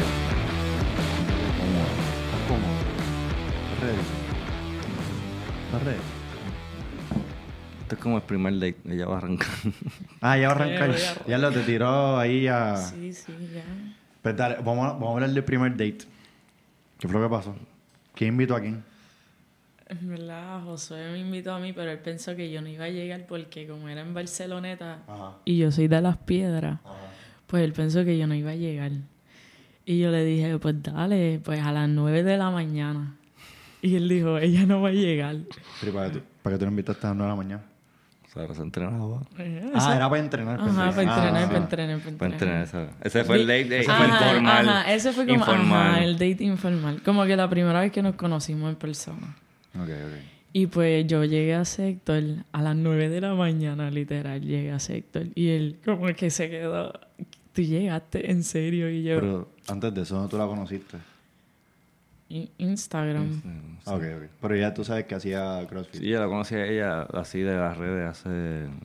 cómodo. ¿Estás cómodo? ¿Estás ready? ¿Estás ready? Esto es como el primer date. Ella va a arrancar. Ah, ya va a arrancar. a. Ya lo te tiró ahí ya. Sí, sí, ya. Pues dale, vamos, a- vamos a hablar del primer date. ¿Qué fue lo que pasó? ¿Quién invitó a quién? En verdad, Josué me invitó a mí, pero él pensó que yo no iba a llegar porque como era en Barceloneta Ajá. y yo soy de las piedras, pues él pensó que yo no iba a llegar. Y yo le dije, pues dale, pues a las 9 de la mañana. Y él dijo, ella no va a llegar. Pero ¿para tú, para qué tú lo invitaste a las 9 de la mañana? O sea, se entrenaba. Ah, era para entrenar. Ajá, para entrenar, Ah, para entrenar, para Para entrenar. entrenar esa. Ese fue el date. Ese fue Ajá, informal. Ajá, ese fue como informal. ajá, el date informal. Como que la primera vez que nos conocimos en persona. Ok, ok. Y pues yo llegué a Sector a las 9 de la mañana, literal, llegué a Sector. Y él como que se quedó, tú llegaste en serio. Y yo, Pero antes de eso, ¿dónde tú la conociste? "In- Instagram. Ah, ok, ok. Pero ya tú sabes que hacía CrossFit. Sí, yo la conocí a ella así de las redes hace un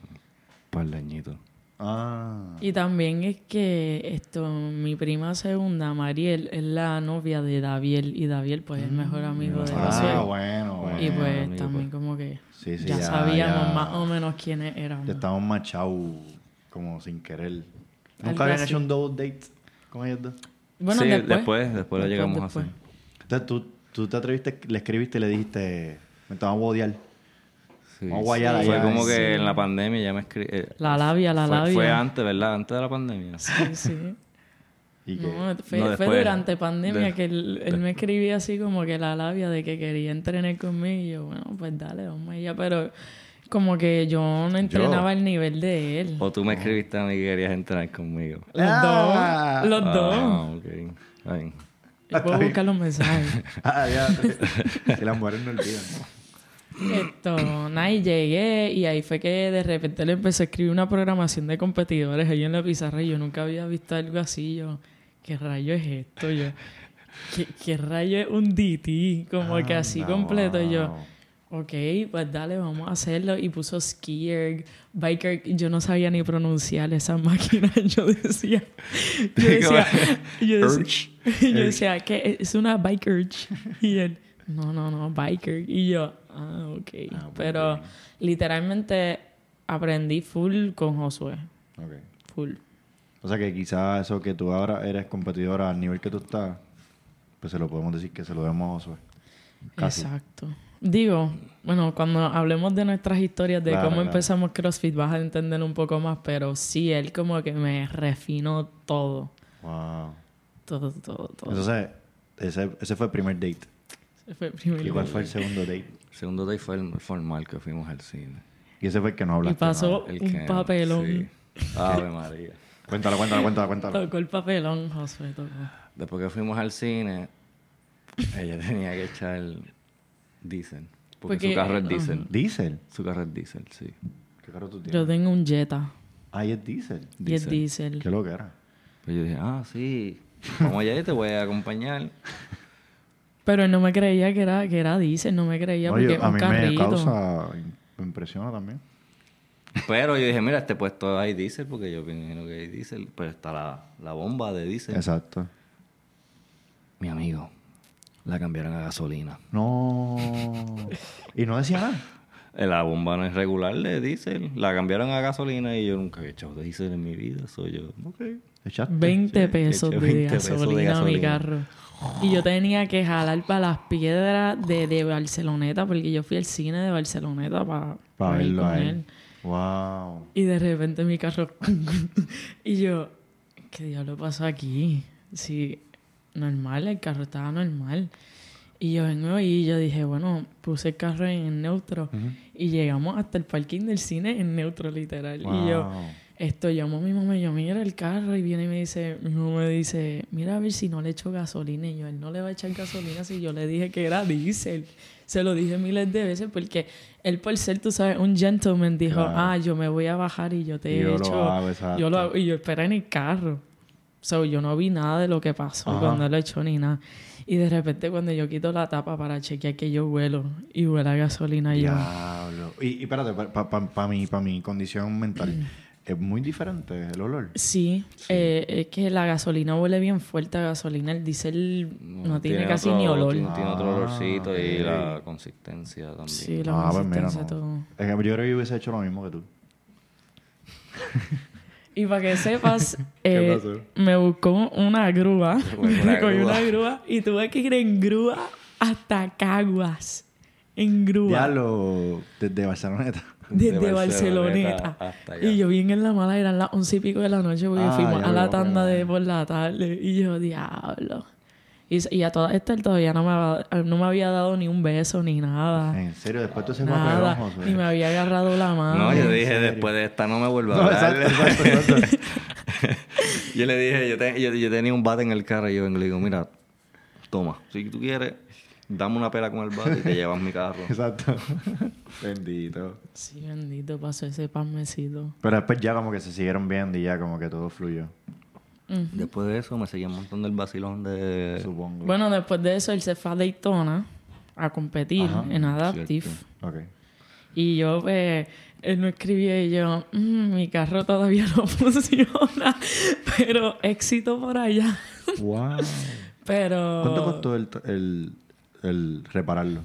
par de añitos. Ah. Y también es que esto, mi prima segunda, Mariel, es la novia de Daviel. Y Daviel, pues, es el mejor amigo de Ah, Josué. bueno, bueno. Y pues amigo, también como que Sí, sí, ya, ya, sabíamos ya. más o menos quiénes éramos. Ya estábamos machados como sin querer. ¿Nunca habían hecho un double date con ellos dos? Bueno, sí, después, después, después, lo llegamos después. a hacer. Entonces tú, tú te atreviste, le escribiste y le dijiste, me estaba a odiar. Sí, Vamos a guayar Fue allá. como que Sí. en la pandemia ya me escribí. La labia, la fue, labia. Fue antes, ¿verdad? Antes de la pandemia. Sí, sí. Y No, fue, No, fue durante pandemia De- que él, él me escribía así como que la labia de que quería entrenar conmigo. Y yo, bueno, pues dale, vamos allá. Pero como que yo no entrenaba al nivel de él. O tú me escribiste a mí que querías entrenar conmigo. Los Ah. dos. Los dos. Ah, ok. Está bien. Yo puedo buscar los mensajes. ah, ya. si las mujeres no olvidan. Esto, nada, y llegué y ahí fue que de repente le empecé a escribir una programación de competidores ahí en la pizarra y yo nunca había visto algo así. Yo, ¿qué rayo es esto? Yo, ¿qué, qué rayo es un DT? Como que así Anda, completo. Y yo. Ok, pues dale, vamos a hacerlo. Y puso skier, biker. Yo no sabía ni pronunciar esas máquinas. Yo decía, yo decía, yo decía, yo decía que es una bike urge. Y él, no, no, no, biker. Y yo, ah, ok. Ah, Pero bien. literalmente aprendí full con Josué. Ok. Full. O sea que quizás eso que tú ahora eres competidora al nivel que tú estás, pues se lo podemos decir que se lo demos a Josué. Casi. Exacto. Digo, bueno, cuando hablemos de nuestras historias de Claro, cómo claro. empezamos CrossFit vas a entender un poco más, pero sí, él como que me refinó todo. Wow. Todo, todo, todo. Entonces, ese, ese fue el primer date. Ese fue el primer ¿Y cuál date. fue el segundo date? El segundo date fue el formal que fuimos al cine. Y ese fue el que no Y hablaste. pasó El un que- papelón. sí. Ave María. Cuéntalo, cuéntalo, cuéntalo, cuéntalo. Tocó el papelón, Josué tocó. Después que fuimos al cine, ella tenía que echar diésel. Porque, Porque- su carro es diésel. ¿Diesel? Su carro es diésel, sí. ¿Qué carro tú tienes? Yo tengo un Jetta Ah, y es diesel. y es Diesel. diésel. ¿Qué lo que era? Pues yo dije, ah, sí. Vamos allá y te voy a acompañar. Pero él no me creía que era, que era diésel, no me creía Oye, porque es a un mí me carrito. causa... Me impresiona también. Pero yo dije, mira, este puesto hay diésel porque yo pienso que hay diésel. Pero está la, la bomba de diésel. Exacto. Mi amigo, la cambiaron a gasolina. No. y no decía nada. La bomba no es regular de diésel. La cambiaron a gasolina y yo nunca había echado diésel en mi vida. Soy yo, ok. Echaste. 20 Sí, pesos eché de 20 pesos de gasolina a mi carro. Y yo tenía que jalar para las piedras de, de Barceloneta, porque yo fui al cine de Barceloneta para Para ir verlo con a él. él. Wow. Y de repente mi carro... y yo, ¿qué diablo pasó aquí? Sí, normal, el carro estaba normal. Y yo vengo y yo dije, bueno, puse el carro en neutro. Y llegamos hasta el parking del cine en neutro, literal. Y yo... Esto llamo a mi mamá y yo, mira el carro y viene y me dice, mi mamá me dice, mira a ver si no le echo gasolina. Y yo, él no le va a echar gasolina si yo le dije que era diésel. Se lo dije miles de veces porque él por ser, tú sabes, un gentleman dijo, Claro. ah, yo me voy a bajar y yo te yo lo echo. hago, exacto. yo lo hago y yo esperé en el carro. So, yo no vi nada de lo que pasó Ajá. cuando él lo echó ni nada. Y de repente cuando yo quito la tapa para chequear que yo vuelo y huele a gasolina, yo... Diablo. Y, y espérate, para mi, pa mi condición mental. es muy diferente el olor. Sí, eh, es que la gasolina huele bien fuerte a gasolina. El diésel no, tiene, casi otro- ni olor. Tiene, tiene otro Ah, olorcito y ok. la consistencia también. Sí, la Ah, pues mira, consistencia no. todo. Es que yo creo que yo hubiese hecho lo mismo que tú. Y para que sepas, ¿Qué eh, me buscó una grúa. Me cogí una grúa y tuve que ir en grúa hasta Caguas. En grúa. Ya lo... Desde Barceloneta. Desde De Barceloneta. Y yo bien en la mala, eran las once y pico de la noche porque Ah, fuimos a la tanda de por la tarde. Y yo, diablo. Y, y a todas estas él todavía no me, había- no me había dado ni un beso ni nada. En serio, después tú se Nada. Josué. Ni me había agarrado la mano. No, yo ¿en dije, después de esta no me vuelvo a No, hablar. exacto, exacto, exacto. yo le dije, yo, te- yo- yo tenía un bate en el carro y yo vengo y le digo, mira, toma, si tú quieres, dame una pela con el bate y te llevas mi carro. Exacto. Bendito. Sí, bendito, pasó ese palmecito. Pero después ya como que se siguieron viendo y ya como que todo fluyó, Después de eso me seguía montando el vacilón de... supongo. Bueno, después de eso, él se fue a Daytona a competir Ajá, en Adaptive. cierto. Ok. Y yo, pues, él no escribía y yo, "Mm, mi carro todavía no funciona, pero éxito por allá. Wow. Pero ¿Cuánto costó el, el, el repararlo?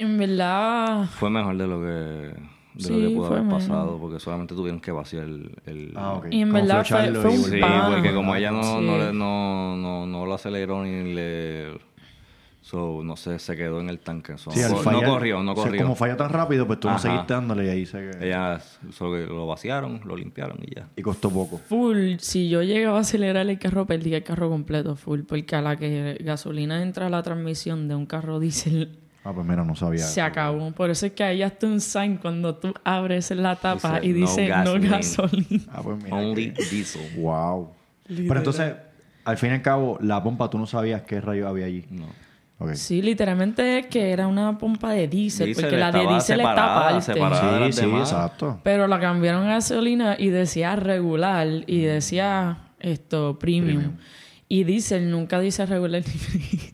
en verdad, Fue mejor de lo que, de Sí, lo que pudo haber menos. pasado porque solamente tuvieron que vaciar el... el- Ah, ok. Y en Como verdad fue- un Sí, pan. porque como ella no, Sí. no, le- no, no, no lo aceleró ni le... So, no sé, se quedó en el tanque. So, Sí, no, al fallar- no corrió, no o sea, corrió. como falló tan rápido, pues tú no Ajá. seguiste dándole y ahí se... Ella solo que lo vaciaron, lo limpiaron y ya. Y costó poco. full, si yo llegaba a acelerar el carro, perdía el carro completo full, porque a la que gasolina entra a la transmisión de un carro diésel, Ah, pues mira, no sabía. se eso. acabó. Por eso es que ahí hasta un sign cuando tú abres la tapa Dice, y "No dice no gasoline". gasolina. Ah, pues mira. Only que- diesel. Wow. Pero entonces, al fin y al cabo, la pompa tú no sabías qué rayos había allí. No. Sí, literalmente es que era una pompa de diésel, porque la de estaba diésel está separada, aparte. separada. de Sí, sí, demás. exacto. Pero la cambiaron a gasolina y decía regular y decía esto premium. Premium. Y diésel nunca dice regular ni premium.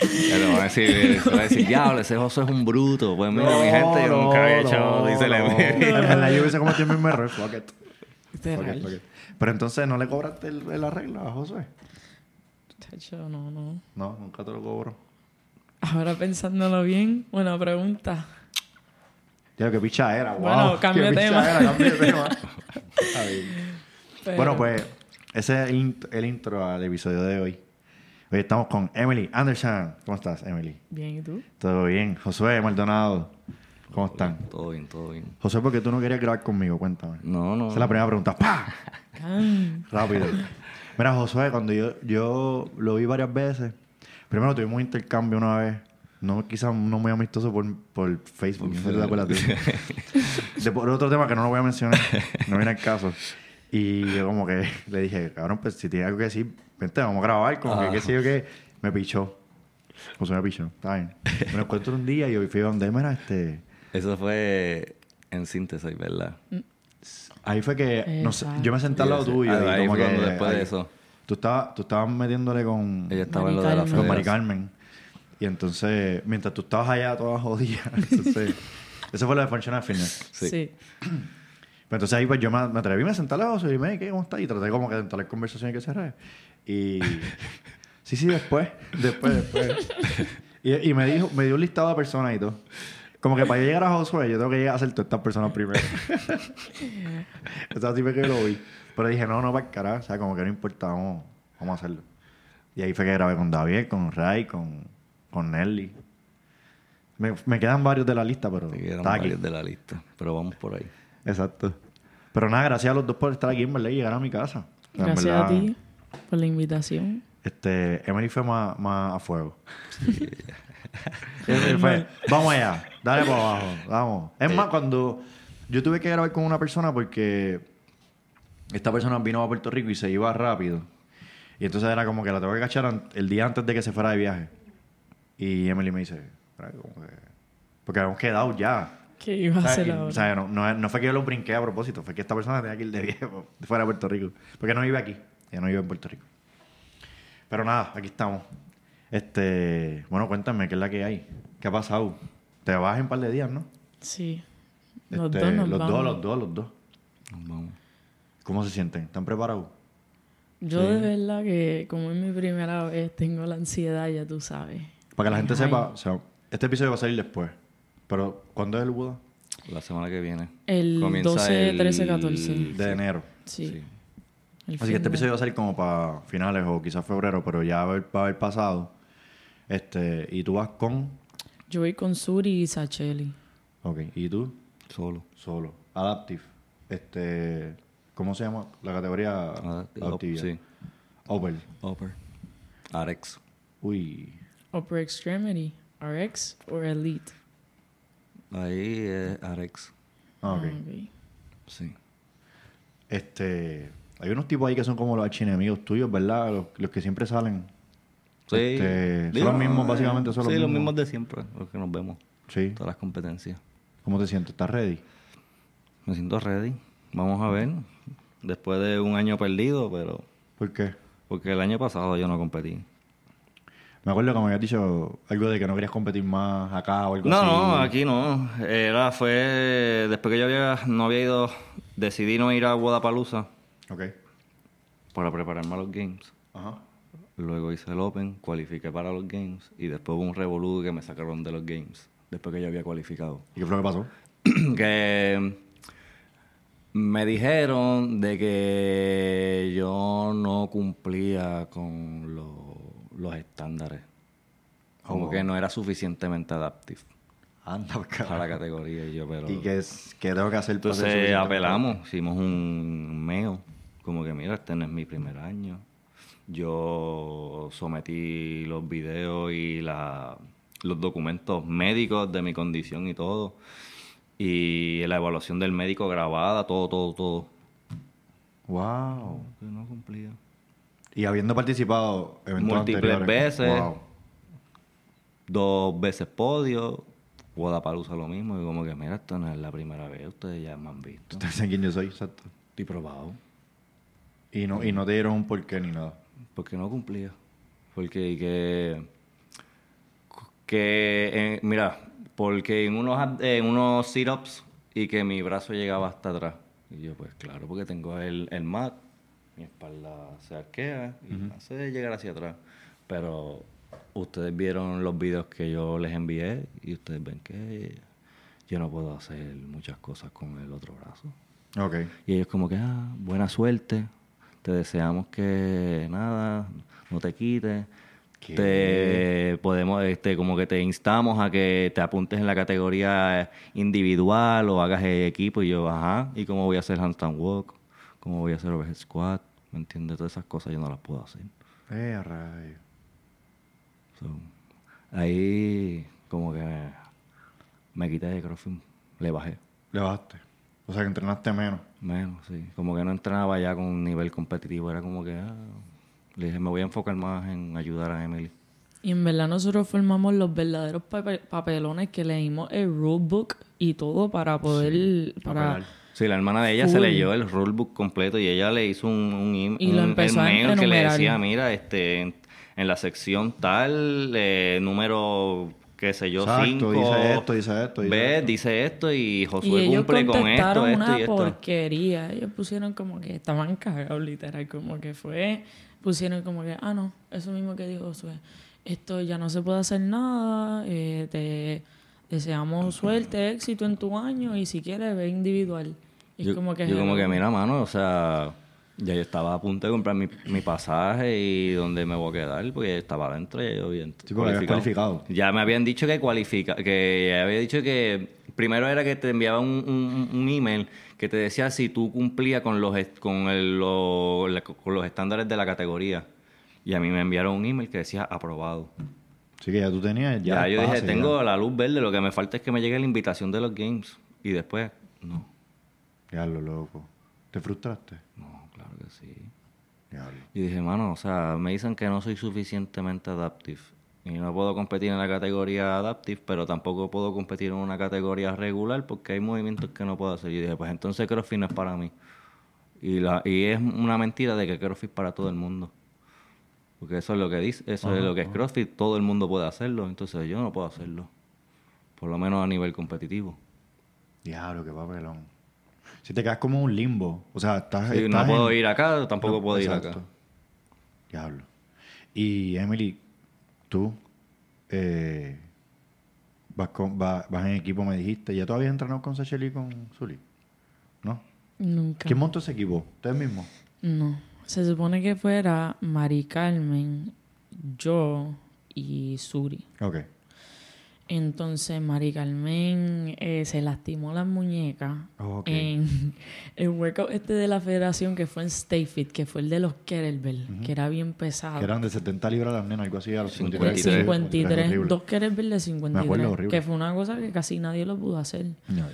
Pero van a decir, se va a decir, diablo, ese José es un bruto. Pues mira, mi gente, yo nunca había hecho, dice no. En verdad, yo hubiese cometido el mismo error. Fuck it. Fuck it, Literal. fuck it. Pero entonces, ¿no le cobraste el, el arreglo a Josué? Chacho, no, no. No, nunca te lo cobro. Ahora pensándolo bien, buena pregunta. Tío, qué picha era. Wow. Bueno, cambio de tema. era, cambio de tema. Está bien. Pero- Bueno, pues ese es el, int- el intro al episodio de hoy. Hoy estamos con Emily Anderson. ¿Cómo estás, Emily? Bien, ¿y tú? Todo bien. Josué Maldonado. ¿Cómo están? Todo bien, todo bien. Josué, ¿por qué tú no querías grabar conmigo? Cuéntame. No, no. Esa es la primera pregunta. ¡Pah! Rápido. Mira, Josué, cuando yo, yo lo vi varias veces, primero tuvimos un intercambio una vez, no quizás no muy amistoso por, por Facebook, no sé si te acuerdas. De por otro tema que no lo voy a mencionar, no viene al caso. Y yo como que le dije, cabrón, pues si tiene algo que decir, vente, vamos a grabar, como que Ah. qué sé yo qué, me pichó. Josué me pichó, está bien. Me lo encuentro un día y yo fui donde él, mira, este... Eso fue en síntesis, ¿verdad? Ahí fue que, no sé, Exacto. yo me senté al lado tuyo y ahí como fue que... cuando después de eso. Tú estabas, tú estabas metiéndole con... Ella estaba Mari en lo de la con Mari. Carmen. Y entonces, mientras tú estabas allá toda jodida, entonces, eso fue lo de Functional Fitness. Sí. Sí. Pero entonces ahí pues yo me, me atreví a sentar a José y dije, ¿qué? ¿Cómo está? Y traté como que de entrar en conversación y que cerré. Y sí, sí, después, después, después. Y, y me dijo, me dio un listado de personas y todo. Como que para yo llegar a Josué, yo tengo que llegar a hacer todas estas personas primero. Esa sí fue que lo vi. Pero dije, no, no, para el carajo. O sea, como que no importa, vamos, vamos a hacerlo. Y ahí fue que grabé con David, con Ray, con, con Nelly. Me, me quedan varios de la lista, pero está aquí. varios de la lista. Pero vamos por ahí. Exacto. Pero nada, gracias a los dos por estar aquí en verdad y llegar a mi casa. Gracias a ti por la invitación. Este, Emily fue más, más a fuego. Él fue, vamos allá, dale por abajo, vamos. Es más, cuando yo tuve que grabar con una persona porque esta persona vino a Puerto Rico y se iba rápido. Y entonces era como que la tengo que cachar el día antes de que se fuera de viaje. Y Emily me dice, "Mira, como que-" porque habíamos quedado ya. ¿Qué iba a O sea, hacer y- ahora? o sea, no, no, no fue que yo lo brinqué a propósito, fue que esta persona tenía que ir de viaje fuera de Puerto Rico. Porque no vive aquí, ella no vive en Puerto Rico. Pero nada, aquí estamos. Este, bueno, cuéntame, ¿qué es la que hay? ¿Qué ha pasado? Te vas en un par de días, ¿no? Sí. Los Este, dos nos los vamos. dos, los dos, los dos. Nos vamos. ¿Cómo se sienten? ¿Están preparados? Yo de verdad que como es mi primera vez tengo la ansiedad, ya tú sabes. Para que la gente Ay. sepa, o sea, este episodio va a salir después. Pero, ¿cuándo es el Buda? La semana que viene. El Comienza 12, el- 13, 14. De enero. Sí. Sí. El Así que este de- episodio va a salir como para finales o quizás febrero, pero ya va a haber, va a haber pasado. Este, y tú vas con. Yo voy con Suri y Sacheli. Ok. ¿Y tú? Solo. Solo. Adaptive. Este. ¿Cómo se llama? La categoría Adaptive, adaptiva. sí. Upper. Upper. Arex. Uy. Upper Extremity, RX o Elite. Ahí es Arex. Ah, ok. Ah, ok. Sí. Este. Hay unos tipos ahí que son como los archienemigos tuyos, ¿verdad? Los, los que siempre salen. Sí. Este, son los mismos, básicamente, son los sí, los mismos. mismos de siempre, los que nos vemos. Sí. Todas las competencias. ¿Cómo te sientes? ¿Estás ready? Me siento ready. Vamos a ver. Después de un año perdido, pero... ¿Por qué? Porque el año pasado yo no competí. Me acuerdo que me habías dicho algo de que no querías competir más acá o algo No, así. no, aquí no. Era, fue... Después que yo había, no había ido... Decidí no ir a Guadalajara Ok. para prepararme a los Games. Ajá. Luego hice el Open, cualifiqué para los Games y después hubo un revolú que me sacaron de los Games. Después que yo había cualificado. ¿Y qué fue lo que pasó? que me dijeron de que yo no cumplía con lo- los estándares. Como Oh. que no era suficientemente adaptive Anda, para la categoría. Y yo, pero... ¿Y qué, es, qué tengo que hacer para Entonces apelamos, hicimos un meo, como que mira, este no es mi primer año. Yo sometí los videos y la- los documentos médicos de mi condición y todo. Y la evaluación del médico grabada, todo, todo, todo. Wow. Que no cumplía. Y habiendo participado eventos Múltiples anteriores. veces. Wow. Dos veces podio. Guadalajara lo mismo. Y como que mira, esto no es la primera vez, ustedes ya me han visto. Ustedes saben quién yo soy, exacto. Estoy probado. Y no, y no te dieron un porqué ni nada. Porque no cumplía. Porque que. que eh, mira, porque en unos, en unos sit-ups y que mi brazo llegaba hasta atrás. Y yo, pues claro, porque tengo el, el mat, mi espalda se arquea y me hace llegar hacia atrás. Pero ustedes vieron los videos que yo les envié y ustedes ven que yo no puedo hacer muchas cosas con el otro brazo. Ok. Y ellos como que, ah, buena suerte, te deseamos que nada, no te quites. ¿Qué? Te podemos, este, como que te instamos a que te apuntes en la categoría individual o hagas el equipo. Y yo, ajá, ¿y cómo voy a hacer handstand walk? ¿Cómo voy a hacer overhead squat? ¿Me entiendes? Todas esas cosas yo no las puedo hacer. Eh, rayo. So, ahí como que me, me quité de CrossFit, le bajé. Le bajaste. O sea que entrenaste menos. Menos, sí. Como que no entrenaba ya con un nivel competitivo. Era como que, ah, le dije, me voy a enfocar más en ayudar a Emily. Y en verdad nosotros formamos los verdaderos pape- papelones que leímos el rulebook y todo para poder... para papelar. Sí, la hermana de ella se leyó el rulebook completo y ella le hizo un, un, lo un- empezó el a mail que le decía, mira, este, en, en la sección tal, eh, número, qué sé yo, Exacto, cinco. dice esto, dice esto, dice Ve, esto. dice esto y y Josué ellos cumple con esto, esto una y esto. porquería. Ellos pusieron como que estaban cagados, literal. Como que fue... Pusieron como que, ah, no, eso mismo que dijo Josué. Esto ya no se puede hacer nada. eh, te deseamos suerte, éxito en tu año y si quieres, ve individual. Y es yo, como que... yo como que, mira, mano, o sea, ya yo estaba a punto de comprar mi, mi pasaje y dónde me voy a quedar, porque estaba adentro y yo Sí, cualificado. Ya me habían dicho que cualifica, que ya había dicho que primero era que te enviaba un, un, un email que te decía si tú cumplías con los con, el- lo- la- con los estándares de la categoría. Y a mí me enviaron un email que decía aprobado. Así que ya tú tenías. Ya, Ya, yo pase, dije, ya. tengo la luz verde, lo que me falta es que me llegue la invitación de los games. Y después, no, Ya lo loco. ¿Te frustraste? no, sí. Diablo. Y dije, mano, o sea, me dicen que no soy suficientemente adaptive. Y no puedo competir en la categoría adaptive, pero tampoco puedo competir en una categoría regular porque hay movimientos que no puedo hacer. Y dije, pues entonces CrossFit no es para mí. Y, la, y es una mentira de que CrossFit es para todo el mundo. Porque eso es lo que dice, eso es lo que es CrossFit, todo el mundo puede hacerlo, entonces yo no puedo hacerlo. Por lo menos a nivel competitivo. Diablo, qué papelón. Si te quedas como un limbo. O sea, estás. Sí, no puedo en- ir acá, tampoco No, puedo ir acá. Diablo. Y Emily, tú eh, vas, con, vas, vas en equipo, me dijiste. ¿Ya tú habías entrenado con Sacheli y con Zuli? ¿No? Nunca. ¿Quién montó ese equipo? ¿Ustedes mismos? No. Se supone que fuera Mari Carmen, yo y Suri. Ok. Entonces Mari Carmen eh, se lastimó las muñecas Ok. en el workout este de la federación que fue en Stay Fit, que fue el de los kettlebell, que era bien pesado. Que eran de 70 libras las nenas, algo así, a los 53. 53. 53, Horrible. dos kettlebell de 53, acuerdo, horrible. que fue una cosa que casi nadie lo pudo hacer. No.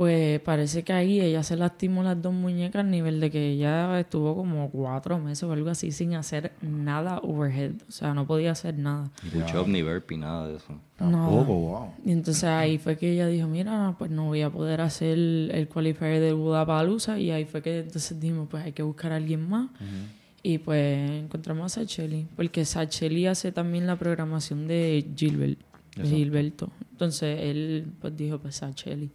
Pues parece que ahí ella se lastimó las dos muñecas al nivel de que ella estuvo como cuatro meses o algo así sin hacer nada overhead. O sea, no podía hacer nada. Ni push-up, ni burpee, nada de eso. Tampoco, wow. Y entonces ahí fue que ella dijo, mira, pues no voy a poder hacer el qualifier del Budapalooza. Y ahí fue que entonces dijimos, pues hay que buscar a alguien más. Y pues encontramos a Sacheli. Porque Sacheli hace también la programación de Gilbert, de Gilberto. Entonces él pues dijo, pues Sacheli.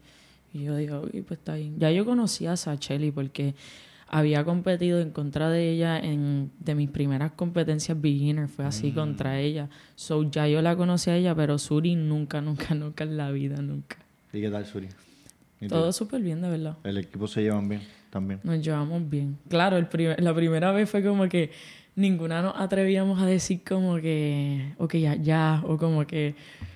Y yo digo, y pues está bien. Ya yo conocía a Sacheli porque había competido en contra de ella en de mis primeras competencias beginner. Fue así contra ella. So ya yo la conocí a ella, pero Suri nunca, nunca, nunca en la vida, nunca. ¿Y qué tal, Suri? Todo súper bien, de verdad. El equipo se llevan bien también. Nos llevamos bien. Claro, el primer- la primera vez fue como que ninguna nos atrevíamos a decir como que, ok, ya, ya, o como que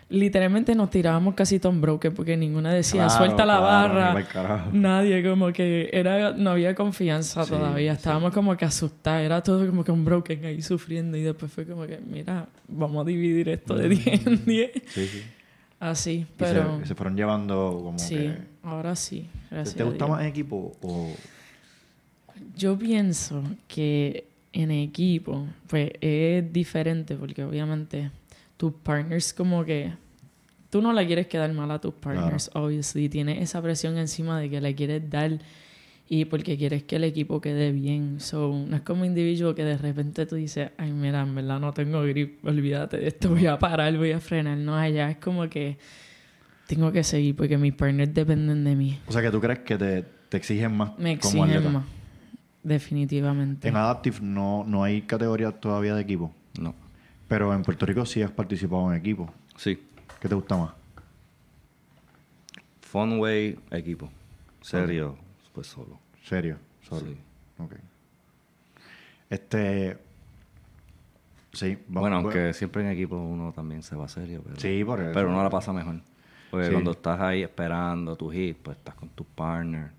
literalmente nos tirábamos casi Tom Broker porque ninguna decía, Claro, suelta la claro, barra. Nadie, como que era, no había confianza Sí, todavía. Estábamos como que asustados. Era todo como que un broken ahí sufriendo. Y después fue como que, mira, vamos a dividir esto de 10 en 10. Sí, sí. Así, Y pero se, se fueron llevando como sí, que... ahora sí. Gracias ¿Te gusta más en equipo o...? Yo pienso que en equipo, pues es diferente porque obviamente tus partners como que tú no le quieres quedar mal a tus partners, obviously, tienes esa presión encima de que le quieres dar y porque quieres que el equipo quede bien. So, no es como individuo que de repente tú dices, ay, mira, en verdad no tengo grip, olvídate de esto, voy a parar, voy a frenar. No, allá es como que tengo que seguir porque mis partners dependen de mí. O sea, que tú crees que te, te exigen más Me como exigen más, definitivamente. En Adaptive no, no hay categoría todavía de equipo. Pero en Puerto Rico sí has participado en equipo. Sí. ¿Qué te gusta más? Funway, equipo. Serio, pues solo. ¿Serio? Solo. Sí. Ok. Este... Sí. va- Bueno, aunque siempre en equipo uno también se va serio, pero, Sí, por eso. pero uno la pasa mejor. Porque Sí. cuando estás ahí esperando tu hit, pues estás con tus partners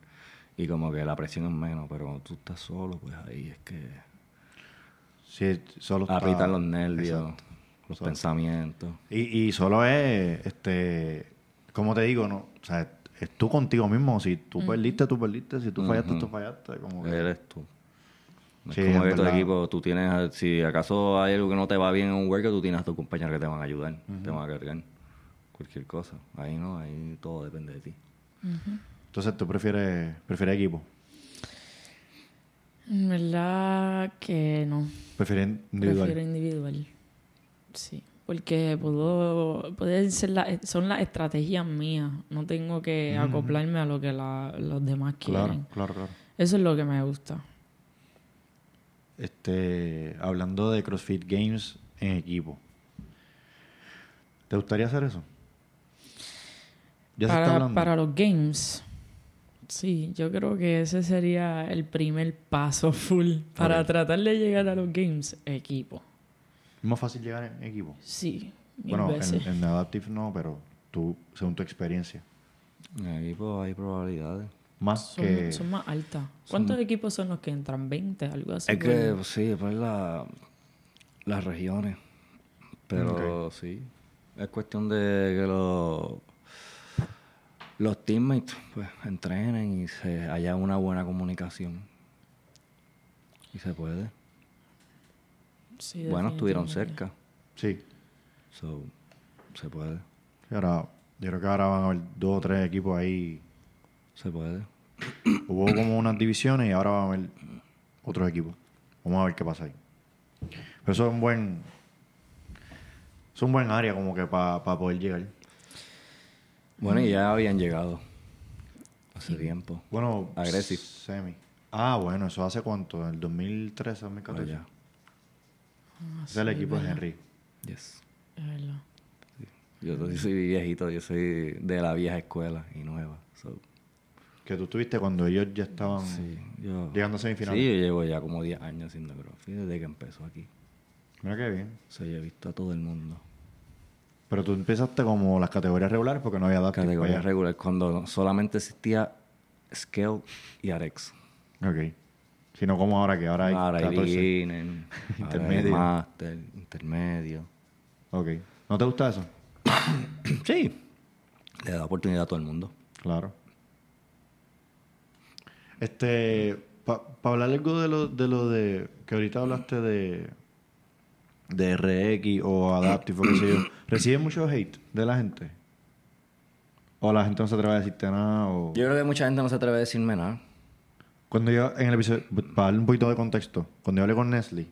y como que la presión es menos, pero cuando tú estás solo, pues ahí es que Sí, solo está- aprietan los nervios, Exacto. los Solo. pensamientos. Y, y solo es, este, como te digo, no, o sea, es tú contigo mismo. Si tú perdiste, tú perdiste. Si tú fallaste, tú fallaste. Como que- Eres tú. No Sí, es como que tu equipo, tú tienes, si acaso hay algo que no te va bien en un workout, tú tienes a tus compañeros que te van a ayudar, te van a cargar. Cualquier cosa. Ahí no, ahí todo depende de ti. Entonces tú prefieres, prefieres equipo. En verdad que no. Individual. Prefiero individual. Sí. Porque puedo, pueden ser la- son las estrategias mías. No tengo que acoplarme a lo que la- los demás quieren. Claro, claro, claro. Eso es lo que me gusta. Este, hablando de CrossFit Games en equipo. ¿Te gustaría hacer eso? Ya se está Para, hablando. para los games, sí, yo creo que ese sería el primer paso full. Para tratar de llegar a los games, equipo. Es más fácil llegar en equipo. Sí, mil Bueno, veces. en, en Adaptive no, pero tú, según tu experiencia. En equipo hay probabilidades. Más son, que... son más altas. ¿Cuántos equipos son los que entran? ¿20? Algo así. Es que, pues, sí, después la, las regiones. Pero sí, es cuestión de que los, los teammates pues, entrenen y se haya una buena comunicación. Y se puede. Sí, bueno, estuvieron cerca. Sí. So, se puede. Y ahora, yo creo que ahora van a haber dos o tres equipos ahí. Se puede. Hubo como unas divisiones y ahora van a haber otros equipos. Vamos a ver qué pasa ahí. Pero eso es un buen... Es un buen área como que para poder llegar. Bueno, y ya habían llegado. Hace tiempo. Bueno, Aggressive. Semi. Ah, bueno, eso hace cuánto, en el 2013, 2014. Allá. Ah, Ese es el sí, equipo de. Henry. Yes. Es verdad. Yo soy- soy viejito, yo soy de la vieja escuela y nueva. so, Que tú tuviste cuando ellos ya estaban sí, yo, llegando a sí, semifinales. yo llevo ya como 10 años haciendo CrossFit desde que empezó aquí. Mira qué bien. So, yo he visto a todo el mundo. Pero tú empezaste como las categorías regulares porque no había datos. Categoría regular, cuando solamente existía Scale y Arex. Ok. Sino como ahora que ahora hay Ahora hay 14. beginner, Intermedio. intermedio, master, intermedio. Ok. ¿No te gusta eso? Sí, le da oportunidad a todo el mundo. Claro. Este, para hablar algo de lo, de lo de, que ahorita hablaste de, de RX o Adaptive o qué sé yo, ¿recibes mucho hate de la gente? ¿O la gente no se atreve a decirte nada? O... Yo creo que mucha gente no se atreve a decirme nada. Cuando yo, en el episodio, para darle un poquito de contexto, cuando yo hablé con Nestle,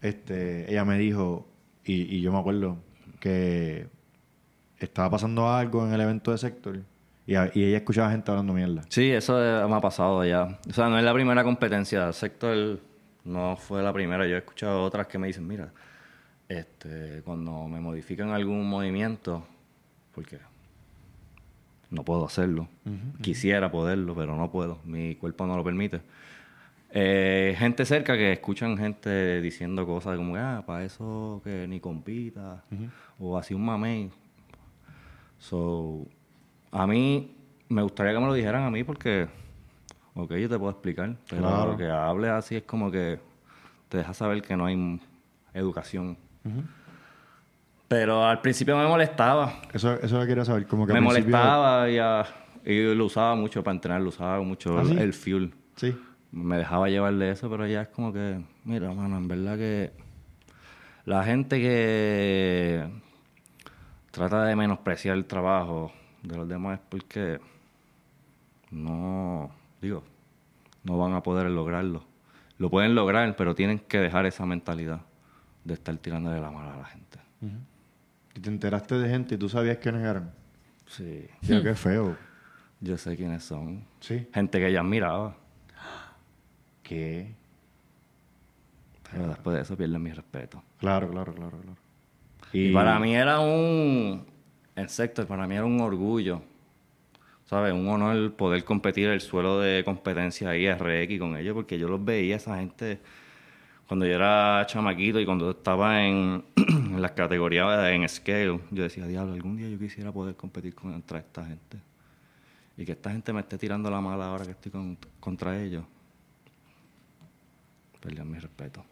este, ella me dijo, y, y yo me acuerdo, que estaba pasando algo en el evento de Sector y, a- y ella escuchaba gente hablando mierda. Sí, eso me ha pasado ya. O sea, no es la primera competencia. Sector no fue la primera. Yo he escuchado otras que me dicen, mira, este, cuando me modifican algún movimiento, porque no puedo hacerlo. Quisiera poderlo, pero no puedo. Mi cuerpo no lo permite. Eh, gente cerca que escuchan gente diciendo cosas como, ah, para eso que ni compita, o así un mamey. So, a mí me gustaría que me lo dijeran a mí porque, ok, yo te puedo explicar, pero Claro. que hables así es como que te deja saber que no hay educación. Pero al principio me molestaba, Eso, eso lo quería saber, como que me al principio- molestaba y, ah, y lo usaba mucho para entrenar, lo usaba mucho ¿Ah, el, sí? el fuel. Sí. Me dejaba llevar de eso, pero ya es como que, mira, mano, en verdad que la gente que trata de menospreciar el trabajo de los demás es porque no, digo, no van a poder lograrlo. Lo pueden lograr, pero tienen que dejar esa mentalidad de estar tirándole la mano a la gente. Y te enteraste de gente y tú sabías quiénes eran. Sí, qué feo. yo sé quiénes son. Sí. Gente que ella admiraba, ¿Qué? pero después de eso pierden mi respeto. Claro, claro, claro, claro. Y para mí era un. El sector, para mí era un orgullo. ¿Sabes? Un honor poder competir el suelo de competencia ahí, RX, con ellos, porque yo los veía, esa gente, cuando yo era chamaquito y cuando estaba en, en las categorías en scale, yo decía, diablo, algún día yo quisiera poder competir contra esta gente. Y que esta gente me esté tirando la mala ahora que estoy con- contra ellos. Perdían mi respeto.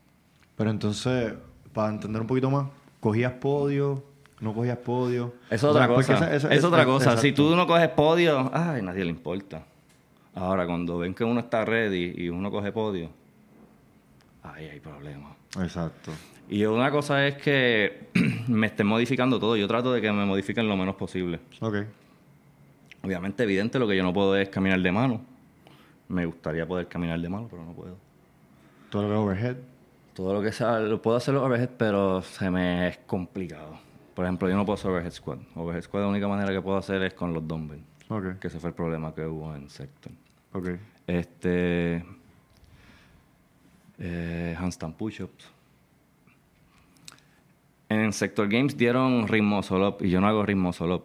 Pero entonces, para entender un poquito más, ¿cogías podio? ¿No cogías podio? Es otra cosa. esa- esa- es otra cosa. Si tú no coges podio, ay, nadie le importa. Ahora, cuando ven que uno está ready y uno coge podio, ahí hay problemas. Exacto. Y una cosa es que me estén modificando todo. Yo trato de que me modifiquen lo menos posible. Ok. Obviamente, evidente, lo que yo no puedo es caminar de mano. Me gustaría poder caminar de mano, pero no puedo. Todo lo que es overhead. Todo lo que sea, lo puedo hacer los overhead, pero se me es complicado. Por ejemplo, yo no puedo hacer overhead squat. Overhead squat la única manera que puedo hacer es con los dumbbells. Ok. Que ese fue el problema que hubo en Sector. Ok. Este. Eh, handstand push-ups. En Sector Games dieron ritmo solo y yo no hago ritmo solo.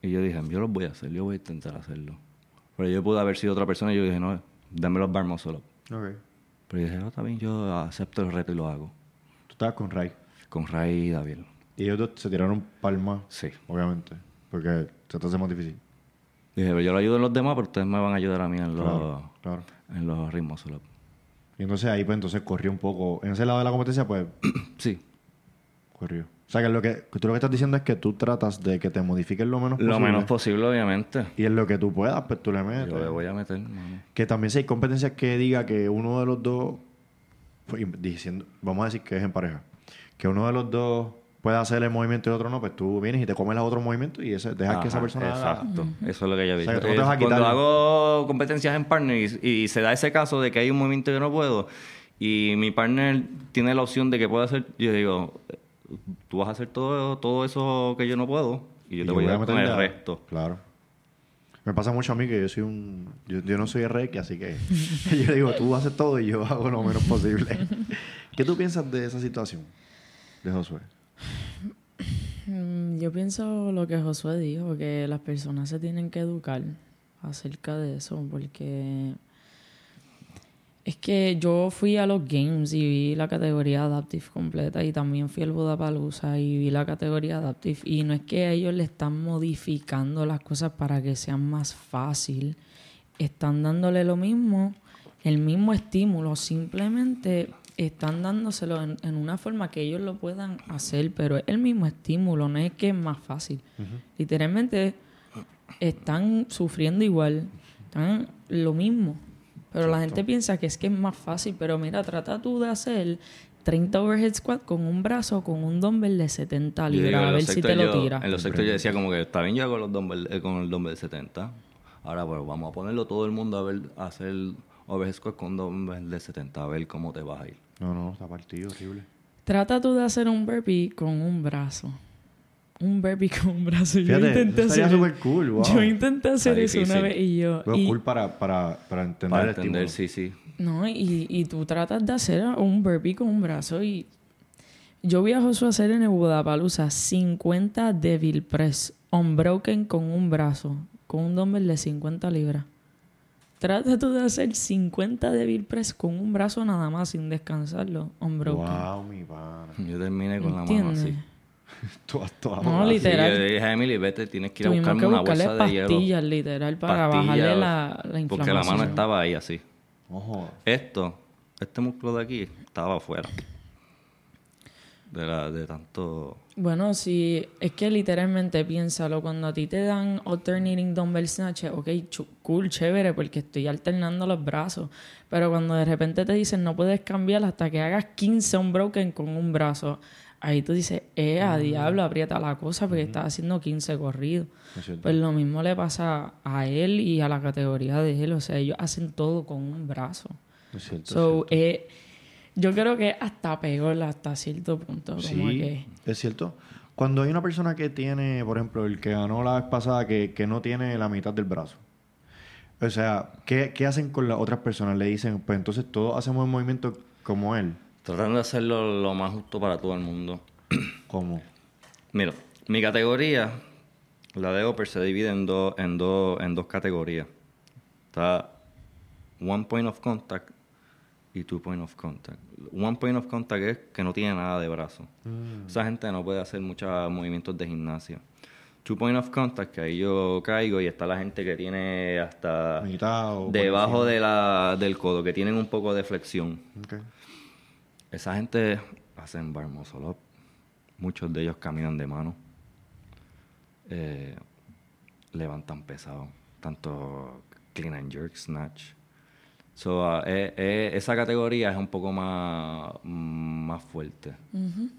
Y yo dije, yo los voy a hacer, yo voy a intentar hacerlo. Pero yo pude haber sido otra persona y yo dije, no, dame los bar muscle up. Ok. Pero yo dije, no, está bien, yo acepto el reto y lo hago. Tú estabas con Ray. Con Ray y David. Y ellos dos se tiraron palmas, Sí. obviamente. Porque se te hace más difícil. Dije, pero yo lo ayudo en los demás, pero ustedes me van a ayudar a mí en los, Claro, claro. en los ritmos solo. Y entonces ahí, pues, entonces corrió un poco. En ese lado de la competencia, pues, Sí, corrió. O sea, que lo que, tú lo que estás diciendo es que tú tratas de que te modifiquen lo menos lo posible. menos posible, obviamente. Y en lo que tú puedas, pues tú le metes. Yo le voy a meter, mano. Que también si hay competencias que diga que uno de los dos, pues, diciendo, vamos a decir que es en pareja, que uno de los dos puede hacer el movimiento y el otro no, pues tú vienes y te comes los otros movimientos y ese, dejas que esa persona haga- Exacto, eso es lo que yo O digo. sea, que Cuando hago competencias en partner y, y se da ese caso de que hay un movimiento que no puedo y mi partner tiene la opción de que pueda hacer, yo digo, tú vas a hacer todo, todo eso que yo no puedo y yo y te voy a dar con el resto. Claro. Me pasa mucho a mí que yo soy un... Yo, yo no soy Reiki, así que yo digo, tú haces todo y yo hago lo menos posible. ¿Qué tú piensas de esa situación de Josué? Mm, Yo pienso lo que Josué dijo, que las personas se tienen que educar acerca de eso, porque es que yo fui a los games y vi la categoría Adaptive completa y también fui al Budapalooza y vi la categoría Adaptive. Y no es que ellos le están modificando las cosas para que sean más fácil, están dándole lo mismo, el mismo estímulo, simplemente están dándoselo en, en una forma que ellos lo puedan hacer, pero es el mismo estímulo, no es que es más fácil. Literalmente están sufriendo igual, están lo mismo. Pero la gente piensa que es que es más fácil, pero mira, trata tú de hacer 30 overhead squat con un brazo con un dumbbell de 70 Yo digo, libras, a ver si te lo tira. En los sectores yo decía como que está bien yo con, los dumbbell, eh, con el dumbbell de 70. Ahora, pues vamos a ponerlo todo el mundo a ver, a hacer overhead squat con dumbbell de 70, a ver cómo te vas a ir. No, no, está partido, horrible. Trata tú de hacer un burpee con un brazo. Un burpee con un brazo. Yo Fíjate, intenté eso hacer súper cool, wow. Yo intenté hacer eso una vez y yo... Pero y- cool para, para, para entender Para el entender, sí, sí. No, y, y tú tratas de hacer un burpee con un brazo y yo vi a Josué hacer en el Budapalooza 50 devil press unbroken con un brazo, con un dumbbell de 50 libras. Trata tú de hacer 50 devil press con un brazo nada más sin descansarlo, unbroken. Wow, mi pana. Yo terminé con la mano ¿Entiendes? así. Todas, todas. No, Sí, literal. yo le dije a Emily, vete, tienes que ir a buscarme que una bolsa de hielo. pastillas, literal, para Pastillas, bajarle la, la inflamación. Porque la mano estaba ahí así. Ojo. Esto, este músculo de aquí, estaba afuera. De, la, de tanto... Bueno, sí, es que literalmente piénsalo, cuando a ti te dan alternating dumbbell snatch, ok, cool, chévere, porque estoy alternando los brazos, pero cuando de repente te dicen no puedes cambiar hasta que hagas 15 unbroken con un brazo, ahí tú dices, eh, a diablo, aprieta la cosa porque estás haciendo 15 corridos. Es. Pues lo mismo le pasa a él y a la categoría de él, o sea, ellos hacen todo con un brazo. Es cierto. es So, eh, yo creo que hasta peor hasta cierto punto, como Sí, que... es cierto. Cuando hay una persona que tiene, por ejemplo, el que ganó la vez pasada, que, que no tiene la mitad del brazo. O sea, ¿qué, qué hacen con las otras personas? Le dicen, pues entonces todos hacemos el movimiento como él. Tratando de hacerlo lo más justo para todo el mundo. ¿Cómo? Mira, mi categoría, la de Upper, se divide en, dos en, dos en dos categorías. Está One Point of Contact y Two Point of Contact. One Point of Contact es que no tiene nada de brazo. Esa gente no puede hacer muchos movimientos de gimnasia. Two Point of Contact, que ahí yo caigo y está la gente que tiene hasta debajo de la, del codo, que tienen un poco de flexión. Esa gente hacen bar muscle. Muchos de ellos caminan de mano. Eh, levantan pesado. Tanto clean and jerk, snatch. So, ah, eh, eh, esa categoría es un poco más, más fuerte.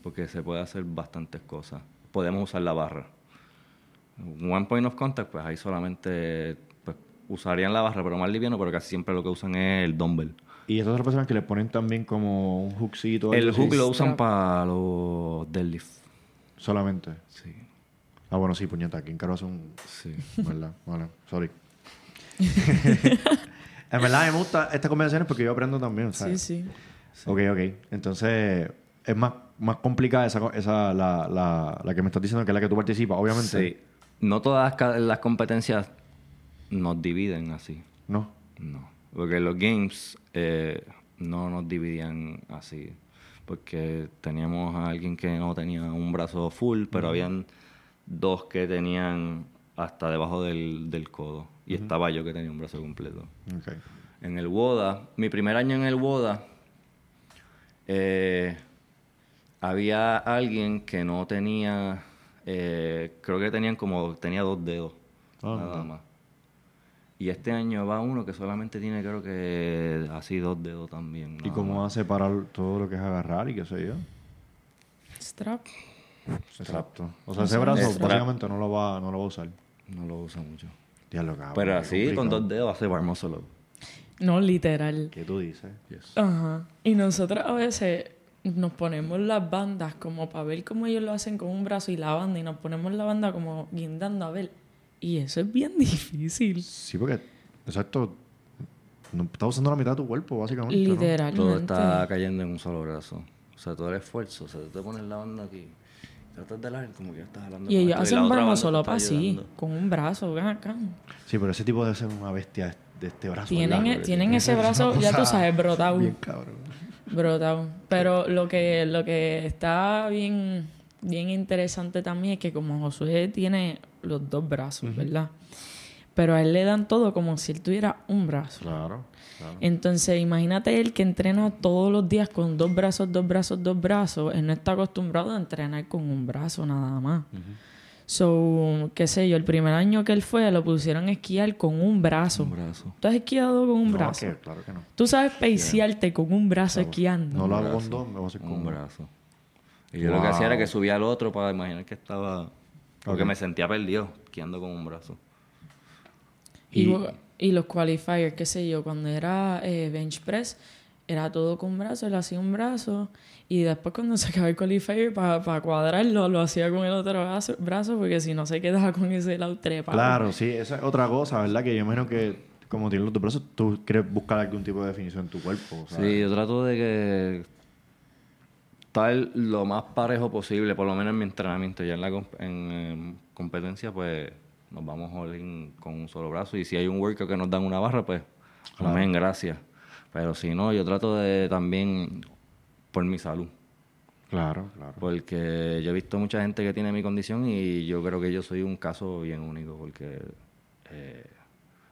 Porque se puede hacer bastantes cosas. Podemos usar la barra. One point of contact, pues ahí solamente pues, usarían la barra, pero más liviano, pero casi siempre lo que usan es el dumbbell. Y esas otras personas que le ponen también como un hookcito. El hook lo usan para los deadlift. Solamente. Sí. Ah, bueno, sí, puñeta. ¿Quién caro hace un...? Sí. ¿Verdad? Vale, sorry. en verdad me gusta estas conversaciones porque yo aprendo también, Sí, ¿sabes? sí. Ok, ok. Entonces, es más, más complicada esa, esa la, la, la que me estás diciendo que es la que tú participas, obviamente. Sí. No todas las competencias nos dividen así. No. No. Porque los games eh, no nos dividían así. Porque teníamos a alguien que no tenía un brazo full, pero habían dos que tenían hasta debajo del, del codo. Y estaba yo que tenía un brazo completo. En el WODA, mi primer año en el WODA, eh, había alguien que no tenía, eh, creo que tenían como, tenía dos dedos, Ah, nada más. Y este año va uno que solamente tiene, creo que así dos dedos también. ¿Y cómo más. va a separar todo lo que es agarrar y qué sé yo? Strap. Exacto. O sea, ese brazo Strap. básicamente no lo va, no lo va a usar. No lo usa mucho. Pero así, con dos dedos hace muscle up. No, literal. ¿Qué tú dices? Ajá. Y nosotros a veces nos ponemos las bandas como para ver cómo ellos lo hacen con un brazo y la banda y nos ponemos la banda como guindando a ver Y eso es bien difícil. Sí, porque, exacto, no, estás usando la mitad de tu cuerpo, básicamente. ¿no? Literalmente. Todo está cayendo en un solo brazo. O sea, todo el esfuerzo. O sea, tú te pones la banda aquí. Tratas de hablar como que estás hablando Y ellos esto, hacen la otra broma banda te solo para así, ayudando. con un brazo, ven acá. Sí, pero ese tipo debe ser una bestia de este brazo. Tienen, e- tienen ese brazo, ya tú sabes, brotado. Bien cabrón. Brotado. Pero lo que, lo que está bien, bien interesante también es que como Josué tiene los dos brazos, ¿verdad? Pero a él le dan todo como si él tuviera un brazo. Claro, claro. Entonces, imagínate él que entrena todos los días con dos brazos, dos brazos, dos brazos. Él no está acostumbrado a entrenar con un brazo nada más. So, qué sé yo, el primer año que él fue lo pusieron a esquiar con un brazo. Un brazo. ¿Tú has esquiado con un No, brazo? que- claro que no. Tú sabes pasearte con un brazo esquiando. No lo hago con dos, me voy a hacer con Un brazo. Y yo lo que hacía era que subía al otro para imaginar que estaba... Porque Ok. me sentía perdido, esquiando con un brazo. Y, Y- lo- y los qualifiers, qué sé yo, cuando era eh, bench press, era todo con un brazo, él hacía un brazo. Y después cuando se acababa el qualifier, para cuadrarlo, lo hacía con el otro brazo, brazo porque si no se quedaba con ese lado trepado. Claro, sí, esa es otra cosa, ¿verdad? Que yo imagino que, como tienes los dos brazos, tú quieres buscar algún tipo de definición en tu cuerpo. ¿sabes? Sí, yo trato de que estar lo más parejo posible, por lo menos en mi entrenamiento. Ya en la comp- en, em, competencia, pues nos vamos all in con un solo brazo. Y si hay un workout que nos dan una barra, pues amén, gracias. Pero si no, yo trato de también por mi salud. Claro, claro. Porque yo he visto mucha gente que tiene mi condición y yo creo que yo soy un caso bien único porque eh,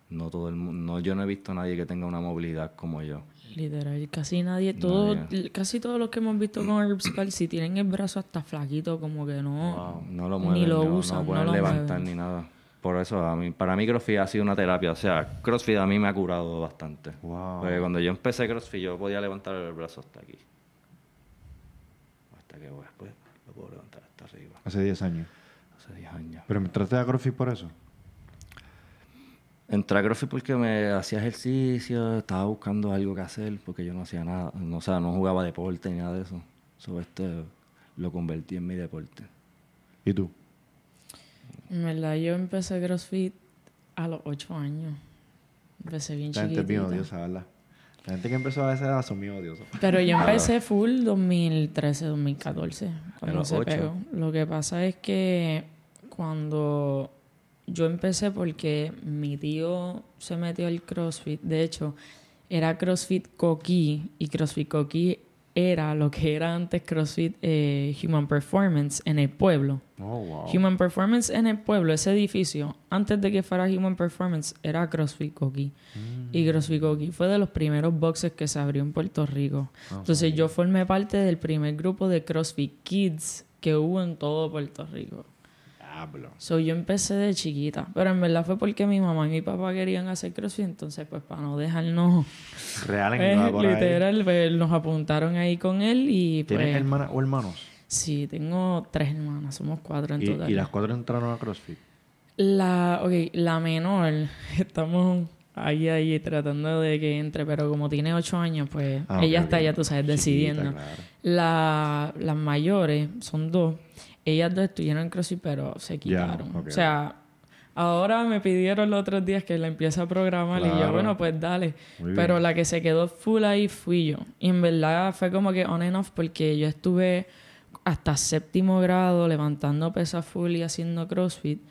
no todo el mundo, no, yo no he visto a nadie que tenga una movilidad como yo. Literal, casi nadie, todo, Nadie. casi todos los que hemos visto con Herbs si tienen el brazo hasta flaquito, como que no, No lo ni mueven, lo no, usan, no pueden lo levantar mueven. ni nada. Por eso, a mí, para mí CrossFit ha sido una terapia. O sea, CrossFit a mí me ha curado bastante. Wow. Porque cuando yo empecé CrossFit yo podía levantar el brazo hasta aquí. Hasta que después lo puedo levantar hasta arriba. Hace 10 años. Hace 10 años. Pero me entraste a CrossFit por eso. Entré a CrossFit porque me hacía ejercicio, estaba buscando algo que hacer, porque yo no hacía nada, no, o sea, no jugaba deporte ni nada de eso. Sobre este lo convertí en mi deporte. ¿Y tú? En verdad, yo empecé CrossFit a los 8 años. Empecé bien La gente es bien chiquitita. odiosa, ¿verdad? La gente que empezó a esa edad son bien odiosas. Pero yo empecé full 2013, 2014, cuando se pegó. Lo que pasa es que cuando yo empecé porque mi tío se metió al CrossFit, de hecho, era CrossFit Coquí y CrossFit Coquí era lo que era antes CrossFit eh, Human Performance en el pueblo. Oh, wow. Human Performance en el pueblo, ese edificio, antes de que fuera Human Performance, era CrossFit Coqui. Y CrossFit Coqui fue de los primeros boxes que se abrió en Puerto Rico. Entonces yo formé parte del primer grupo de CrossFit Kids que hubo en todo Puerto Rico. Diablo. So yo empecé de chiquita, pero en verdad fue porque mi mamá y mi papá querían hacer CrossFit, entonces pues para no dejarnos, Real en pues, por ahí. literal, pues, nos apuntaron ahí con él y ¿Tienes pues... hermanas o hermanos? Sí, tengo tres hermanas, somos cuatro en Y, total. y las cuatro entraron a CrossFit. La, ok, la menor, estamos ahí, ahí tratando de que entre, pero como tiene ocho años, pues Ah, ella está ya, tú sabes, Chiquita, decidiendo. claro. La, las mayores son dos. Ellas dos estuvieron en CrossFit, pero se quitaron. O sea, ahora me pidieron los otros días que la empiece a programar y yo, bueno, pues dale. Muy bien. Pero la que se quedó full ahí fui yo. Y en verdad fue como que on and off porque yo estuve hasta séptimo grado levantando pesas full y haciendo CrossFit.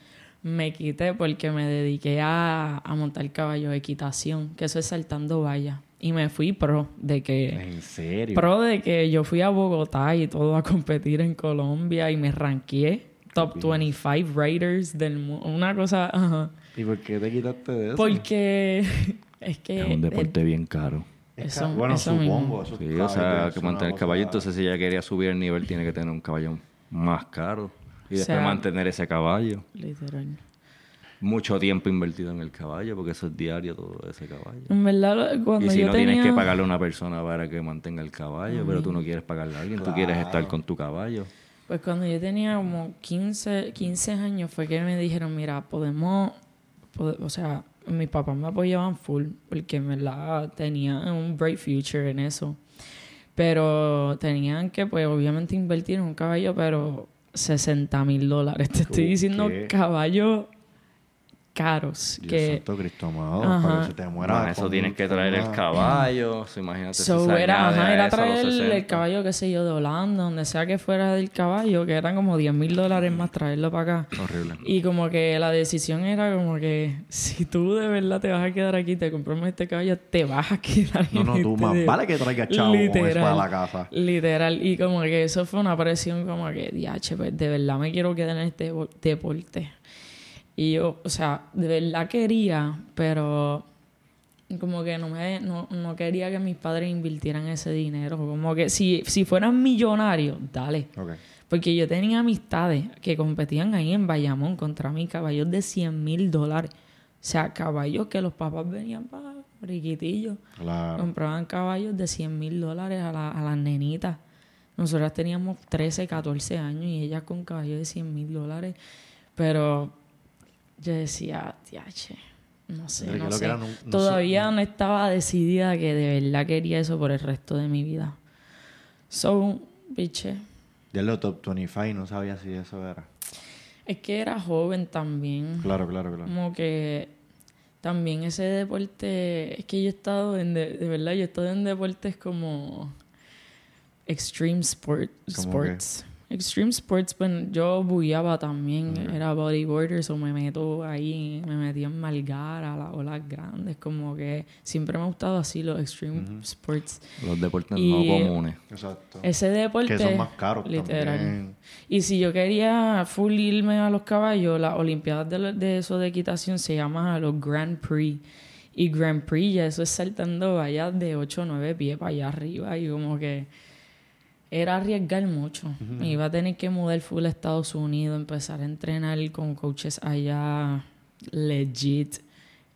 Me quité porque me dediqué a, a montar caballo de equitación, que eso es saltando vallas. Y me fui pro de que... ¿En serio? Pro de que yo fui a Bogotá y todo a competir en Colombia y me ranqueé top 25 Raiders del mundo. Una cosa, ajá. ¿Y por qué te quitaste de eso? Porque es que... Es un deporte bien caro. Es eso- bueno, eso supongo. eso es Sí, o sea, es que mantener el caballo, entonces si ella quería subir el nivel, tiene que tener un caballo más caro. Y O después sea- mantener ese caballo. Literal. Mucho tiempo invertido en el caballo, porque eso es diario todo ese caballo. En verdad, cuando Y si yo no tenía... tienes que pagarle a una persona para que mantenga el caballo, pero tú no quieres pagarle a alguien, tú quieres estar con tu caballo. Pues cuando yo tenía como 15, 15 años fue que me dijeron, mira, podemos, pode- o sea, mis papás me apoyaban full porque en verdad tenían un bright future en eso. Pero tenían que, pues, obviamente invertir en un caballo, pero 60 mil dólares. Te estoy ¿Qué? diciendo caballo caros. Dios que santo Cristo amado, Ajá. para que se te muera. Más eso tienes que traer el caballo. so, imagínate si So, se era, ajá, era traer el 60. caballo, qué sé yo, de Holanda, donde sea que fuera del caballo, que eran como 10 mil dólares más traerlo para acá. Horrible. Y como que la decisión era como que si tú de verdad te vas a quedar aquí, te compramos este caballo, te vas a quedar No, no, en tú este más de- vale que traigas chavo eso para la casa. Literal. Y como que eso fue una presión como que, diache, pues de verdad me quiero quedar en este depo- deporte. Y yo, o sea, de verdad quería, pero como que no me no, no quería que mis padres invirtieran ese dinero. Como que si, si fueran millonarios, dale. Porque yo tenía amistades que competían ahí en Bayamón contra mí, caballos de 100 mil dólares. O sea, caballos que los papás venían para riquitillos. Claro. Compraban caballos de 100 mil dólares a, la- a las nenitas. Nosotras teníamos 13, 14 años y ellas con caballos de 100 mil dólares. Pero yo decía, tiache, no sé, no sé. que era, no- no Todavía no estaba decidida que de verdad quería eso por el resto de mi vida. So, biche, Ya lo top 25 no sabía si eso era. es que era joven también. Claro, claro, claro. Como que también ese deporte, es que yo he estado en, de, de verdad, yo he estado en deportes como extreme sport, ¿Cómo sports. Extreme sports, pues yo bugueaba también, era bodyboarder, o me meto ahí, me metí en malgar a las olas grandes, como que siempre me ha gustado así los extreme sports. Los deportes Y- no comunes. Exacto. Ese deporte... Que son más caros literal. también. Y si yo quería full irme a los caballos, las Olimpiadas de, de eso de equitación se llaman los Grand Prix. Y Grand Prix ya eso es saltando vallas de 8 o 9 pies para allá arriba. Y como que era arriesgar mucho. Me iba a tener que mudar full a Estados Unidos, empezar a entrenar con coaches allá legit.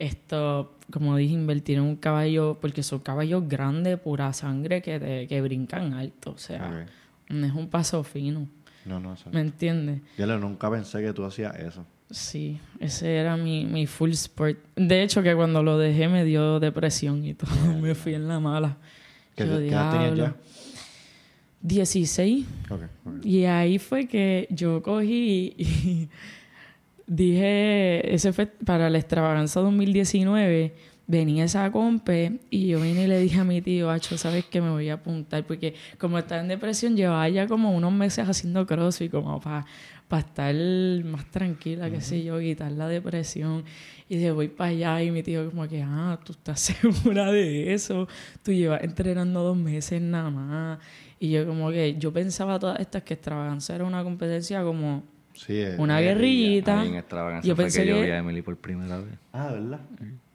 Esto, como dije, invertir en un caballo, porque son caballos grandes, pura sangre, que, te- que brincan alto. O sea, no es un paso fino. No, no, eso. ¿Me entiendes? Yo nunca pensé que tú hacías eso. Sí, ese era mi, mi full sport. De hecho, que cuando lo dejé me dio depresión y todo. me fui en la mala. ¿Qué, Yo, qué edad tenías "Diablo". 16. ya? Ok, ok. Y ahí fue que yo cogí y dije, ese fue para la extravaganza 2019, venía esa compe y yo vine y le dije a mi tío, Acho, ¿sabes qué? Me voy a apuntar porque como estaba en depresión, llevaba ya como unos meses haciendo crossfit como para estar más tranquila, qué sé yo, quitar la depresión. Y dije, voy para allá y mi tío como que, ah, tú estás segura de eso, tú llevas entrenando dos meses nada más. Y yo como que, yo pensaba todas estas que extravaganza era una competencia como Sí, es- una guerrillita. Ahí en extravagancia Yo fue pensé que yo vi a Emily por primera vez. Ah, ¿verdad?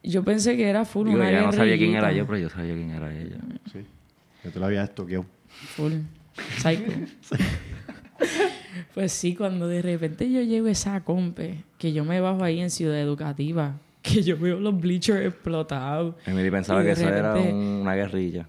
Yo pensé que era full Digo, una ya no sabía quién era guerrillita. yo, pero yo sabía quién era ella. Sí. Yo te lo había estoqueado. Full. Psycho. pues sí, cuando de repente yo llego a esa compe, que yo me bajo ahí en Ciudad Educativa, que yo veo los bleachers explotados. Emily pensaba que de eso era repente- un- una guerrilla.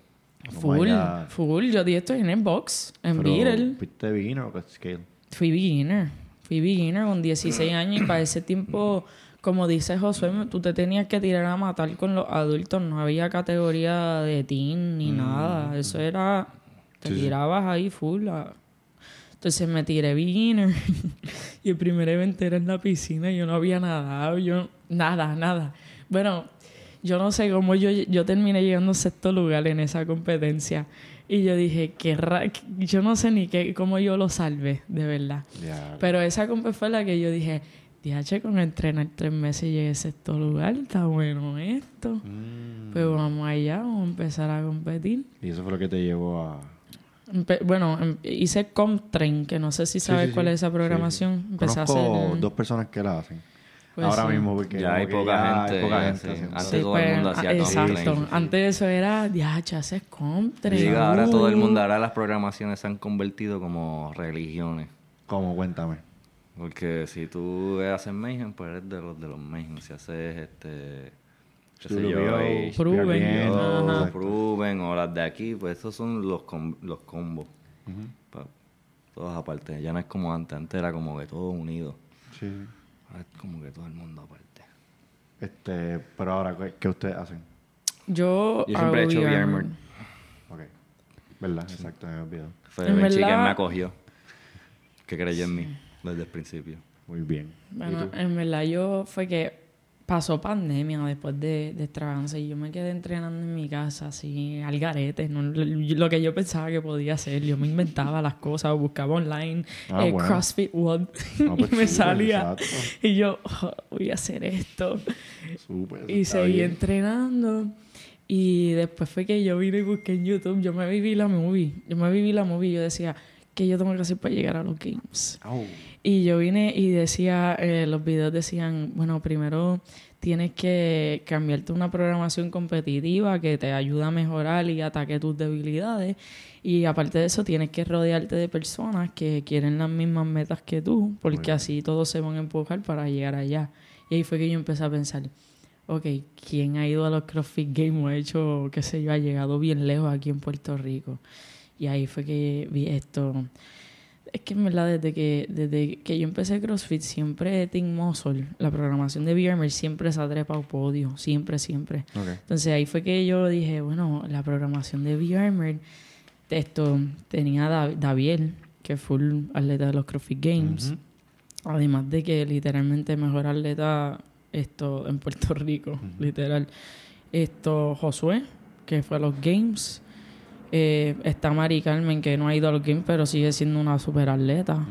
Oh Full, full. Yo di esto en el box, en Beatle. ¿Fuiste beginner o scale? Fui beginner. Fui beginner con 16 años y para ese tiempo, como dice Josué, tú te tenías que tirar a matar con los adultos. No había categoría de teen ni nada. Eso era... Te Sí, sí. tirabas ahí full. a- Entonces me tiré beginner. y el primer evento era en la piscina. y Yo no había nadado. Yo... Nada, nada. Bueno, yo no sé cómo yo, yo terminé llegando a sexto lugar en esa competencia. Y yo dije, qué ra... yo no sé ni qué, cómo yo lo salvé, de verdad. Pero esa compa fue la que yo dije, DH, con entrenar tres meses llegué a sexto lugar, está bueno esto. Mm. Pues vamos allá, vamos a empezar a competir. Y eso fue lo que te llevó a... Empe- bueno, em- hice Comtrain, que no sé si sabes sí, cuál sí. es esa programación. Empecé a hacer... dos personas que la hacen. Pues Ahora sí. mismo, porque Ya hay que poca ya gente, Hay poca ya, gente sí. Antes Sí, todo el pues, mundo a- hacía Exacto. Sí, sí. Antes de eso era, DH, haces. Digo, ahora Uh. todo el mundo, ahora las programaciones se han convertido como religiones. ¿Cómo? Cuéntame. Porque si tú haces Mayhem, pues eres de los de los Mayhem. Si haces este. qué sé yo, Proven, Bien, o exacto. Proven o las de aquí, pues esos son los, com- los combos. Pa- todos aparte. Ya no es como antes. Antes era como que todo unido. Sí. Es como que todo el mundo aparte. Este, pero ahora, ¿qué, qué ustedes hacen? Yo, Yo siempre he hecho VR. VRMord. Ok. ¿Verdad? Exacto, me había olvidado. Fue En Benchi que verdad- me acogió. Que creyó en mí desde el principio. Muy bien. ¿Y Bueno, en verdad yo fue que pasó pandemia después de, de extravaganza y yo me quedé entrenando en mi casa así al garete, no, lo que yo pensaba que podía hacer, yo me inventaba las cosas, buscaba online Ah, eh, bueno. CrossFit World Ah, pues y me salía exacto. y yo "Oh, voy a hacer esto y seguí bien. entrenando y después fue que yo vine y busqué en YouTube, yo me viví la movie, yo me viví la movie y yo decía que yo tengo que hacer para llegar a los games. Y yo vine y decía, eh, los videos decían, bueno, primero tienes que cambiarte una programación competitiva que te ayuda a mejorar y ataque tus debilidades. Y aparte de eso, tienes que rodearte de personas que quieren las mismas metas que tú, porque así todos se van a empujar para llegar allá. Y ahí fue que yo empecé a pensar, ok, ¿quién ha ido a los CrossFit Games o ha hecho, qué sé yo, ha llegado bien lejos aquí en Puerto Rico? Y ahí fue que vi esto. Es que en verdad, desde que, desde que yo empecé CrossFit, siempre Team Muscle, la programación de VRMer, siempre se ha trepado podio. Siempre, siempre. Entonces ahí fue que yo dije, bueno, la programación de VRMer, esto tenía a Da- Daviel, que fue el atleta de los CrossFit Games. Además de que literalmente mejor atleta esto en Puerto Rico, literal. Esto Josué, que fue a los Games. Eh, está Mari Carmen, que no ha ido a los Games, pero sigue siendo una super atleta.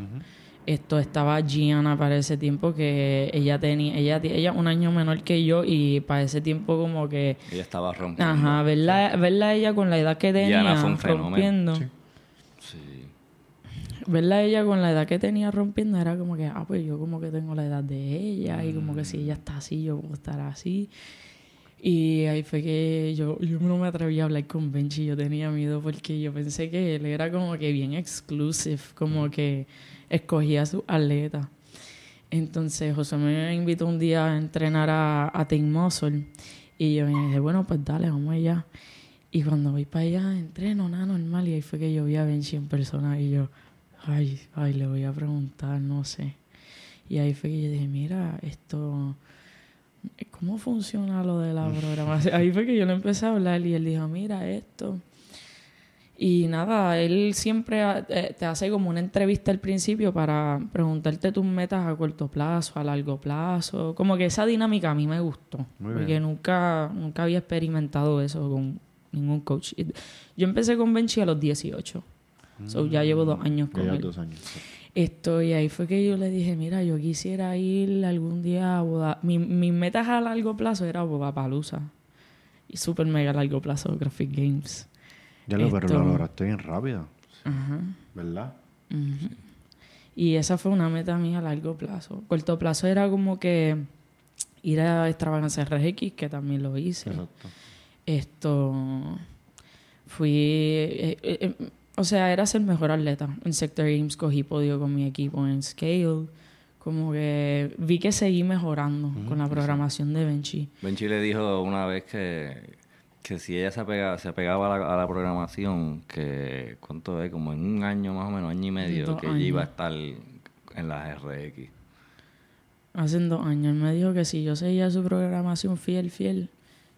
Esto estaba Gianna para ese tiempo que ella tenía, ella, ella un año menor que yo y para ese tiempo como que, Ella estaba rompiendo. ajá, verla, verla ella con la edad que tenía, Gianna fue un fenómeno. rompiendo, Sí. Sí. verla a ella con la edad que tenía rompiendo era como que, ah, pues yo como que tengo la edad de ella y como que si ella está así, yo puedo estar así. Y ahí fue que yo, yo no me atreví a hablar con Benchi, yo tenía miedo porque yo pensé que él era como que bien exclusive, como que escogía a su atleta. Entonces José me invitó un día a entrenar a, a Team Muscle y yo dije, bueno, pues dale, vamos allá. Y cuando voy para allá, entreno, nada normal. Y ahí fue que yo vi a Benchi en persona y yo, ay, ay, le voy a preguntar, no sé. Y ahí fue que yo dije, mira, esto, ¿cómo funciona lo de la programación? Ahí fue que yo le empecé a hablar y él dijo, mira, esto. Y nada, él siempre eh, te hace como una entrevista al principio para preguntarte tus metas a corto plazo, a largo plazo. Como que esa dinámica a mí me gustó. Muy porque bien. nunca, nunca había experimentado eso con ningún coach. Yo empecé con Benchi a los 18. So, ya llevo dos años con Llevas él. dos años. Esto, y ahí fue que yo le dije, mira, yo quisiera ir algún día a Boda. Mi, mis metas a largo plazo era Bodapalusa. Y súper mega largo plazo, Graphic Games. Ya lo, pero lo lograste bien rápido, Ajá. ¿verdad? Y esa fue una meta mía a largo plazo. Corto plazo era como que ir a Extravaganza RX, que también lo hice. Exacto. Esto fui eh, eh, eh, o sea era ser mejor atleta. En Sector Games cogí podio con mi equipo en Scale. Como que vi que seguí mejorando con la programación de Benchi. Benchi le dijo una vez que, que si ella se apegaba, se apegaba a la, a la programación, que cuánto es, como en un año más o menos, año y medio, Dos que ella iba a estar en las RX. hace dos años él me dijo que si yo seguía su programación fiel fiel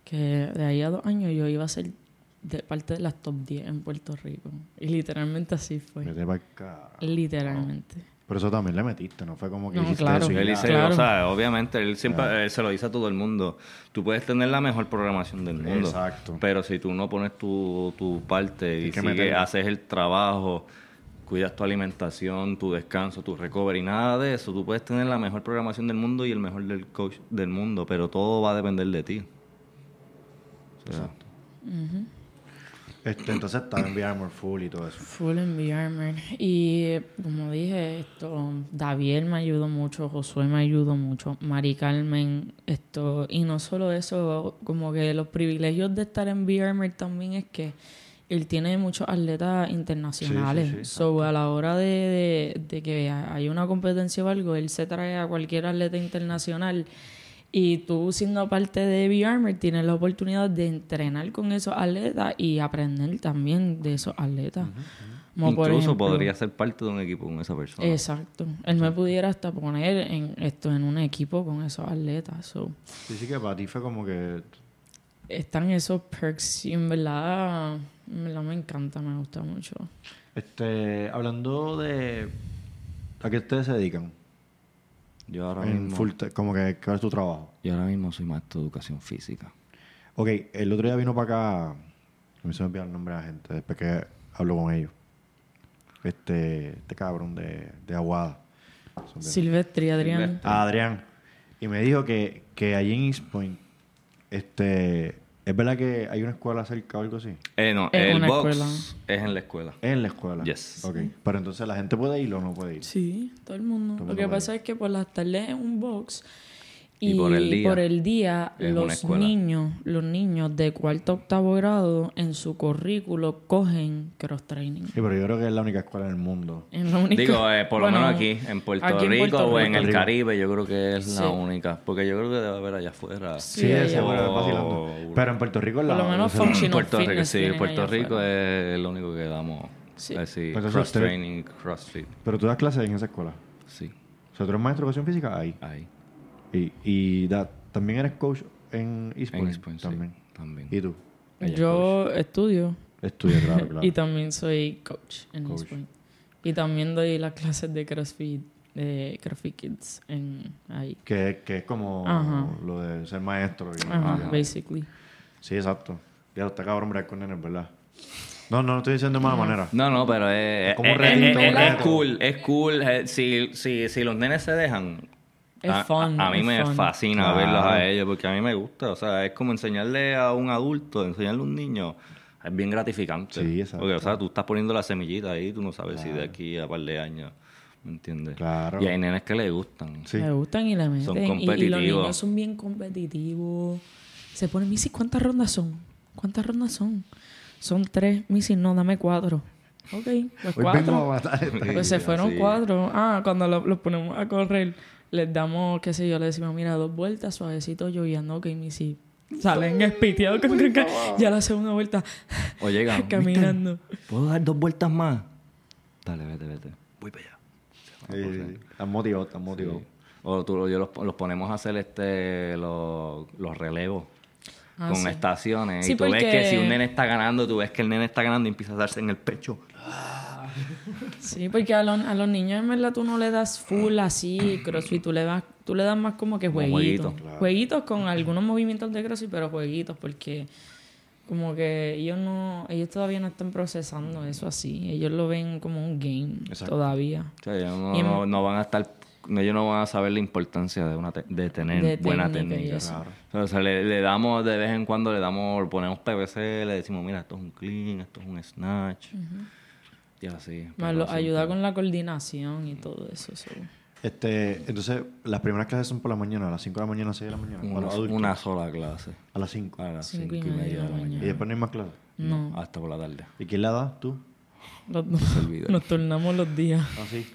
que de ahí a dos años yo iba a ser de parte de las top 10 en Puerto Rico y literalmente así fue Vete literalmente Pero eso también le metiste, ¿no? Fue como que No, hiciste claro. eso y Él ya. dice, Claro. o sea, obviamente, él siempre él se lo dice a todo el mundo. Tú puedes tener la mejor programación del mundo. Exacto. Pero si tú no pones tu, tu parte y meterle. haces el trabajo, cuidas tu alimentación, tu descanso, tu recovery, nada de eso, tú puedes tener la mejor programación del mundo y el mejor del coach del mundo, pero todo va a depender de ti. O sea, Este, entonces estaba en VRMore Full y todo eso. Full en VRmer. Y como dije, esto, Daviel me ayudó mucho, Josué me ayudó mucho, Mari Carmen, esto, y no solo eso, como que los privilegios de estar en VRmer también es que él tiene muchos atletas internacionales. Sí, sí, sí, so, a la hora de, de, de que hay una competencia o algo, él se trae a cualquier atleta internacional. Y tú siendo parte de V-Armor tienes la oportunidad de entrenar con esos atletas y aprender también de esos atletas. Como por incluso ejemplo- podría ser parte de un equipo con esa persona. Exacto. Él me pudiera hasta poner en esto en un equipo con esos atletas. So, Sí, sí que para ti fue como que... están esos perks y en verdad, en verdad me encanta, me gusta mucho. Este, hablando de... ¿A qué ustedes se dedican? Yo ahora En mismo... full como que, ¿cuál es tu trabajo? Yo ahora mismo soy maestro de educación física. Ok, el otro día vino para acá, a mí se me olvidó el nombre de la gente, después que hablo con ellos. Este, este cabrón de, de Aguada. De- y Adrián. Silvestre. a Adrián. Y me dijo que, que allí en East Point, este, ¿es verdad que hay una escuela cerca o algo así? Eh, no, Es el una box escuela. es en la escuela. En la escuela. Yes. Ok. Pero entonces la gente puede ir o no puede ir. Sí, todo el mundo. Todo el Lo que puede pasa es que por las tardes es un box y, Y por el día por el día es una los niños, los niños de cuarto a octavo grado en su currículo cogen cross training. Sí, pero yo creo que es la única escuela en el mundo. Es la única- Digo, eh, por lo Bueno, menos aquí, en Puerto aquí en Rico Puerto o en Rico. el Caribe, yo creo que es Sí. la única. Porque yo creo que debe haber allá afuera. Sí, Sí, allá. ese bueno, Oh. vacilando. Pero en Puerto Rico es la Por lo menos la- funciona. Puerto Rico, Fitness sí, Puerto Rico es lo único que damos. Sí. Así, entonces cross usted- training, crossfit. Pero tú das clases en esa escuela. Sí, O sea, tú eres maestro de educación física ahí. ahí. Y, y da- también eres coach en East En sí, también. también. ¿Y tú? Yo estudio Estudias, claro, claro. y también soy coach en Point. Y también doy las clases de CrossFit, de CrossFit Kids en ahí. que, que es como Ajá. lo de ser maestro. y- Ajá, Ajá. basically. Sí, exacto. Ya está cabrón bregar con nenes, ¿verdad? No, no lo estoy diciendo de mala manera. No, no, pero es, Como un es- reto, es- un es reto. cool, es cool. Si, si, si los nenes se dejan, Es a, fun, a- a mí es me fun. fascina Claro. verlos a ellos porque a mí me gusta. O sea, es como enseñarle a un adulto, enseñarle a un niño. Es bien gratificante. Sí, exacto. Porque, o sea, tú estás poniendo la semillita ahí, tú no sabes si de aquí a un par de años, ¿me entiendes? Claro. Y hay nenes que le gustan. Sí. Me gustan y le meten. Son Y- Y, los competitivos. niños son bien competitivos. Se ponen, Missy, ¿cuántas rondas son? ¿Cuántas rondas son? Son tres. Missy, no, dame cuatro. Ok, pues Hoy vengo a cuatro. matar Pues se fueron cuatro. Ah, cuando lo- los ponemos a correr, les damos, qué sé yo, le decimos, mira, dos vueltas, suavecito, lloviendo. Ok, Missy. Salen espiteados con Ya la segunda vuelta, O llegan. caminando. ¿Puedo dar dos vueltas más? Dale, vete, vete. Voy para allá. Sí, Están motivados, están motivados. O tú, yo los, los ponemos a hacer este los, los relevos Ah, con sí. estaciones. Sí, y tú ves que si un nene está ganando, tú ves que el nene está ganando y empieza a darse en el pecho. Sí, porque a los, a los niños en verdad tú no le das full así crossfit, tú le das, tú le das más como que jueguitos. claro. Jueguitos con algunos movimientos de crossfit, pero jueguitos, porque como que ellos no, ellos todavía no están procesando eso así. Ellos lo ven como un game Exacto. todavía. O sea, ellos no, van a estar, ellos no van a saber la importancia de una te- de tener De buena técnica. Claro. O sea, le, le damos de vez en cuando, le damos, ponemos PVC, le decimos, mira, esto es un clean, esto es un snatch. Más pero lo- siempre- ayuda con la coordinación y todo eso. so. Este, entonces, las primeras clases son por la mañana, a las 5 de la mañana, 6 de la mañana. Una, sola clase. A las 5. A las Cinco cinco y media de la mañana. Y después no hay más clases. No, Hasta por la tarde. ¿Y quién la da? ¿Tú? los nos tornamos los días Así.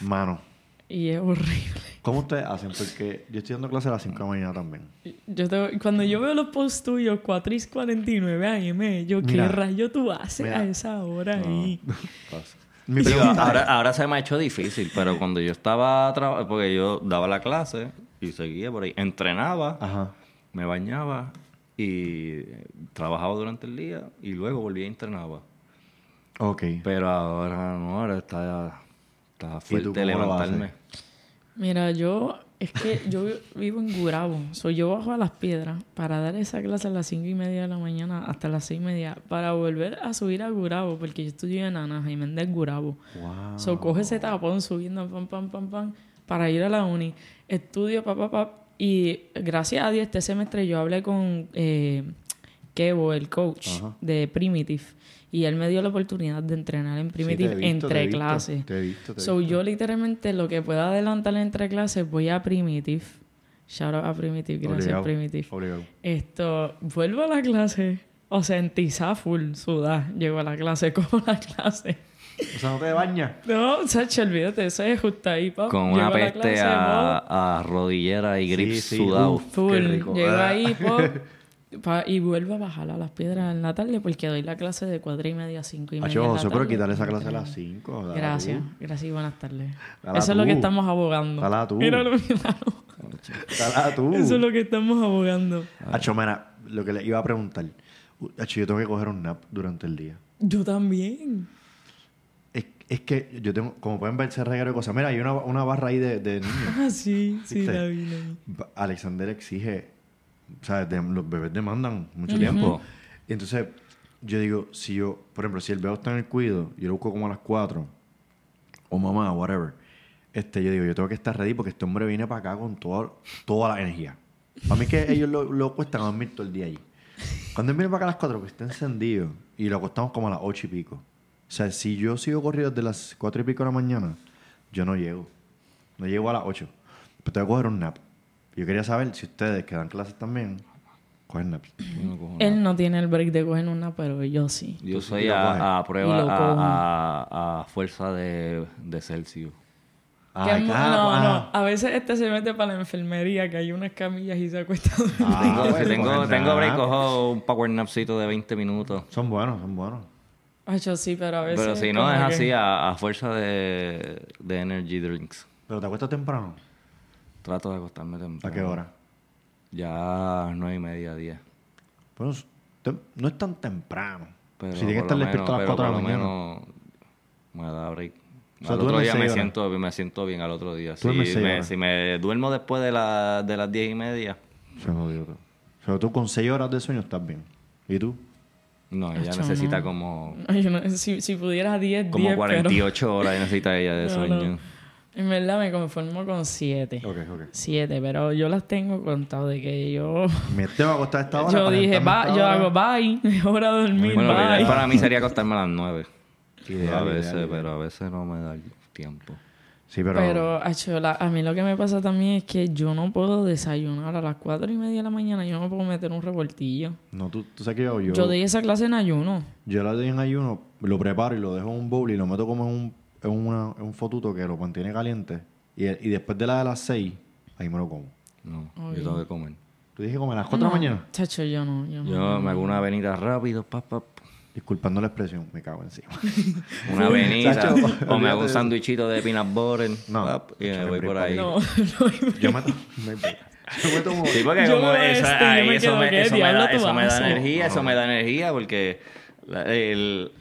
Mano, y es horrible. ¿Cómo ustedes hacen? Porque yo estoy dando clases a las 5 de la mañana también. Yo te- cuando yo veo los posts tuyos, 4 y 49 AM, yo, ¿qué Mira. rayo tú haces Mira. a esa hora ahí? Mi ahora, ahora se me ha hecho difícil, pero cuando yo estaba trabajando, porque yo daba la clase y seguía por ahí, entrenaba, Ajá. me bañaba y trabajaba durante el día y luego volvía y entrenaba. Ok. Pero ahora no, ahora está, está tú fuerte levantarme. Mira, yo, es que yo vi- vivo en Gurabo. So, yo bajo a las piedras para dar esa clase a las 5 y media de la mañana hasta las 6 y media para volver a subir a Gurabo, porque yo estudio en Anaheim, en Gurabo. Wow. So, coge ese tapón subiendo, pam, pam, pam, pam, para ir a la uni. Estudio, pa, pa, pa. Y gracias a Dios, este semestre yo hablé con eh, Kevo, el coach Ajá. de Primitive. Y él me dio la oportunidad de entrenar en Sí, te he Primitive visto, entre clases. Te he visto, te he So, visto. yo literalmente lo que pueda adelantar entre clases, voy a Primitive. Shout out a Primitive, gracias Obligado, Primitive. obligado. Esto, vuelvo a la clase, o sea, en tiza full, sudá. Llego a la clase, cojo la clase. O sea, no te bañas. No, Sacha, olvídate, eso es justo ahí, pa. Con una a la peste clase, a, a rodillera y grip Sí, sí, sudado. full. Qué rico. Llego Ah. ahí, po, pa- y vuelvo a bajar a las piedras en la tarde porque doy la clase de cuatro y media a cinco y media. Acho, José, pero quitarle esa clase a las 5. Gracias, gracias y buenas tardes. Dala Eso es lo que estamos abogando. Dala tú. Míralo, míralo. Dala tú. Eso es lo que estamos abogando. Acho, mira, lo que le iba a preguntar. Acho, yo tengo que coger un nap durante el día. Yo también. Es, es que yo tengo, como pueden ver, ese reguero de cosas. Mira, hay una, una barra ahí de, de niños. Ah, sí, sí, la vi, la vi. Alexander exige, de- los bebés demandan mucho tiempo. Y entonces, yo digo, si yo, por ejemplo, si el bebé está en el cuido, yo lo busco como a las 4, o mamá, whatever, este, yo digo, yo tengo que estar ready porque este hombre viene para acá con toda, toda la energía. Para mí que ellos lo, lo cuestan a dormir todo el día allí. Cuando él viene para acá a las 4, pues está encendido y lo acostamos como a las 8 y pico. O sea, si yo sigo corrido desde las 4 y pico de la mañana, yo no llego. No llego a las 8. Pero tengo que coger un nap. Yo quería saber si ustedes que dan clases también cogen naps. Él no tiene el break de coger una, pero yo sí. Yo soy a, a prueba, a, a- a fuerza de, de Celsius. Que Ay, mu- ah, no, ah. no. A veces este se mete para la enfermería, que hay unas camillas y se acuesta a dormir. Ah, Tengo, si tengo, tengo break, cojo un power napcito de 20 minutos. Son buenos, son buenos. Ay, yo sí, pero a veces. Pero si no, es que- así, a, a fuerza de, de energy drinks. Pero te acuestas temprano. Trato de acostarme temprano. ¿A qué hora? Ya nueve y media, 10. Bueno, no es tan temprano. Pero si tienes que estar despierto a las menos- 4 de la pero mañana. menos me da break. O sea, al tú otro día me siento, me siento bien al otro día. Si me, si me duermo después de, la, de las diez y media, Se jodió todo. O sea, tú con 6 horas de sueño estás bien. ¿Y tú? no, ella Acho, necesita no. como, Ay, yo no- si, si pudieras 10, como 10, 48 horas necesita ella de pero... sueño. En verdad me conformo con 7. Ok, ok. 7, pero yo las tengo contado de que yo... Me tengo que acostar a esta hora. Yo para dije, a va, yo hora. hago bye, es hora de dormir, Bueno, lo bye. ideal para mí sería acostarme a las 9. Ideal, a veces, ideal. pero a veces no me da el tiempo. Sí, pero... Pero, acho, la- a mí lo que me pasa también es que yo no puedo desayunar a las 4 y media de la mañana. Yo no me puedo meter un revoltillo. No, tú, tú sabes que yo... Yo, Yo, doy esa clase en ayuno. yo la doy en ayuno, lo preparo y lo dejo en un bowl y lo meto como en un, en una- en un fotuto que lo mantiene caliente. Y, y después de la de las 6, ahí me lo como. No, Ay. yo tengo que comer. Tú dije como a las 4 de la mañana. Chacho, yo no. Yo, no. Me hago una avenida rápido, pap, pap, Disculpando la expresión, me cago encima. una avenida, Chacho, o me hago un sándwichito de peanut butter, No, pap, y me voy por ahí. No, no. yo me... me tomo... Sí, porque Yo como esa- este, ahí me eso, me, ¿qué eso, me diablo da, eso me da energía, eso me da energía porque la- el,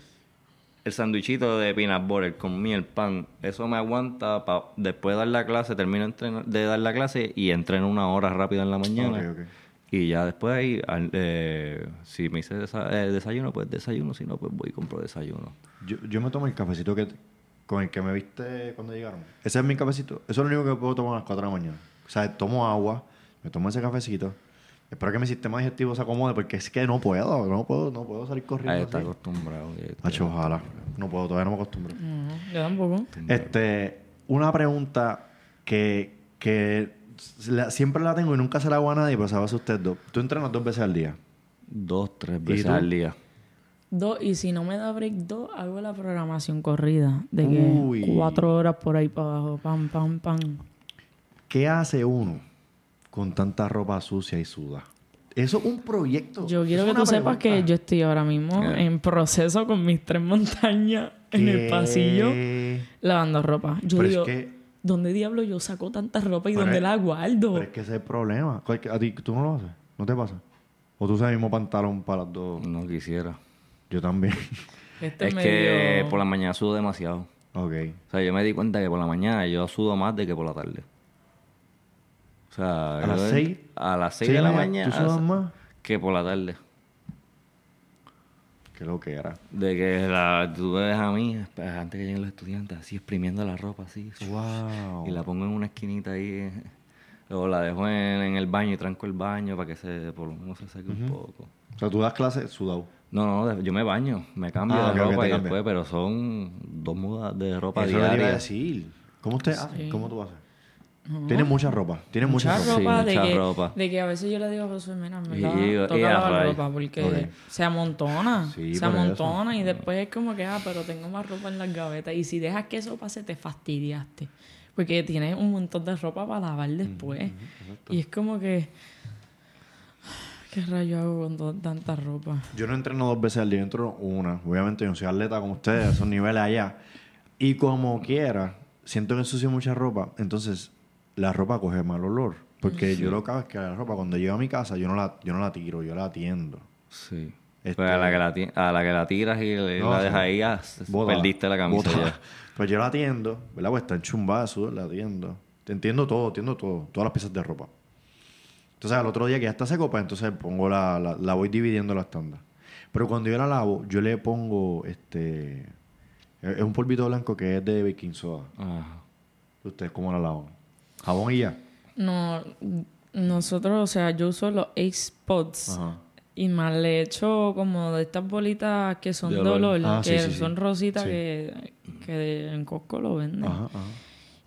el sándwichito de peanut butter con miel, pan, eso me aguanta para después de dar la clase, termino de dar la clase y entreno una hora rápida en la mañana. Ok, ok. Y ya después ahí, eh, si me hice eh, desayuno, pues desayuno, si no, pues voy y compro desayuno. Yo, yo me tomo el cafecito que con el que me viste cuando llegaron. Ese es mi cafecito. Eso es lo único que puedo tomar a las 4 de la mañana. O sea, tomo agua, me tomo ese cafecito. Espero que mi sistema digestivo se acomode porque es que no puedo, no puedo, no puedo salir corriendo. Ahí está así. acostumbrado. ahí está. Hacho, ojalá. No puedo, todavía no me acostumbro. No, yo tampoco. Este, una pregunta que, que la- siempre la tengo y nunca se la hago a nadie, pero se la hace usted dos. Tú entrenas dos veces al día. Dos, tres ¿Y veces al día. Dos, y si no me da break dos, hago la programación corrida. De que Uy. cuatro horas por ahí para abajo. Pam, pam, pam. ¿Qué hace uno con tanta ropa sucia y suda? Eso es un proyecto. Yo quiero que tú sepas que yo estoy ahora mismo Eh. en proceso con mis tres montañas en el pasillo lavando ropa. Yo Pero digo, es que, ¿dónde diablo yo saco tanta ropa y Pero dónde es- la guardo? pero es que ese es el problema. ¿Cuál que- ¿A ti tú no lo haces? ¿No te pasa? ¿O tú usas el mismo pantalón para las dos? No quisiera. Yo también. Este Es medio- que por la mañana sudo demasiado. ok. O sea, yo me di cuenta que por la mañana yo sudo más de que por la tarde. O sea, ¿A las seis? A las 6 Sí, de la ¿Tú mañana sudas más? que por la tarde. Que lo que era. De que la, tú ves a mí, pues, antes que lleguen los estudiantes, así exprimiendo la ropa, así. Wow. Y la pongo en una esquinita ahí. eh, Luego la dejo en, en el baño y tranco el baño para que se, por lo menos se seque un poco. O sea, tú das clases sudado. No, no, yo me baño, me cambio Ah, de ropa y después, pero son dos mudas de ropa Eso diaria. decir. ¿Cómo usted hace? ¿Cómo tú haces? Tienes mucha ropa. Tienes mucha, Mucha ropa. ropa, Sí, de, mucha que, ropa. de que a veces yo le digo a Josué, mira, me toca a rayos. ropa porque se amontona. Sí, se eso. amontona y después es como que, ah, pero tengo más ropa en las gavetas. Y si dejas que eso pase, te fastidiaste. Porque tienes un montón de ropa para lavar después. y es como que, ¿qué rayo hago con tanta ropa? Yo no entreno dos veces al día, entro una. Obviamente yo no soy atleta como ustedes, esos niveles allá. Y como quiera, siento que ensucio mucha ropa, entonces la ropa coge mal olor. Porque yo lo que hago es que la ropa, cuando llego a mi casa, yo no la, yo no la tiro, yo la atiendo. Sí. Este, Pues a la, que la, a la que la tiras y le- No, la dejas ahí, ah, perdiste la camisa ya. Pues yo la atiendo, ¿verdad? Pues está en chumbazo, la atiendo. Te entiendo todo, entiendo todo, todas las piezas de ropa. Entonces al otro día que ya está seco, pues entonces pongo la, la, la voy dividiendo las tandas. Pero cuando yo la lavo, yo le pongo este. Es un polvito blanco que es de baking soda. Ajá. ¿Ustedes cómo la lavan? Jabón y ya. No, nosotros, o sea, yo uso los Ace Pods. Ajá. Y más le echo como de estas bolitas que son De de olor. olor, Ah, que sí, sí, sí. son rositas Sí. que, que en Costco lo venden. Ajá, ajá.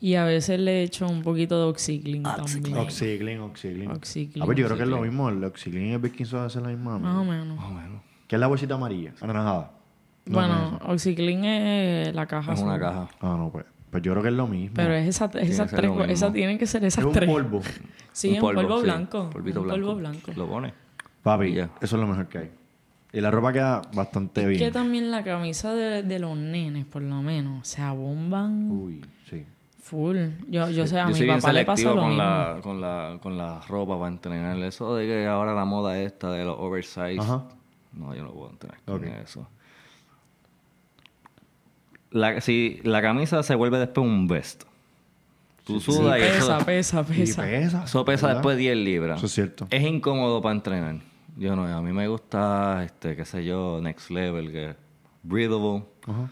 Y a veces le echo un poquito de Oxyclean también. Oxyclean, oxyclean. Oxyclean. A ver, yo creo que es lo mismo. El oxyclean y el baking soda hacen la misma. Más o menos. Más o menos. ¿Qué es la bolsita amarilla? Anaranjada. No, bueno, no es es la caja. Es una azul. caja. Ah, no, pues. Pues yo creo que es lo mismo. Pero es esa, esas tres, esas tienen que ser esas Es un tres. polvo. Sí, un polvo, sí. blanco. Polvito un blanco. polvo blanco. Lo pones. Papi, Y ya. eso es lo mejor que hay. Y la ropa queda bastante bien. Que también la camisa de, de los nenes, por lo menos, se abomban Uy, sí. full. Yo, yo sé, a Yo mi papá le pasa selectivo lo con mismo. la, con, la, con la ropa para entrenar. Eso de que ahora la moda esta de los oversize. Ajá. No, yo no puedo entrenar con eso. La, si la camisa se vuelve después un vest. Tú Sí, sudas y eso, pesa, pesa, Y pesa. eso pesa ¿verdad? después 10 libras. Eso es cierto. Es incómodo para entrenar. Yo no, a mí me gusta, este, qué sé yo, next level, que breathable. Ajá.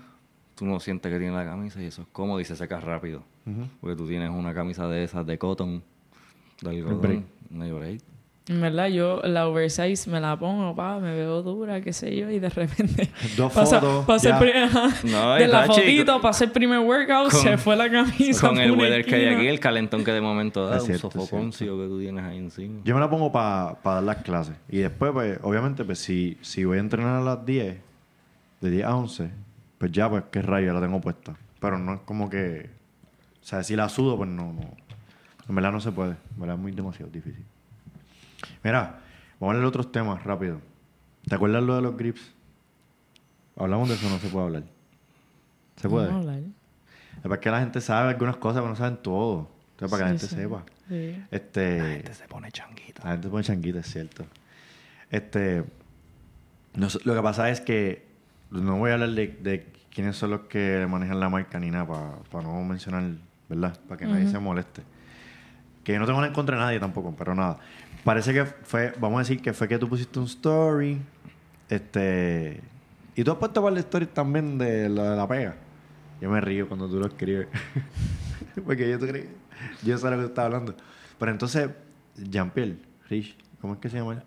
Tú no sientes que tiene la camisa y eso es cómodo y se seca rápido. Porque tú tienes una camisa de esas de cotton, de algodón, break. no hay break. En verdad, yo la oversize me la pongo, pa, me veo dura, qué sé yo, y de repente. Dos pasa- fotos, pasa el ya. pri- ajá, No, de la fotito, pasé el primer workout, Con- se fue la camisa. Con el weather que hay aquí, el calentón que de momento da, Es un sofoconcio que tú tienes ahí encima. Yo me la pongo para dar las clases. Y después, pues, obviamente, pues, si, si voy a entrenar a las 10, de 10 a 11, pues ya, pues, qué rayo, la tengo puesta. Pero no es como que... O sea, si la sudo, pues no, no. En verdad no se puede. En verdad es muy demasiado difícil. Mira, vamos a ver otros temas rápido. ¿Te acuerdas lo de los grips? Hablamos de eso, no se puede hablar. ¿Se puede? A hablar. Es para que la gente sabe algunas cosas, pero no saben todo. Entonces, para que la gente sí. sepa. Sí. Este... se pone changuita. La gente pone changuita, es cierto. Este, no lo que pasa es que no voy a hablar de, de quiénes son los que manejan la marca ni nada para no mencionar, ¿verdad? Para que nadie se moleste. Que no tengo nada en contra de nadie tampoco, pero nada. Parece que fue, vamos a decir que fue que tú pusiste un story, este, y tú has puesto para el story también de lo de la pega. Yo me río cuando tú lo escribes. Porque yo, te creí- yo sé lo que tú estás hablando. Pero entonces, Jean-Pierre, Rich, ¿cómo es que se llama?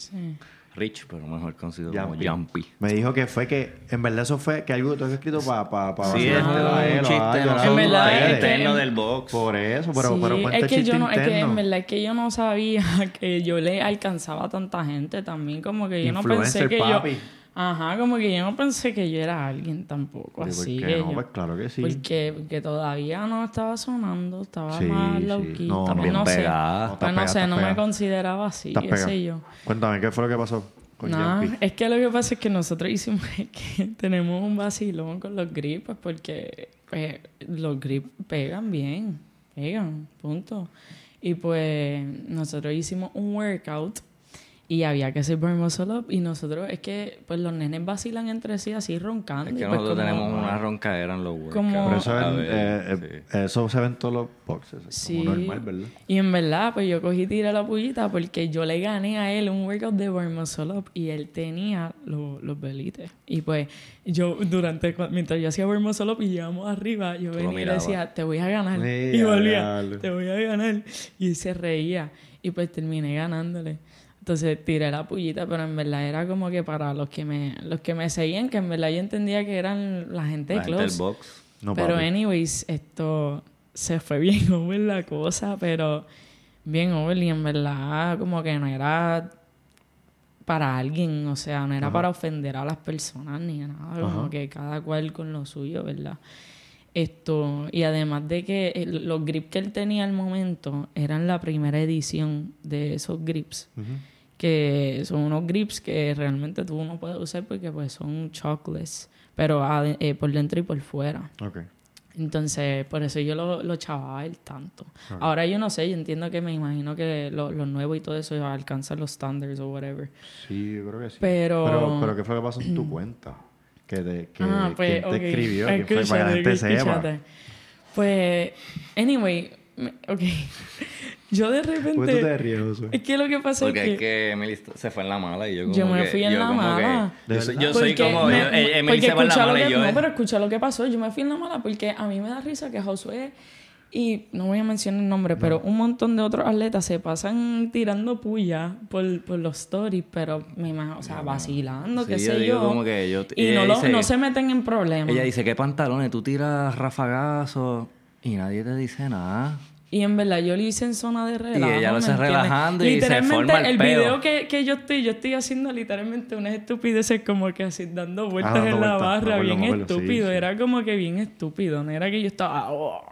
Sí. Rich, pero mejor conocido como Jumpy. Me dijo que fue que, en verdad, eso fue que algo que tú habías escrito para pa, pa Sí, es un chiste En verdad, este- interno del box. Por eso, pero, Sí, pero cuenta es el que chiste yo no, es que en verdad es que yo no sabía que yo le alcanzaba a tanta gente también, como que yo no pensé que papi. yo, ajá, como que yo no pensé que yo era alguien tampoco, Oye, ¿por así que no? yo- Pues claro que sí. porque, porque todavía no estaba sonando, estaba Sí, más sí. low-key, No, también no. no sé, Pegada. No, pues no pegada, sé, no me consideraba así, qué sé yo. Cuéntame, ¿qué fue lo que pasó Jumpy? es que lo que pasa es que nosotros hicimos es que tenemos un vacilón con los grips, pues porque pues, los grips pegan bien, pegan, punto. Y pues nosotros hicimos un workout y había que hacer burn muscle up y nosotros es que pues los nenes vacilan entre sí así roncando. Es que y, pues, nosotros como- tenemos una roncaera en los workouts. Como- Pero eso, A es- ver, eh, eh, eso se ve en todos los boxes. Es Sí. como normal, ¿verdad? Y en verdad, pues yo cogí y tiré la pullita porque yo le gané a él un workout de burn muscle up y él tenía lo- los belites. Y pues yo, durante, mientras yo hacía burn muscle up y llegamos arriba, yo venía y le decía, te voy a ganar. Sí, y volvía, te voy a ganar. Y él se reía. Y pues terminé ganándole. Entonces tiré la pullita, pero en verdad era como que para los que me, los que me seguían, que en verdad yo entendía que eran la gente de La gente del close. box. No, pero papi. anyways, esto se fue bien over la cosa, pero bien over y en verdad como que no era para alguien, o sea, no era para ofender a las personas ni nada, como Ajá. que cada cual con lo suyo, ¿verdad? Esto, y además de que el- los grips que él tenía al momento eran la primera edición de esos grips. Que son unos grips que realmente tú no puedes usar porque pues son chocolates, pero eh, por dentro y por fuera. Ok. Entonces, por eso yo lo, lo chavaba él tanto. Ahora yo no sé, yo entiendo que me imagino que lo, lo nuevo y todo eso alcanza los standards o whatever. Sí, yo creo que sí. Pero- Pero, pero ¿qué fue que pasó en tu cuenta? Que te, que, ah, pues, ¿quién te escribió? ¿Quién fue para que la Escúchate, gente sepa? escúchate. Pues, anyway, ok. yo de ¿Por qué tú repente... te ríes, Josué? Es que lo que pasa Porque es es que... que Emily se fue en la mala y yo como Yo me que- fui en yo la que- mala. ¿De yo soy, verdad? yo soy Porque como... me- yo- eh, Emily porque se fue en la mala que- y yo... No, pero escucha lo que pasó. Yo me fui en la mala porque a mí me da risa que Josué y no voy a mencionar el nombre, pero un montón de otros atletas se pasan tirando puya por, por los stories, pero me imagino, o sea, vacilando, qué Sí, yo sé yo. como que yo- y ella no, lo- dice- no se meten en problemas. Ella dice, ¿qué pantalones? Tú tiras rafagazos y nadie te dice nada. Y en verdad yo lo hice en zona de relajo. ella lo ¿me hace relajando y se Literalmente, forma el el peo. video que, que yo estoy, yo estoy haciendo literalmente unas estupideces como que así dando vueltas dando en la vueltas, barra, bien estúpido. sí. Era como que bien estúpido, no era que yo estaba... "Oh".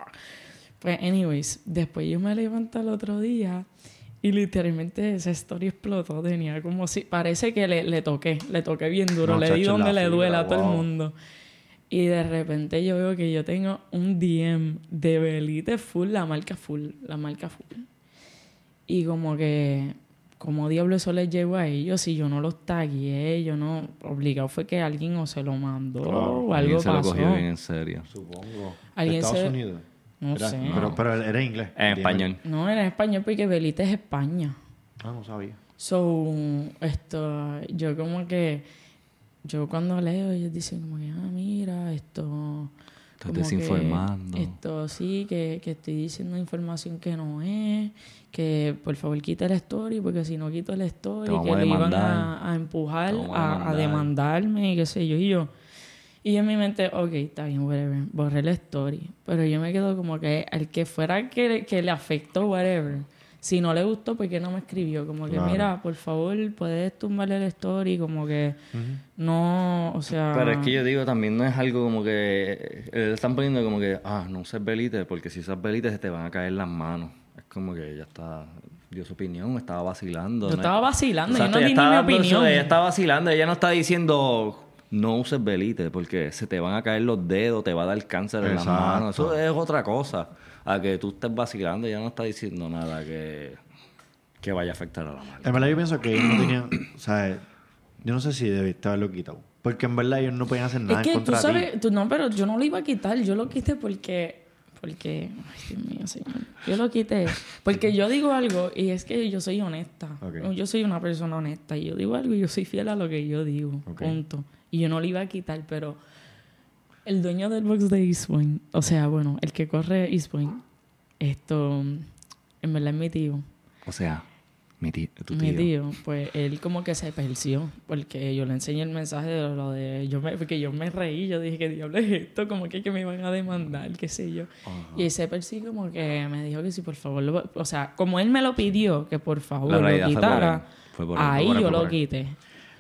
Pues, anyways, después yo me levanto el otro día y literalmente esa story explotó. Tenía como si... Parece que le, le toqué, le toqué bien duro, le di donde le duele a todo wow. el mundo. Y de repente yo veo que yo tengo un DM de Belite full, la marca full, la marca full. Y como que, como diablo eso les llegó a ellos, si yo no los tagué, yo no, obligado fue que alguien o se lo mandó o algo Alguien se lo pasó. cogió bien en serio. Supongo. ¿De Alguien Estados se- Unidos? No Era- sé. Pero, pero era inglés. En español. No, era en español porque Belite es España. Ah, no sabía. So, esto, yo como que, yo cuando leo, ellos dicen como que, ah, mira, esto... Estás desinformando. Esto sí, que, que estoy diciendo información que no es, que por favor quite el story, porque si no quito el story, que le iban a, a empujar, a a, a demandar. demandarme y qué sé yo. Y yo, y en mi mente, ok, está bien, whatever, borré la story. Pero yo me quedo como que al que fuera que, que le afectó, whatever. Si no le gustó, ¿por qué no me escribió? Como que, Claro. mira, por favor, puedes tumbarle el story, como que no, o sea... Pero es que yo digo, también no es algo como que... eh, Le están poniendo como que, ah, no uses belite, porque si usas belite se te van a caer las manos. Es como que ella está... Dio su opinión, estaba vacilando. Yo ¿no? estaba vacilando, Exacto, yo no ella di ni estaba mi dando su- opinión. Ella está vacilando, ella no está diciendo no uses belite porque se te van a caer los dedos, te va a dar cáncer en las manos. Eso es otra cosa. A que tú estés vacilando, ella no está diciendo nada que, que vaya a afectar a la marca. En verdad yo pienso que ellos no tenían... o sea, yo no sé si debiste haberlo quitado. Porque en verdad ellos no podían hacer nada Es que en tú contra ti. sabes, tú, no, pero yo no lo iba a quitar, yo lo quité porque, porque, ay Dios mío, señor, yo lo quité porque yo digo algo y es que yo soy honesta, Ok. yo soy una persona honesta y yo digo algo y yo soy fiel a lo que yo digo, Ok. punto. Y yo no lo iba a quitar, pero el dueño del box de East Point, o sea, bueno, el que corre East Point, esto, en verdad es mi tío. O sea, mi tío, tu Mi tío. tío, pues él como que se perció porque yo le enseñé el mensaje de lo de yo me porque yo me reí, yo dije que diablo es esto, como que, que me iban a demandar, qué sé yo. Y él se perció como que me dijo que si por favor, lo- o sea, como él me lo pidió que por favor lo realidad fue por quitara. Fue por ahí por yo lo quité.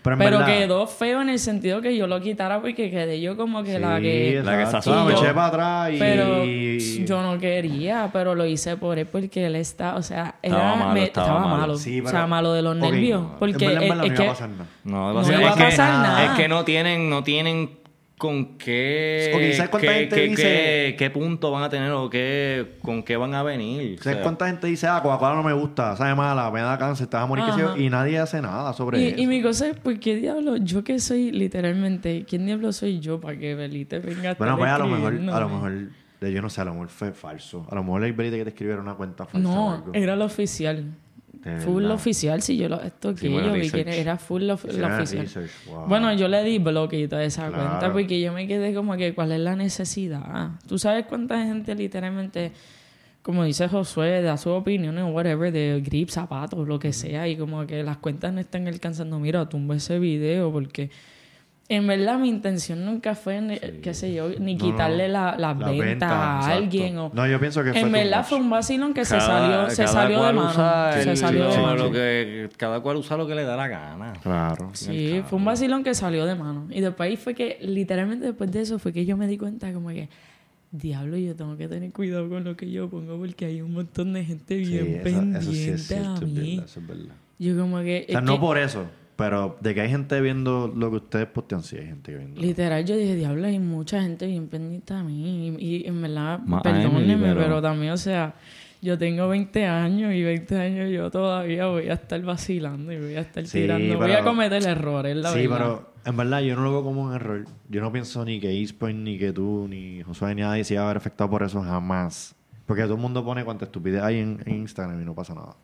Pero en Pero verdad... quedó feo en el sentido que yo lo quitara porque quedé yo como que la que la que sazonó. Me eché para atrás y... pero yo no quería, pero lo hice por él porque él está, o sea, Estaba era- malo, me- estaba estaba malo. malo. Sí, o sea, malo de los nervios. en Porque verdad, en es- verdad es no iba a pasar nada. No, No es iba a que- pasar nada. Es que no tienen, no tienen con qué, Ok, ¿sabes cuánta qué, gente qué- dice- qué- qué punto van a tener o qué, con qué van a venir. O ¿Sabes sea, cuánta gente dice, ah, Coca-Cola no me gusta, sabe mala, me da cáncer, te vas a morir, qué sé yo? Y nadie hace nada sobre Y, eso. y mi cosa es, ¿por qué diablo? Yo que soy literalmente, ¿quién diablo soy yo para que Belite venga a Bueno, pues a lo mejor, a lo mejor, de- yo no sé, a lo mejor fue falso. A lo mejor el Belite que te escribiera una cuenta falsa o No, algo. era lo oficial. De Full verdad. oficial, si yo lo esto bueno, yo vi que era full lo, oficial. research, wow. Bueno, yo le di bloqueito a esa Claro. cuenta porque yo me quedé como que cuál es la necesidad. Tú sabes cuánta gente literalmente, como dice Josué, da su opinión en whatever, de grip, zapatos, lo que sea, y como que las cuentas no están alcanzando, mira, tumba ese video porque en verdad mi intención nunca fue, ni- qué sé yo, ni No, quitarle no. la, la La venta, venta, a exacto. alguien. O, No, yo pienso que fue en verdad much. fue un vacilón que se salió, se salió de mano. usa se el- salió de sí, mano. lo que, cada cual usa lo que le da la gana. Claro. Sí, fue un vacilón que salió de mano. Y después ahí fue que, literalmente después de eso, fue que yo me di cuenta como que, diablo, yo tengo que tener cuidado con lo que yo pongo porque hay un montón de gente Sí, bien eso- pendiente eso sí es cierto, a es mí. verdad, eso es verdad. Yo como que... O sea, es no que- por eso, Pero de que hay gente viendo lo que ustedes postean, sí hay gente viendo. Literal, yo dije, diablo, hay mucha gente bien pendiente a mí. Y, y en verdad, Más a perdónenme, pero... pero- también, o sea, yo tengo 20 años y 20 años yo todavía voy a estar vacilando y voy a estar Sí, tirando. Voy a cometer errores, la sí, verdad. pero en verdad yo no lo veo como un error. Yo no pienso ni que Eastpoint, ni que tú, ni Josué, ni nadie se iba a ver afectado por eso jamás. Porque todo el mundo pone cuánta estupidez hay en, en Instagram y no pasa nada.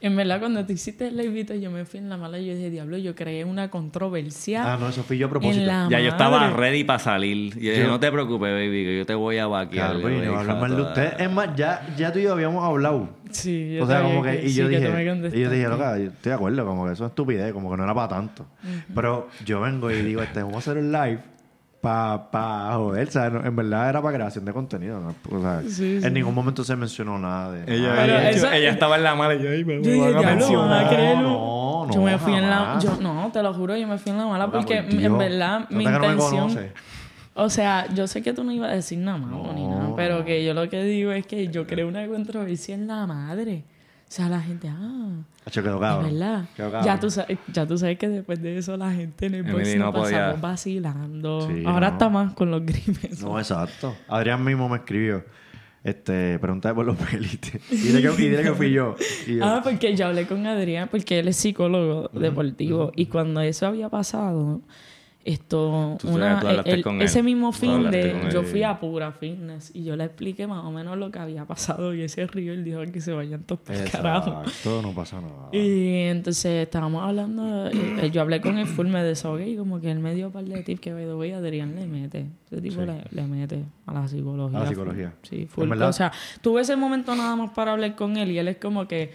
En verdad, cuando te hiciste el live, yo me fui en la mala y yo dije, diablo, yo creé una controversia Ah, no, eso fui yo a propósito. la Ya yo estaba ready para salir. Y yo dije, Yo- no te preocupes, baby, que yo te voy a vaquear. Claro, no hablar mal de toda- usted. Es más, ya, ya tú y yo habíamos hablado. Sí, yo O sea, como que, y yo tú dije, y yo dije, loca, yo estoy de acuerdo, como que eso es estupidez, como que no era para tanto. Pero yo vengo y digo, este, vamos a hacer un live para pa joder, o sea, no- en verdad era para creación de contenido, ¿no? O sea, Sí, sí. en ningún momento se mencionó nada de Ella, nada. Ella- eso- ella estaba en la mala y yo, ay, me, Yo me dije, van a mencionar. un- No, no, yo me fui en la... Yo, no, te lo juro, yo me fui en la mala porque por en verdad mi no me intención... o sea, yo sé que tú no ibas a decir nada malo ni No, nada, pero no. que yo lo que digo es que yo creo una controversia en la madre. O sea, la gente, ah, Hacho, quedó verdad. Quedó cabrón. Ya tú, sabes, ya tú sabes que después de eso la gente en el Emily box no pasamos vacilando. Sí, Ahora no. está más con los grimes. No, exacto. Adrián mismo me escribió, este, pregunta por los pelites. Y dile que, y dile que fui yo, Ah, porque yo hablé con Adrián, porque él es psicólogo deportivo. Y cuando eso había pasado, esto, una, tú hablaste el- con él. ese mismo fin de, él. yo fui a pura fitness y yo le expliqué más o menos lo que había pasado y ese río él dijo que se vayan todos carajo. Exacto, no pasa nada. Y entonces estábamos hablando, y- y yo hablé con él full, me desahogué y como que él me dio un par de tips que by the way, Adrián le mete. Ese tipo Sí. le, le mete a la psicología. A la full. psicología. Sí, full. O sea, tuve ese momento nada más para hablar con él y él es como que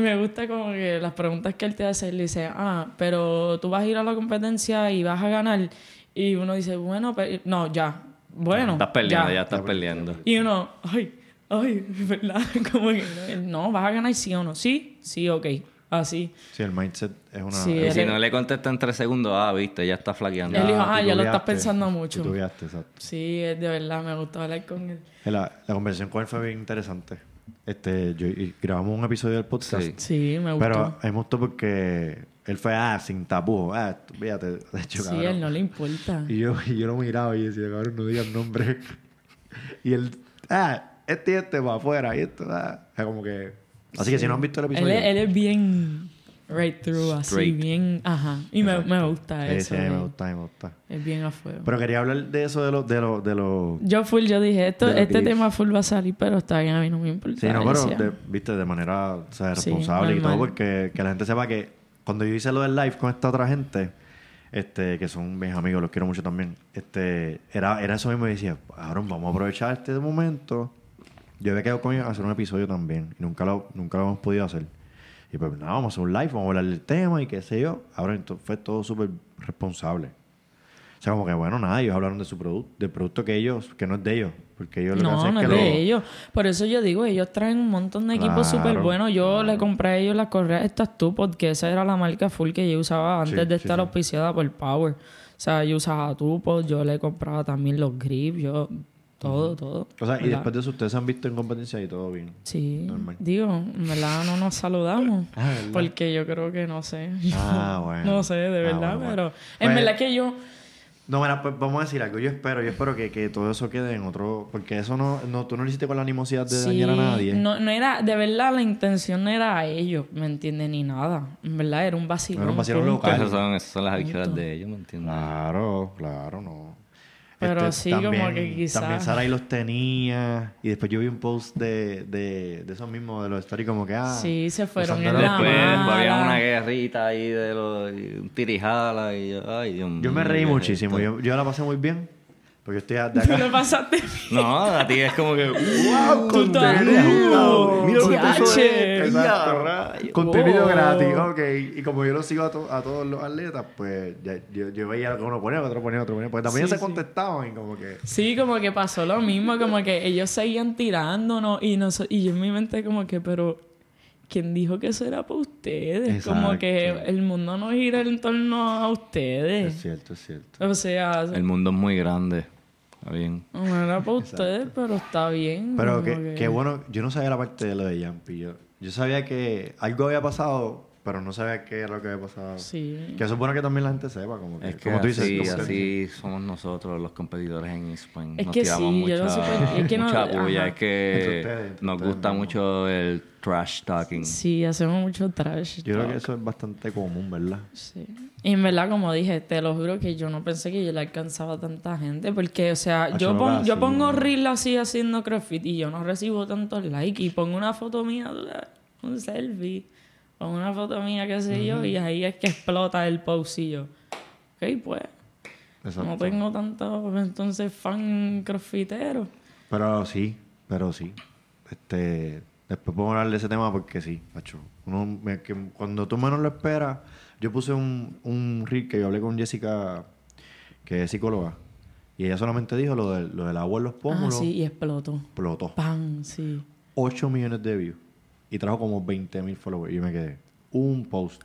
me gusta como que las preguntas que él te hace, él dice, ah, pero tú vas a ir a la competencia y vas a ganar. Y uno dice, bueno, pero no, ya. Bueno, Estás perdiendo, ya, estás perdiendo. y uno, ay, ay, ¿verdad? Como que no, vas a ganar sí o no. Sí, sí, ok. Así. Sí, el mindset es una... Sí, Y si no le contesta en tres segundos, ah, viste, ya está flaqueando. Él dijo, ah, ya lo estás pensando mucho. titubeaste, exacto. Sí, es de verdad, me gustó hablar con él. La, la conversación con él fue bien interesante. Este, yo, y grabamos un episodio del podcast. Sí. Sí, me gustó. Pero me gustó porque él fue, ah, sin tapujos. Ah, fíjate, de hecho, sí, cabrón. él no le importa. Y yo, y yo lo miraba y decía, cabrón, no digas nombre. y él, ah, este y este para afuera. Y esto, ah. O sea, como que... Así que si no han visto el episodio... él es bien right through, así, bien, ajá. Y me, me gusta Sí, eso. sí, me gusta, me gusta. Es bien afuera. Pero quería hablar de eso, de los... De los, de los Yo full, yo dije, esto, este beef. tema full va a salir, pero está bien, a mí no me importa. Sí, no, pero, de- viste, de manera o sea, Sí, responsable y todo, porque que la gente sepa que cuando yo hice lo del live con esta otra gente, este, que son mis amigos, los quiero mucho también, este, era, era eso mismo y decía, Aaron, vamos a aprovechar este momento. Yo había quedado con ellos a hacer un episodio también, y nunca lo, nunca lo hemos podido hacer. Y pues nada, vamos a hacer un live, vamos a hablar del tema y qué sé yo. Ahora fue todo súper responsable. O sea, como que bueno, nada, ellos hablaron de su producto, del producto que ellos, que no es de ellos, porque ellos lo que No, hacen no es es que de lo, ellos. Por eso yo digo, ellos traen un montón de equipos Claro, súper buenos. Yo claro. le compré a ellos las correas estas tú, porque esa era la marca full que yo usaba antes Sí, de estar sí. auspiciada por Power. O sea, yo usaba tupos, yo le compraba también los grips, yo todo, todo. O sea, y después de eso ustedes se han visto en competencia y todo bien. Sí, Normal. digo, en verdad no nos saludamos. Ah, porque yo creo que no sé. Ah, bueno. No sé, de Ah, verdad, bueno, pero bueno. en Pues- verdad que yo... No, mira, pues vamos a decir algo. Yo espero, yo espero que, que todo eso quede en otro... Porque eso no, no... Tú no lo hiciste con la animosidad de Sí, dañar a nadie. No, no era, de verdad la intención no era a ellos, ¿me entiendes? Ni nada. En verdad era un vacilón. Era un vacilón local. Esas son, esas son las adicciones de ellos, ¿me entiendes? Claro, claro, no. Este, Pero sí, como que quizá- También Sarai los tenía. Y después yo vi un post de, de, de esos mismos, de los stories, como que... Ah, Sí, se fueron en la Después, mala. había una guerrita ahí de los un tirijala y yo, ay Dios mío. Yo me reí ¿qué es muchísimo. Yo, yo la pasé muy bien. Porque yo estoy de Tú acá. lo pasaste No, a ti es como que ¡Wow! Tú Contenido. Mira lo que. Ya, Contenido gratis, ok. Y como yo lo sigo a, to- a todos los atletas, pues ya- yo, yo veía que uno ponía, que otro ponía, otro ponía. Porque también Sí, se sí. contestaban y como que... Sí, como que pasó lo mismo, como que ellos seguían tirándonos y, noso- y yo en mi mente como que, pero ¿quién dijo que eso era para ustedes? Como que el mundo no gira en torno a Es ustedes. cierto, es cierto. O sea, El mundo es muy grande. Está bien. no era para ustedes, pero está bien. Pero que, que- qué bueno, yo no sabía la parte de lo de Yampi. Yo, yo sabía que algo había pasado pero no sabía qué era lo que había pasado. Sí. Que eso es bueno que también la gente sepa, como que, Es que como tú dices, así, como que- así somos nosotros los competidores en eSpain. Es nos que tiramos sí, mucha, yo no es que no- mucha bulla. ajá. Es que Entre ustedes, entre nos gusta mismos. mucho el trash talking. Sí, hacemos mucho trash. Yo creo que eso es bastante común, ¿verdad? Sí. Y en verdad, como dije, te lo juro que yo no pensé que yo le alcanzaba a tanta gente. Porque, o sea, yo, pon- veo yo pongo ¿no? reel así haciendo crossfit y yo no recibo tantos likes. Y pongo una foto mía, un selfie, o una foto mía, qué sé yo, y ahí es que explota el post y yo. Ok, pues, Exacto. no tengo tantos entonces fan crossfiteros. Pero sí, pero sí. Este, después podemos hablar de ese tema porque sí, macho. Uno, me- que cuando tú menos lo esperas, yo puse un, un reel que yo hablé con Jessica, que es psicóloga, y ella solamente dijo lo, del- lo del agua en los Ah, pómulos, sí, y explotó. explotó. Pan, sí. 8 millones de views y trajo como 20 mil followers. Y me quedé. Un post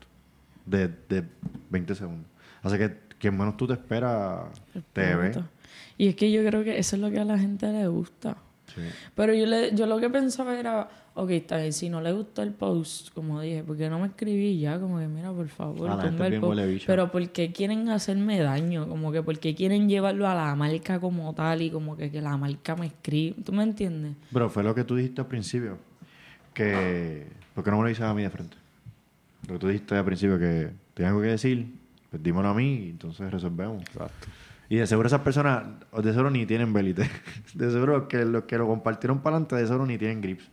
de, de 20 segundos. Así que quien menos tú te esperas, te ve. Y es que yo creo que eso es lo que a la gente le gusta. Sí. Pero yo, le, yo lo que pensaba era, ok, está bien, si no le gustó el post, como dije, ¿por qué no me escribí ya? Como que, mira, por favor, Ah, tumba el post. Pero ¿por qué quieren hacerme daño? Como que, ¿por qué quieren llevarlo a la marca como tal y como que, que la marca me escribe? ¿Tú me entiendes? Pero fue lo que tú dijiste al principio. Que. ¿Por qué no me lo dices a mí de frente? Lo que tú dijiste al principio, que tengo algo que decir, pues dímelo a mí y entonces resolvemos. Exacto. Y de seguro esas personas, de seguro ni tienen belite. De seguro que los que lo compartieron para adelante, de seguro ni tienen grips.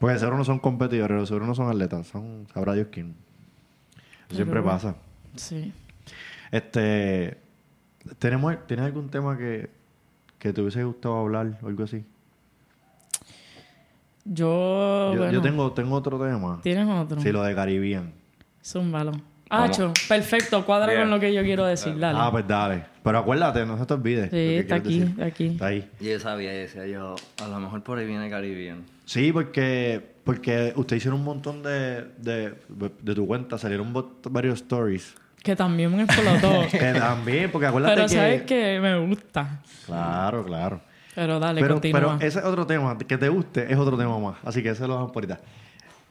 Porque de seguro no son competidores, de seguro no son atletas, son, sabrá Dios quién. Eso siempre Pero- pasa. Sí. Este, ¿tenemos, ¿tienes algún tema que, que te hubiese gustado hablar o algo así? Yo, yo, bueno, yo tengo, tengo otro tema. ¿tienes otro? Sí, lo de Caribbean. Zúmbalo. Acho, perfecto, cuadra con lo que yo quiero decir, dale. Ah, pues dale. Pero acuérdate, no se te olvide. sí, está aquí, decir. está aquí. Está ahí. Y yo sabía, decía yo, a lo mejor por ahí viene Caribbean. Sí, porque, porque usted hicieron un montón de, de, de tu cuenta, salieron varios stories. Que también me explotó. que también, porque acuérdate Pero que... sabes que me gusta. Claro, claro. Pero dale, pero, continúa. pero ese otro tema, que te guste, es otro tema más. Así que ese lo dejamos por ahorita.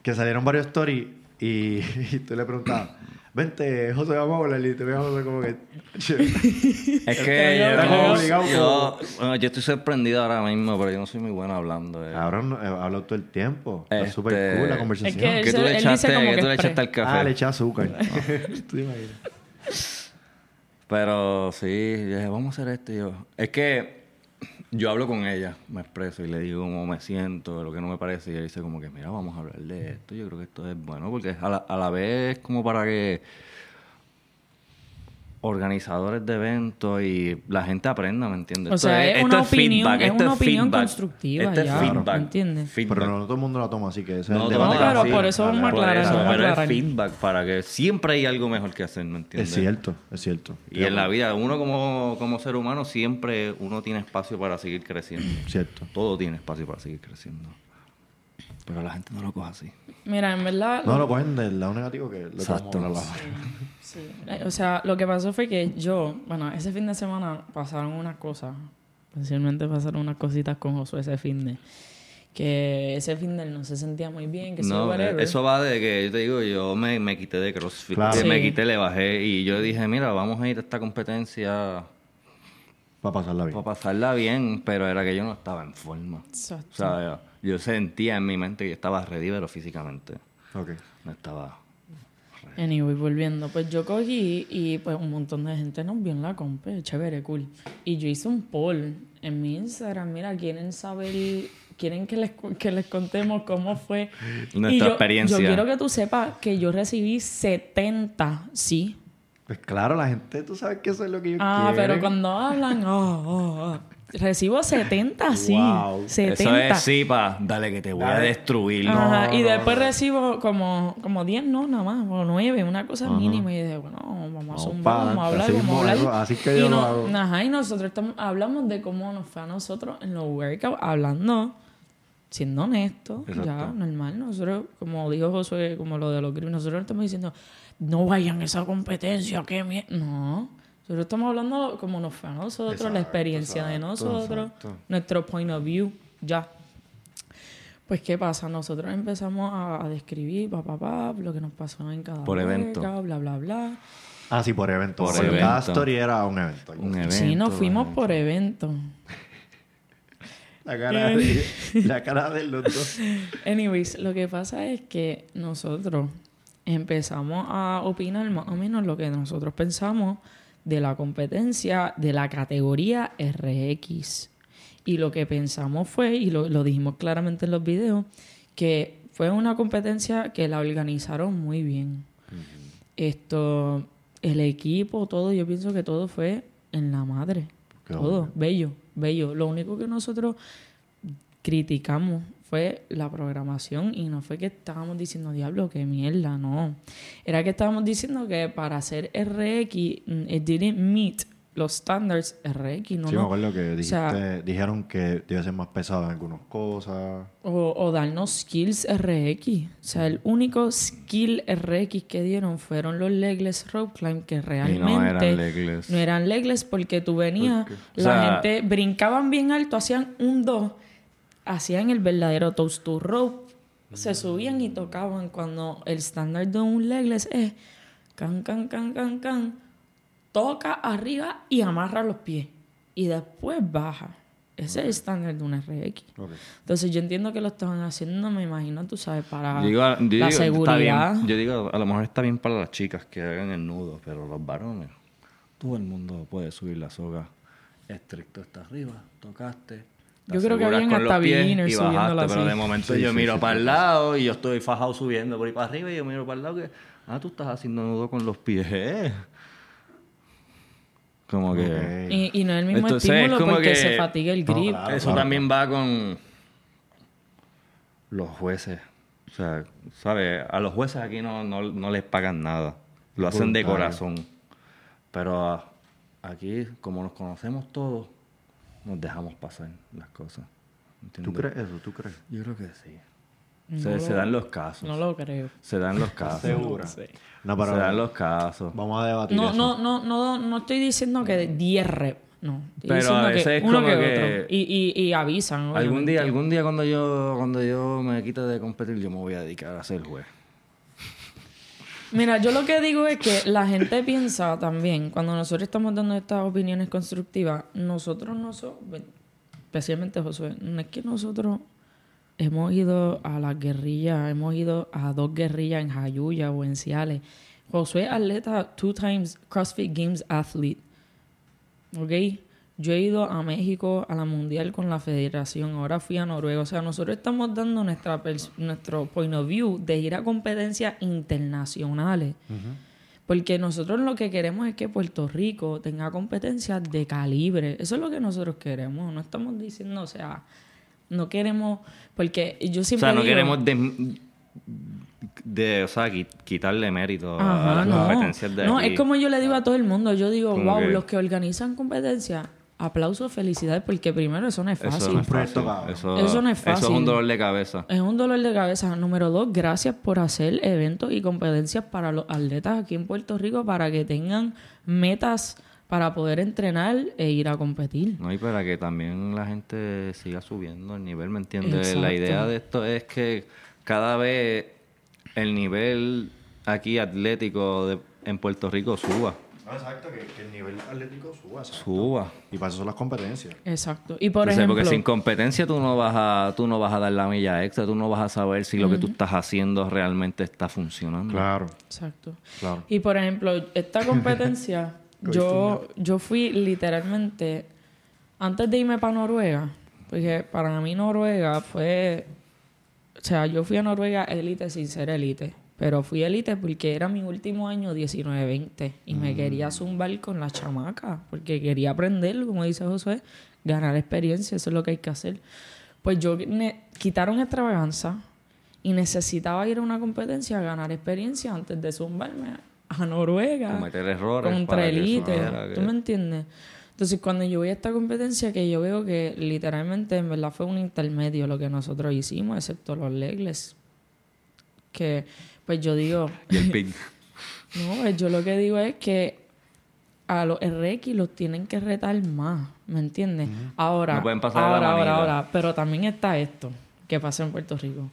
Que salieron varios stories y, y tú le preguntabas, vente, José, vamos a hablar. Y te veías José como que... Es que yo- yo, Era como obligado, yo, bueno, yo estoy sorprendido ahora mismo, pero yo no soy muy bueno hablando. eh. Ahora no, eh, hablo todo el tiempo. Está Este- súper cool la conversación. Es que él ¿Qué se- tú le echaste, que tú le es echaste al café? Ah, le eché azúcar. Tú imaginas. Pero sí, yo dije, vamos a hacer esto. Y yo, es que yo hablo con ella, me expreso y le digo cómo me siento, lo que no me parece. Y ella dice como que, mira, vamos a hablar de esto. Yo creo que esto es bueno, porque a la, a la vez como para que organizadores de eventos y la gente aprenda, ¿me entiendes? O sea, es una opinión- es una opinión constructiva Este es ya, feedback, ¿me entiendes? feedback. Pero no todo el mundo lo toma así que ese es No, el debate. el mundo vamos pero a por eso vamos a aclarar, pero es feedback para que siempre hay algo mejor que hacer, ¿me entiendes? Es cierto, es cierto. Y en la vida, uno como, como ser humano siempre uno tiene espacio para seguir creciendo. Cierto. Todo tiene espacio para seguir creciendo. Pero la gente no lo coge así. Mira, en verdad... No lo cogen del lado negativo que lo Exacto. Sí. Eh, O sea, lo que pasó fue que yo, bueno, ese fin de semana pasaron unas cosas. Especialmente pasaron unas cositas con Josué ese fin de. Que ese fin de él no se sentía muy bien, que sí, No, eso va de que yo te digo, yo me, me quité de CrossFit. Claro. Me Sí. quité, le bajé y yo dije, mira, vamos a ir a esta competencia Para pasarla bien. para pasarla bien, pero era que yo no estaba en forma. Exacto. O sea, yo sentía en mi mente que yo estaba ready, pero físicamente Ok. no estaba. Anyway, volviendo, pues yo cogí y pues un montón de gente nos vio en la comp, chévere, cool. Y yo hice un poll en mi Instagram, mira, quieren saber, quieren que les, que les contemos cómo fue. Nuestra Y yo, experiencia. Yo quiero que tú sepas que yo recibí 70, sí. Pues claro, la gente, tú sabes que eso es lo que yo Ah, quiero. pero cuando hablan, oh, oh, oh. Recibo 70, sí. Wow. 70. Eso es sí, pa, dale que te voy a destruir. Ajá, No, y no, después no. recibo como, como 10, no, nada más, o 9, una cosa Ajá. mínima. Y dije, bueno, vamos a zumbar, vamos a hablar, vamos a hablar. así que y yo no- hago. Ajá, y nosotros estamos, hablamos de cómo nos fue a nosotros en los workouts, hablando, siendo honestos, ya, Exacto. normal. Nosotros, como dijo Josué, como lo de los grips, nosotros estamos diciendo, no vayan a esa competencia, qué mierda. No. Nosotros estamos hablando como nos fue a nosotros, la Exacto, experiencia de nosotros, exacto. nuestro point of view, ya. Pues, ¿qué pasa? Nosotros empezamos a, a describir, pa, pa, pa, lo que nos pasó en cada Por evento. bla, bla, bla. Ah, sí, por evento. Por Por Cada evento. story era un evento. Un evento. sí, nos fuimos por evento. La cara, de, la cara de los dos. Anyways, lo que pasa es que nosotros empezamos a opinar más o menos lo que nosotros pensamos de la competencia de la categoría RX. Y lo que pensamos fue, y lo, lo dijimos claramente en los videos, que fue una competencia que la organizaron muy bien. Esto, el equipo, todo, yo pienso que todo fue en la madre. Qué todo, bello, bello. Lo único que nosotros criticamos fue la programación y no fue que estábamos diciendo, diablo, qué mierda, no. Era que estábamos diciendo que para hacer RX, mm, it didn't meet los standards RX, no, sí, me acuerdo que O dijiste, sea, dijeron que debe ser más pesado en algunas cosas. o, o darnos skills RX. O sea, el único skill RX que dieron fueron los legless rope climb, que realmente no eran legless. no eran legless porque tú venías, ¿Por la O sea- gente brincaban bien alto, hacían un 2, hacían el verdadero toast to rope, se subían y tocaban cuando el estándar de un legless es can, can, can, can, can, toca arriba y amarra los pies y después baja. Ese es el estándar de un RX. Entonces yo entiendo que lo estaban haciendo, me imagino, tú sabes, para digo, la está seguridad. Yo digo, a lo mejor está bien para las chicas que hagan el nudo, pero los varones, todo el mundo puede subir la soga estricto hasta arriba, tocaste. Yo creo que habían con los hasta pies beginners y subiéndola bajaste, Pero así. de momento Sí, yo sí, miro sí, para sí, el lado y yo estoy fajado subiendo por ahí para arriba y yo miro para el lado que, ah, tú estás haciendo nudo con los pies. Como que... Y, y no es el mismo Entonces, estímulo es como porque que- se fatiga el No, grip. claro. Eso también va con los jueces. O sea, ¿sabes? A los jueces aquí no, no, no les pagan nada. Lo hacen de corazón. Pero aquí, como nos conocemos todos, nos dejamos pasar las cosas. ¿Tú crees eso? ¿Tú crees? Yo creo que sí. No se, lo- se dan los casos. No lo creo. Se dan los casos. ¿Segura? Sí. No, Se dan los casos. vamos a debatir No, eso. no, no, no, no estoy diciendo que 10 rep. No. Estoy Pero diciendo a veces que es uno como que, que- otro. Y, y, y avisan. Algún día, algún día cuando yo, cuando yo me quite de competir, yo me voy a dedicar a ser juez. Mira, yo lo que digo es que la gente piensa también, cuando nosotros estamos dando estas opiniones constructivas, nosotros no somos, especialmente Josué, no es que nosotros hemos ido a las guerrillas, hemos ido a dos guerrillas en Jayuya o en Ciales. Josué atleta, two times CrossFit Games athlete. ¿Ok? Yo he ido a México a la Mundial con la federación, ahora fui a Noruega. O sea, nosotros estamos dando nuestra nuestro point of view de ir a competencias internacionales. Porque nosotros lo que queremos es que Puerto Rico tenga competencias de calibre. Eso es lo que nosotros queremos. No estamos diciendo, o sea, no queremos. Porque yo O siempre. sea, no digo- queremos de, de, o sea, qui- quitarle mérito a las no. competencias de No, aquí. es como yo le digo a todo el mundo. Yo digo, wow, que- los que organizan competencias, aplausos, felicidades, porque primero eso no es Eso fácil. no es fácil. Eso, Eso no es Eso un dolor de cabeza. Es un dolor de cabeza. Número dos, gracias por hacer eventos y competencias para los atletas aquí en Puerto Rico para que tengan metas para poder entrenar e ir a competir. No, y para que también la gente siga subiendo el nivel, ¿me entiendes? La idea de esto es que cada vez el nivel aquí atlético de- en Puerto Rico suba. No, exacto, que, que el nivel atlético suba. exacto. Suba. Y para eso son las competencias. Exacto. Y por Entonces, ejemplo, porque sin competencia tú no vas a tú no vas a dar la milla extra, tú no vas a saber si lo que tú estás haciendo realmente está funcionando. Claro, exacto. claro. Y por ejemplo, esta competencia, yo, yo fui literalmente, antes de irme para Noruega, porque para mí Noruega fue, o sea, yo fui a Noruega élite sin ser élite, pero fui élite porque era mi último año 19-20 y me quería zumbar con la chamaca, porque quería aprender, como dice Josué, ganar experiencia, eso es lo que hay que hacer. Pues yo quitaron extravaganza y necesitaba ir a una competencia a ganar experiencia antes de zumbarme a Noruega Cometer errores contra que- ¿Tú me entiendes? Entonces, cuando yo voy a esta competencia, que yo veo que literalmente en verdad fue un intermedio lo que nosotros hicimos, excepto los legles. Que, pues yo digo, Y el pin. no, pues yo lo que digo es que a los RX los tienen que retar más, ¿me entiendes? Ahora, No pueden pasar de la ahora, ahora, ahora, pero también está esto, que pasa en Puerto Rico.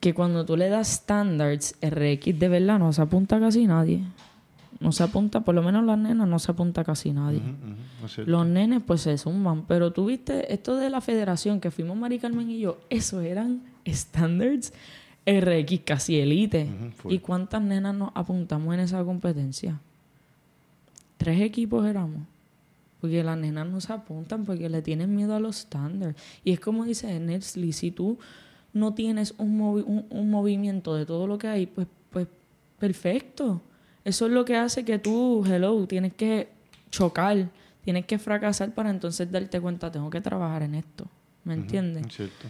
Que cuando tú le das standards RX de verdad no se apunta casi nadie. No se apunta, por lo menos las nenas no se apunta casi nadie. Los nenes pues se suman. Pero tú viste esto de la federación que fuimos Mari Carmen y yo, eso eran standards RX casi elite. ¿Y cuántas nenas nos apuntamos en esa competencia? Tres equipos éramos. Porque las nenas no se apuntan porque le tienen miedo a los standards. Y es como dice Nestle, si tú no tienes un, movi- un, un movimiento de todo lo que hay, pues, pues perfecto. Eso es lo que hace que tú, hello, tienes que chocar, tienes que fracasar para entonces darte cuenta, tengo que trabajar en esto. ¿Me entiendes?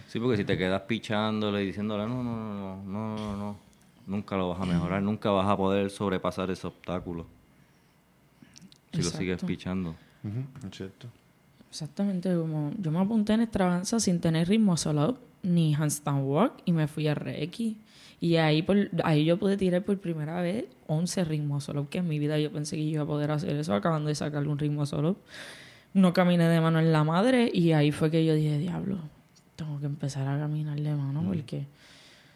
Sí, porque si te quedas pichándole y diciéndole, no, no, no, no, no, no, no, nunca lo vas a mejorar, nunca vas a poder sobrepasar ese obstáculo. Si lo sigues pichando. Cierto. Exactamente, como yo me apunté en extravaganza sin tener ritmo solo ni handstand walk y me fui a Reiki. Y ahí, por, ahí yo pude tirar por primera vez 11 ritmos solo, que en mi vida yo pensé que yo iba a poder hacer eso acabando de sacarle un ritmo solo. No caminé de mano en la madre y ahí fue que yo dije, diablo, tengo que empezar a caminar de mano porque...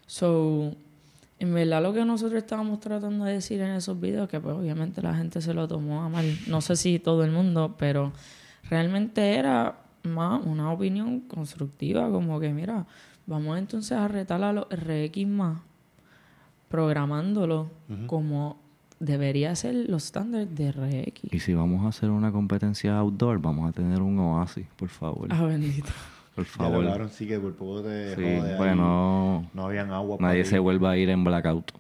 So, en verdad lo que nosotros estábamos tratando de decir en esos videos, que pues obviamente la gente se lo tomó a mal, no sé si todo el mundo, pero realmente era más una opinión constructiva, como que mira, vamos entonces a retar a los RX más, programándolo como debería ser los estándares de RX. Y si vamos a hacer una competencia outdoor, vamos a tener un oasis, por favor. Ah, bendito. Por Ya favor. hablaron, sí que por poco te Sí, bueno, No habían agua. nadie para se ir. vuelva a ir en blackout.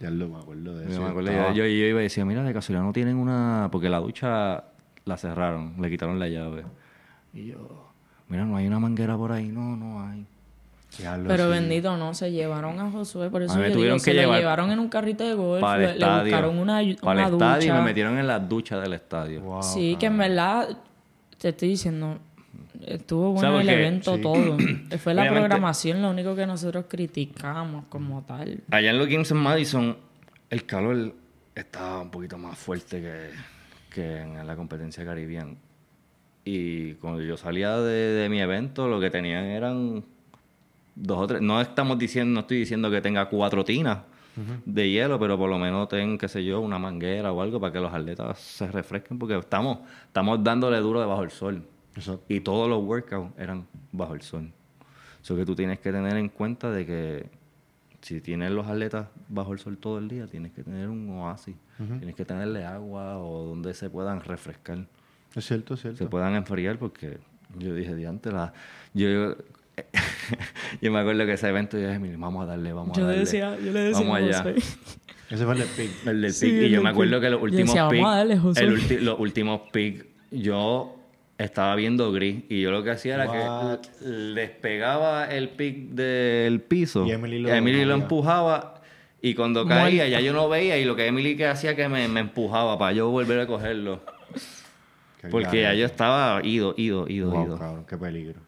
Ya lo me acuerdo de eso. me acuerdo, Estaba- yo, yo- yo iba y decía, mira, de casualidad no tienen una... Porque la ducha la cerraron, le quitaron la llave. Y yo, mira, no hay una manguera por ahí. No, no hay. Diablo, Pero sí. bendito, no, se llevaron a Josué, por eso A mí me yo tuvieron digo, que se lo llevar llevaron en un carrito de golf, Para le, estadio. buscaron una, para una el estadio y ducha. me metieron en la ducha del estadio. Wow, Sí, que en verdad, te estoy diciendo, estuvo bueno el evento sí. todo. Fue la Obviamente- programación lo único que nosotros criticamos como tal. Allá en los Games en Madison, el calor estaba un poquito más fuerte que, que en la competencia Caribbean. Y cuando yo salía de, de mi evento, lo que tenían eran dos o tres. No estamos diciendo, no estoy diciendo que tenga cuatro tinas de hielo, pero por lo menos ten, qué sé yo, una manguera o algo para que los atletas se refresquen, porque estamos, estamos dándole duro debajo del sol. Y todos los workouts eran bajo el sol. Eso que tú tienes que tener en cuenta de que si tienes los atletas bajo el sol todo el día, tienes que tener un oasis. Tienes que tenerle agua o donde se puedan refrescar, Es cierto, es se cierto. puedan enfriar, porque yo dije, diante la... Yo, yo me acuerdo que ese evento yo dije, "Mire, vamos a darle, vamos a Yo le darle. decía, yo le decía vamos allá. Josué. Ese fue el de Pig. El del Sí, pick. el Y yo del me acuerdo pick. que los Yo últimos decía, pick, vamos a darle, Josué. el ulti- los últimos pick, yo estaba viendo gris y yo lo que hacía era que les pegaba el pick del piso. Y Emily lo Emily lo empujaba y cuando caía ya yo no veía y lo que Emily que hacía que me, me empujaba para yo volver a cogerlo. Qué Porque ya yo estaba ido, ido, ido, Wow, ido. cabrón, qué peligro.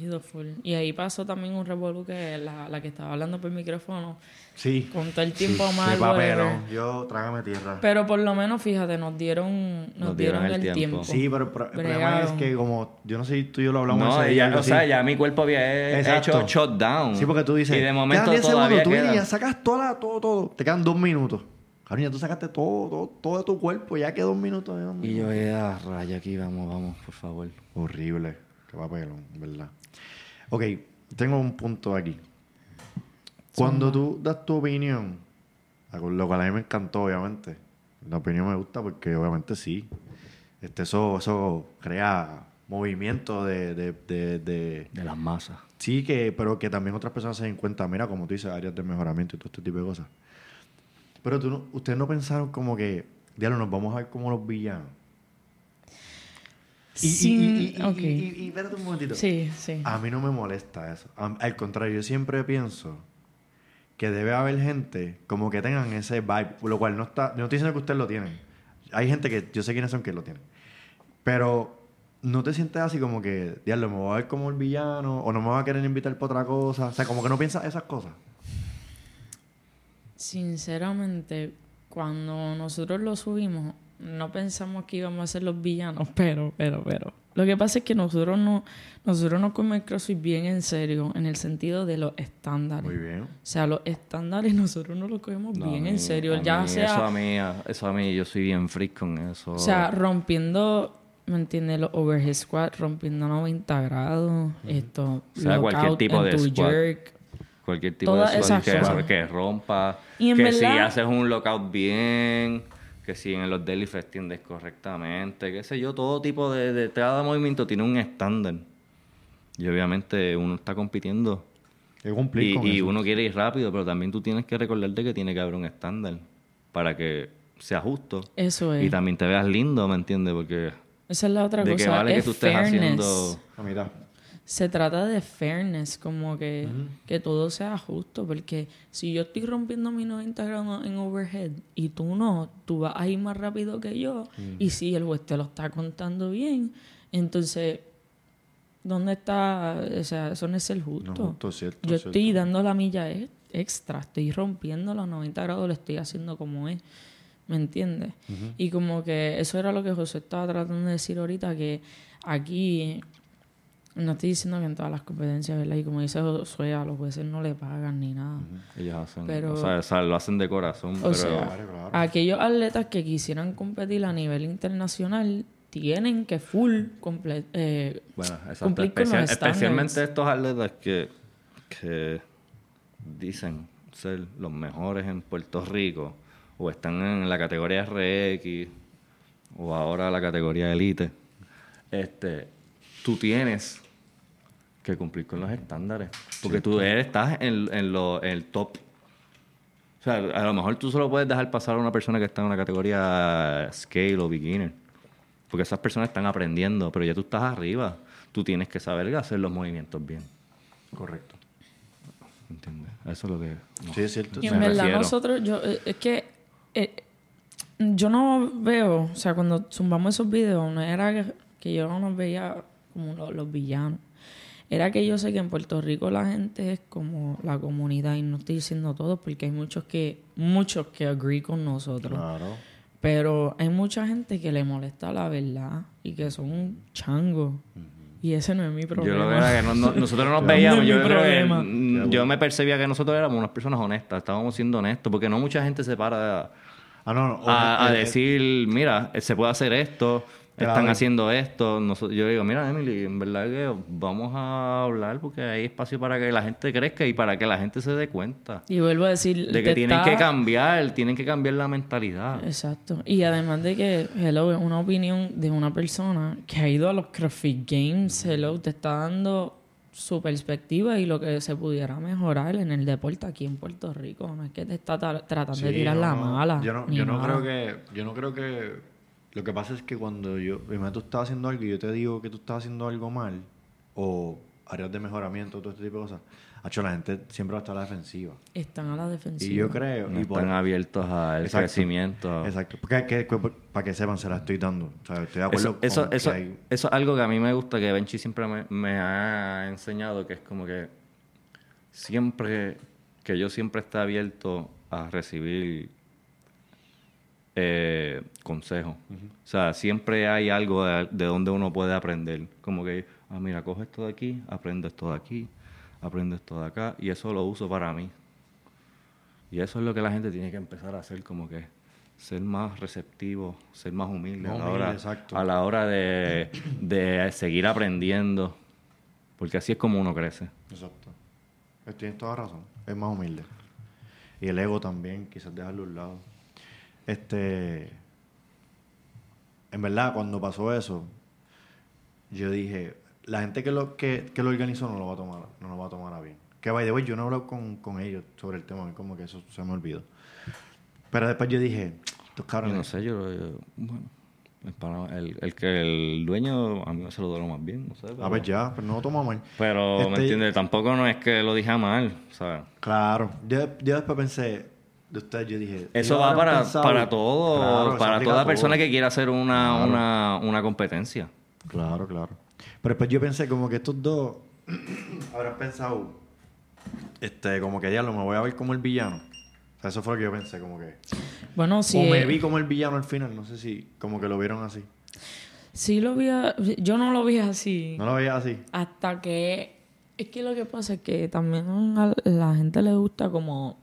Ido full. Y ahí pasó también un revolú que la, la que estaba hablando por micrófono Sí. con todo el tiempo sí, mal. Papelón. Yo, trágame tierra. Pero por lo menos, fíjate, nos dieron, nos, Nos dieron, dieron el el tiempo. tiempo. Sí, pero el pro- el problema es que como... Yo no sé si tú y yo lo hablamos No, ese día, ya, o sea, ya mi cuerpo había Exacto. hecho shutdown. Sí, porque tú dices... Y de momento 10 todavía segundos, tú queda. ya sacas toda la- todo, todo. Te quedan dos minutos. Cabrón, ya tú sacaste todo, todo, todo de tu cuerpo. Ya que dos minutos. ya- Y yo, eh, raya aquí, vamos, vamos, por favor. Horrible. Qué papelón, ¿verdad? Ok, tengo un punto aquí. Cuando tú das tu opinión, lo cual a mí me encantó, obviamente. La opinión me gusta porque obviamente sí. Este, eso, eso crea movimiento de, de, de, de- De las masas. Sí, que, pero que también otras personas se den cuenta, mira, como tú dices, áreas de mejoramiento y todo este tipo de cosas. Pero tú no- ustedes no pensaron como que, diablo, nos vamos a ver como los villanos. Y, y- Sin- y- y- ok. y- y- y espérate un momentito. Sí, sí. A mí no me molesta eso. Al contrario, yo siempre pienso que debe haber gente como que tengan ese vibe, lo cual no está, no estoy diciendo que ustedes lo tienen. Hay gente que yo sé quiénes son que lo tienen. Pero no te sientes así como que, diablo, me voy a ver como el villano o no me va a querer invitar para otra cosa. O sea, como que no piensas esas cosas. Sinceramente, cuando nosotros lo subimos, no pensamos que íbamos a ser los villanos, pero, pero, pero. Lo que pasa es que nosotros no, nosotros nos comemos el CrossFit bien en serio, en el sentido de los estándares. Muy bien. O sea, los estándares nosotros no los cogemos No, bien mí- en serio. Ya mí sea, Eso a, mí, eso a mí, yo soy bien freak con eso. o sea, rompiendo, ¿me entiendes? Los overhead squat, rompiendo 90 grados, esto, O sea, cualquier tipo de squat. jerk. Cualquier tipo Todas de squat que, que rompa. Y en que si haces un lockout bien. Que si en los deadlift extiendes correctamente. Qué sé yo. Todo tipo de, de... Cada movimiento tiene un estándar. Y obviamente uno está compitiendo. Cumplir Y, con y uno quiere ir rápido. Pero también tú tienes que recordarte que tiene que haber un estándar. Para que sea justo. Eso es. Y también te veas lindo, ¿me entiendes? Porque... Esa es la otra De cosa. que vale que es tú estés fairness. haciendo... A mitad. Se trata de fairness, como que, que todo sea justo, porque si yo estoy rompiendo mi 90 grados en overhead y tú no, tú vas a ir más rápido que yo, y si el juez te lo está contando bien, entonces, ¿dónde está? O sea, eso no es el justo. No, justo, cierto, yo cierto. estoy dando la milla ex- extra, estoy rompiendo los 90 grados, lo estoy haciendo como es. ¿Me entiendes? Y como que eso era lo que José estaba tratando de decir ahorita, que aquí, no estoy diciendo que en todas las competencias, ¿verdad? Y como dice Josué, a los jueces no le pagan ni nada. Ellos hacen... Pero- o, sea, o sea, lo hacen de corazón. O pero... sea, Claro, claro. aquellos atletas que quisieran competir a nivel internacional tienen que full comple- eh, Bueno, exacto. cumplir con Especial- los especialmente estos atletas que, que dicen ser los mejores en Puerto Rico o están en la categoría RX o ahora la categoría Elite. Este, tú tienes que cumplir con los estándares porque tú eres, estás en, en, lo, en el top. O sea, a lo mejor tú solo puedes dejar pasar a una persona que está en una categoría scale o beginner. Porque esas personas están aprendiendo, pero ya tú estás arriba. Tú tienes que saber hacer los movimientos bien. Correcto. ¿Entiendes? Eso es lo que... no. Sí, es cierto. Y en verdad refiero. nosotros, yo, eh, es que eh, yo no veo, o sea, cuando zumbamos esos videos, no era que, que yo no nos veía como lo- los, villanos. Era que yo sé que en Puerto Rico la gente es como la comunidad, y no estoy diciendo todos, porque hay muchos que, muchos que agree con nosotros. Claro. Pero hay mucha gente que le molesta la verdad y que son un chango. Y ese no es mi problema. Yo lo que era que no- no- nosotros nos No veíamos, yo, creo que, problema. yo me percibía que nosotros éramos unas personas honestas, estábamos siendo honestos, porque no mucha gente se para Ah, no, no. a, a eh, eh, decir, mira, se puede hacer esto. Están haciendo esto. Yo digo, mira, Emily, en verdad que vamos a hablar porque hay espacio para que la gente crezca y para que la gente se dé cuenta Y vuelvo a decir... de que tienen está- que cambiar, tienen que cambiar la mentalidad. Exacto. Y además de que, hello, es una opinión de una persona que ha ido a los CrossFit Games, hello, te está dando su perspectiva y lo que se pudiera mejorar en el deporte aquí en Puerto Rico. No es que te está tra- tratando sí, de tirar no, la mala. Yo no, ni yo no nada. creo que... Yo no creo que... Lo que pasa es que cuando yo... Primero tú estás haciendo algo y yo te digo que tú estás haciendo algo mal o áreas de mejoramiento, todo este tipo de cosas. Hacho, la gente siempre va a estar a la defensiva. Están a la defensiva. Y yo creo... No y por- están abiertos al Exacto. crecimiento. Exacto. Porque, que- que- para que sepan, se la estoy dando. O sea, estoy de acuerdo Eso, eso, con que eso, hay- eso es algo que a mí me gusta, que Benchi siempre me, me ha enseñado, que es como que siempre, que yo siempre esté abierto a recibir eh, consejos. O sea, siempre hay algo de, de donde uno puede aprender. Como que, ah, mira, coge esto de aquí, aprende esto de aquí, aprende esto de acá, y eso lo uso para mí. Y eso es lo que la gente tiene que empezar a hacer, como que ser más receptivo, ser más humilde, a la hora, exacto. a la hora de, de seguir aprendiendo, porque así es como uno crece. Exacto. Eh, Tienes toda razón. Es más humilde. Y el ego también, quizás dejarlo a un lado. Este. En verdad, cuando pasó eso, yo dije, la gente que lo, que, que lo organizó no lo va a tomar, no lo va a tomar a bien. Que by the way, yo no he hablado con, con ellos sobre el tema, como que eso se me olvidó. Pero después yo dije, estos Yo cabrones. no sé, yo, yo- bueno, el, el, el que el dueño a mí se lo duró más bien, no sé. A Pero, ver, ya, pero no lo tomamos mal. pero Este- ¿me entiendes? Tampoco no es que lo dije a mal, sea, Claro. Yo, yo después pensé de ustedes, yo dije. Eso va para, pensado- para todo, Claro, para toda persona todo. que quiera hacer una, Claro. una, una competencia. Claro, claro. Pero después yo pensé como que estos dos habrán pensado, este, como que diablo, me voy a ver como el villano. O sea, eso fue lo que yo pensé, como que... Bueno, sí. o me eh, vi como el villano al final, no sé si como que lo vieron así. Sí lo vi, a- yo no lo vi así. ¿No lo veías así? Hasta que... Es que lo que pasa es que también a la gente le gusta como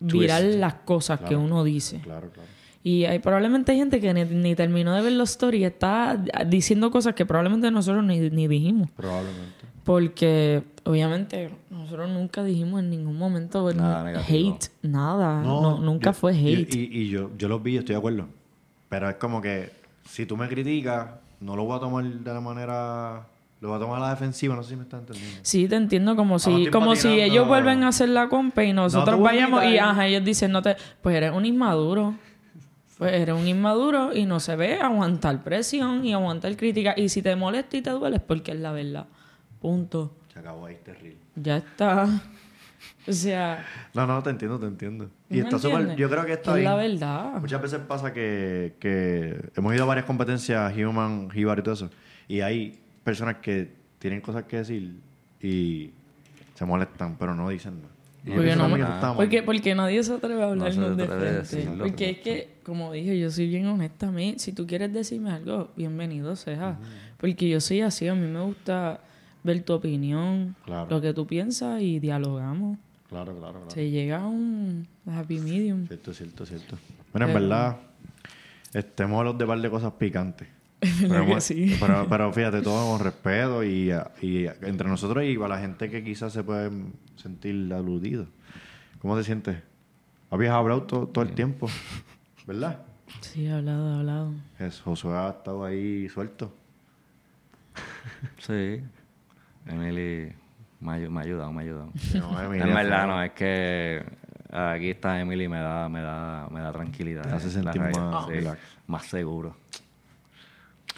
virar Twist. las cosas que uno dice. Claro, claro. Y hay probablemente hay gente que ni, ni terminó de ver los stories y está diciendo cosas que probablemente nosotros ni, ni dijimos. Probablemente. Porque obviamente nosotros nunca dijimos en ningún momento Nada hate, nada. No, nunca yo- fue yo- hate. y, y yo, yo los vi, estoy de acuerdo. Pero es como que si tú me criticas, no lo voy a tomar de la manera... Lo voy a tomar a la defensiva, no sé si me estás entendiendo. Sí, te entiendo como si, como si ellos vuelven a hacer la compa y nosotros vayamos y ajá, ellos dicen, no te, pues eres un inmaduro. Pues eres un inmaduro y no se ve aguantar presión y aguantar crítica. Y si te molesta y te duele es porque es la verdad. Punto. Se acabó ahí, terrible. Ya está. O sea, No, no, te entiendo, te entiendo. Y ¿me está súper... Yo creo que está es bien. la verdad. Muchas veces pasa que, que hemos ido a varias competencias, Human, Jibar y todo eso, y hay personas que tienen cosas que decir y se molestan, pero no dicen nada. Porque, no, porque, porque nadie se atreve a hablarnos de atreve frente. porque es que, como dije, yo soy bien honesta. A mí, si tú quieres decirme algo, bienvenido sea. Porque yo soy así. A mí me gusta ver tu opinión, Claro. lo que tú piensas y dialogamos. Claro, claro, claro. Se llega a un happy medium. Cierto, cierto, cierto. Bueno, en Pero- verdad, estemos los de par de cosas picantes. Pero, que hemos- sí. pero, pero fíjate, todo con respeto y, y entre nosotros y para la gente que quizás se puede sentir aludido. ¿Cómo te sientes? Habías hablado todo, todo el tiempo, ¿verdad? Sí, he hablado, he hablado. Es, Josué ha estado ahí suelto. Sí. Emily me ha, me ha ayudado, me ha ayudado. No, en verdad, no, es que aquí está Emily y me da, me da, me da tranquilidad. Te hace La sentir más sí, más seguro.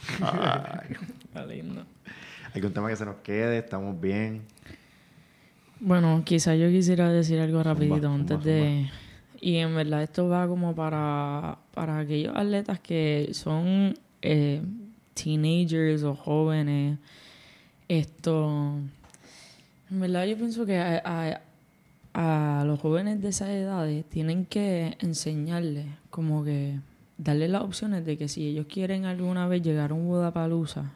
Está lindo. Hay un tema que se nos quede, estamos bien. Bueno, quizás yo quisiera decir algo rapidito zumba, antes de... Y en verdad esto va como para, para aquellos atletas que son eh, teenagers o jóvenes. Esto... En verdad yo pienso que a, a- a los jóvenes de esas edades tienen que enseñarles como que darle las opciones de que si ellos quieren alguna vez llegar a un Budapalooza,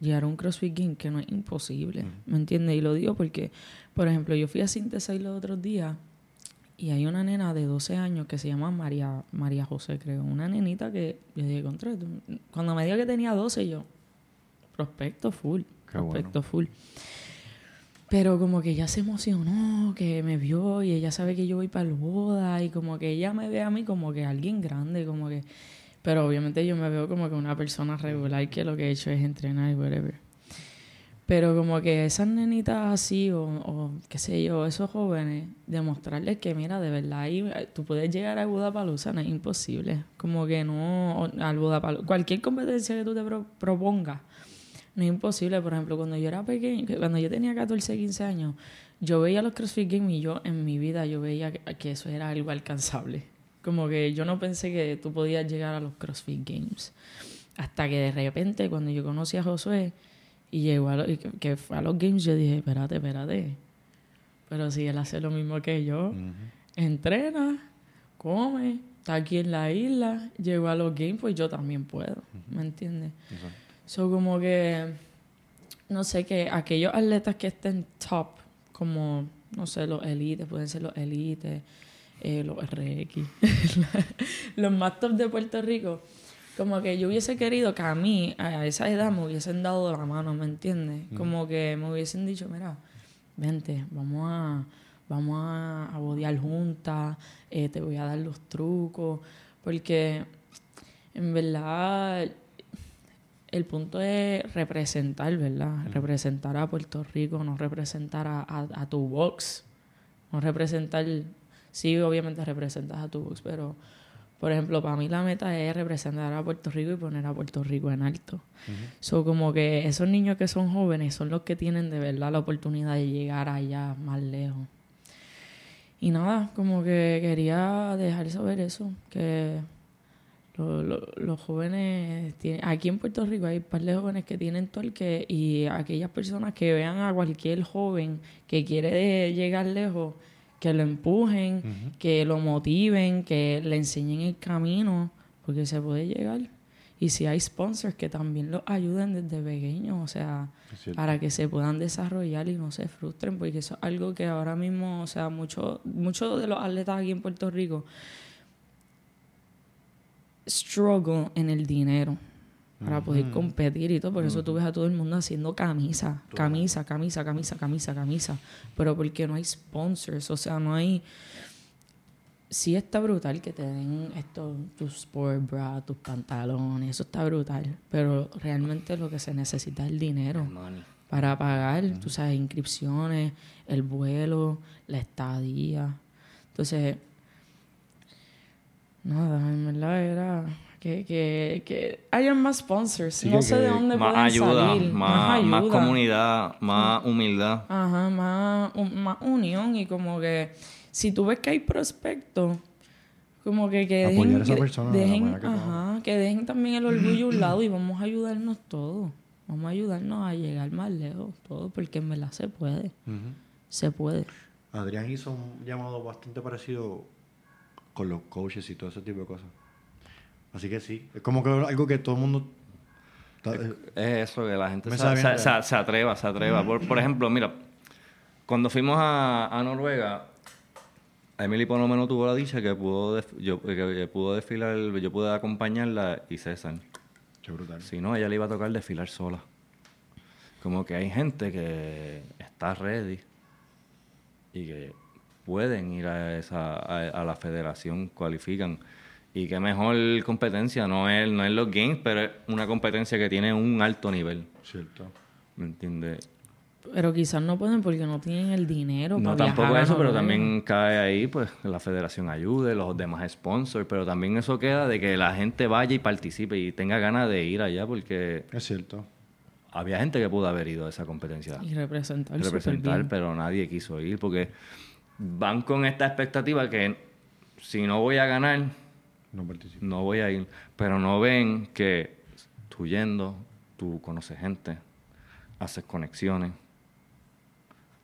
llegar a un CrossFit Game, que no es imposible, ¿me entiendes? Y lo digo porque, por ejemplo, yo fui a Synthesize los otros días y hay una nena de 12 años que se llama María, María José, creo. Una nenita que yo dije, contra, cuando me dijo que tenía 12, yo, prospecto full, Qué bueno. prospecto full. Pero como que ella se emocionó, que me vio y ella sabe que yo voy para el boda y como que ella me ve a mí como que alguien grande, como que... Pero obviamente yo me veo como que una persona regular que lo que he hecho es entrenar y whatever. Pero como que esas nenitas así o, o qué sé yo, esos jóvenes, demostrarles que mira, de verdad ahí eh, tú puedes llegar a Budapalooza, no es imposible. Como que no, al Budapalooza, cualquier competencia que tú te pro- propongas, no es imposible. Por ejemplo, cuando yo era pequeño, que cuando yo tenía 14, 15 años, yo veía los CrossFit Games y yo en mi vida yo veía que, eso era algo alcanzable. Como que yo no pensé que tú podías llegar a los CrossFit Games. Hasta que de repente, cuando yo conocí a Josué y llegó a lo- y que, que fue a los Games, yo dije, espérate, espérate. Pero si él hace lo mismo que yo, entrena, come, está aquí en la isla, llegó a los Games, pues yo también puedo. ¿Me entiendes? So, como que, no sé, que aquellos atletas que estén top, como, no sé, los elites, pueden ser los elites, eh, los RX, los más top de Puerto Rico, como que yo hubiese querido que a mí, a esa edad, me hubiesen dado la mano, ¿me entiendes? Como que me hubiesen dicho, mira, vente, vamos a, vamos a, a bodear juntas, eh, te voy a dar los trucos, porque en verdad el punto es representar, ¿verdad? Representar a Puerto Rico, no representar a, a- a tu box. No representar, sí, obviamente representas a tu box, pero, por ejemplo, para mí la meta es representar a Puerto Rico y poner a Puerto Rico en alto. So, como que esos niños que son jóvenes son los que tienen de verdad la oportunidad de llegar allá más lejos. Y nada, como que quería dejar saber eso, que lo- lo- los jóvenes, tienen, aquí en Puerto Rico hay un par de jóvenes que tienen torque y aquellas personas que vean a cualquier joven que quiere de- llegar lejos, que lo empujen, que lo motiven, que le enseñen el camino, porque se puede llegar. Y si hay sponsors que también los ayuden desde pequeños, o sea, para que se puedan desarrollar y no se frustren, porque eso es algo que ahora mismo, o sea, muchos muchos de los atletas aquí en Puerto Rico struggle en el dinero para poder competir y todo. Por eso tú ves a todo el mundo haciendo camisa, camisa, camisa, camisa, camisa, camisa. Pero porque no hay sponsors, o sea, no hay... Sí está brutal que te den esto, tus sport bra, tus pantalones, eso está brutal. Pero realmente lo que se necesita es el dinero para pagar, tú sabes, inscripciones, el vuelo, la estadía. Entonces, nada, en verdad era que, que, que hayan más sponsors. Sí, no que- sé de dónde Más pueden ayuda, salir. más, más ayuda. comunidad, más humildad. Ajá, más, un- más unión y como que si tú ves que hay prospectos, como que, que dejen, a esa que persona de la dejen, manera que ajá, que dejen también el orgullo a un lado y vamos a ayudarnos todos. Vamos a ayudarnos a llegar más lejos, todos, porque en verdad se puede. Se puede. Adrián hizo un llamado bastante parecido con los coaches y todo ese tipo de cosas. Así que sí, es como que algo que todo el mundo... está- eh, Es eso, que la gente se, se- se- se atreva, se atreva. Por, por ejemplo, mira, cuando fuimos a, a Noruega, Emily por lo menos tuvo la dicha que pudo, yo, que, que pudo desfilar, yo pude acompañarla y César. Qué brutal. Si no, ella le iba a tocar desfilar sola. Como que hay gente que está ready y que pueden ir a, esa, a, a la federación, cualifican. Y qué mejor competencia, no es, no es los games, pero es una competencia que tiene un alto nivel. Cierto. ¿Me entiendes? Pero quizás no pueden porque no tienen el dinero No para tampoco viajar eso, pero Noruega. también cae ahí, pues, que la federación ayude, los demás sponsors, pero también eso queda de que la gente vaya y participe y tenga ganas de ir allá, porque Es cierto. había gente que pudo haber ido a esa competencia. Y representar, representar, pero nadie quiso ir porque van con esta expectativa que si no voy a ganar, No participo. no voy a ir. Pero no ven que tú yendo, tú conoces gente, haces conexiones,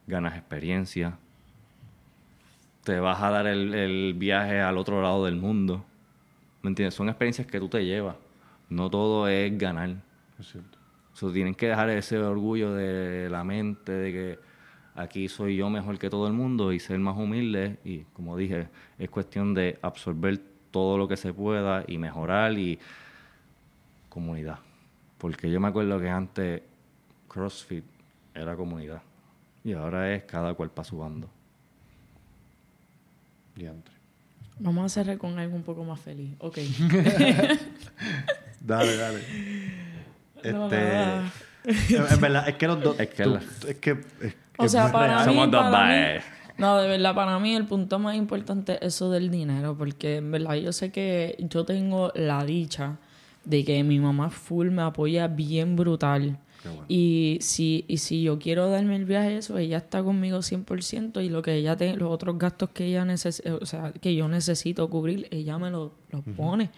ganas experiencia, te vas a dar el, el viaje al otro lado del mundo. ¿Me entiendes? Son experiencias que tú te llevas. No todo es ganar. Es cierto. So, tienen que dejar ese orgullo de la mente de que aquí soy yo mejor que todo el mundo y ser más humilde y como dije es cuestión de absorber todo lo que se pueda y mejorar y comunidad porque yo me acuerdo que antes CrossFit era comunidad y ahora es cada cual para su bando Diantre. Vamos a cerrar con algo un poco más feliz. Ok. Dale, dale. No, Este, en, en verdad, es que los dos. Es que tú- la- es que. es- O sea, para real. mí, Somos dos mí- no, de verdad, para mí el punto más importante es eso del dinero, porque en verdad yo sé que yo tengo la dicha de que mi mamá full me apoya bien brutal. Bueno. Y si, y si yo quiero darme el viaje, eso, ella está conmigo 100% y lo que ella te- los otros gastos que ella neces o sea, que yo necesito cubrir, ella me lo- los pone.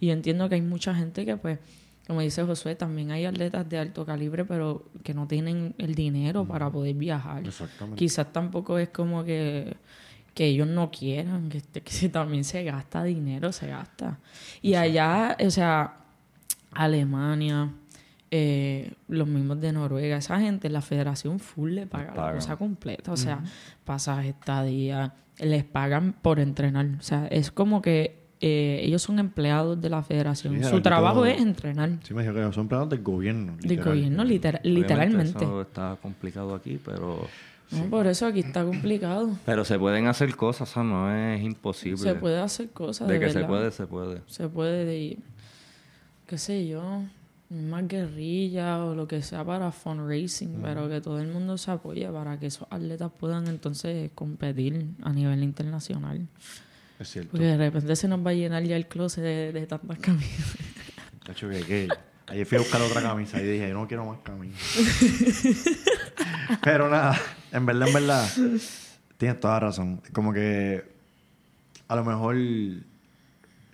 Y yo entiendo que hay mucha gente que, pues, como dice Josué, también hay atletas de alto calibre, pero que no tienen el dinero para poder viajar. Exactamente. Quizás tampoco es como que, que ellos no quieran, que, este- que también se gasta dinero, se gasta. Y allá, o sea, Alemania, eh, los mismos de Noruega, esa gente, la federación full le paga la pagan. cosa completa. O sea, pasaje, estadía, les pagan por entrenar. O sea, es como que eh, ellos son empleados de la federación. Sí, Su trabajo todo- es entrenar. Sí, me dijo que son empleados del gobierno. Del literal. gobierno, literalmente. eso está complicado aquí pero No, por eso aquí está complicado. pero se pueden hacer cosas o sea, no es imposible Se puede hacer cosas. de De, que se verdad. puede se puede Se puede, de, qué sé yo, más guerrilla o lo que sea para fundraising, pero que todo el mundo se apoye para que esos atletas puedan entonces competir a nivel internacional. Es cierto. Porque de repente se nos va a llenar ya el closet de, de tantas camisas. Cacho, que, que ayer fui a buscar otra camisa y dije, yo no quiero más camisa. Pero nada, en verdad, en verdad, tienes toda razón. Como que a lo mejor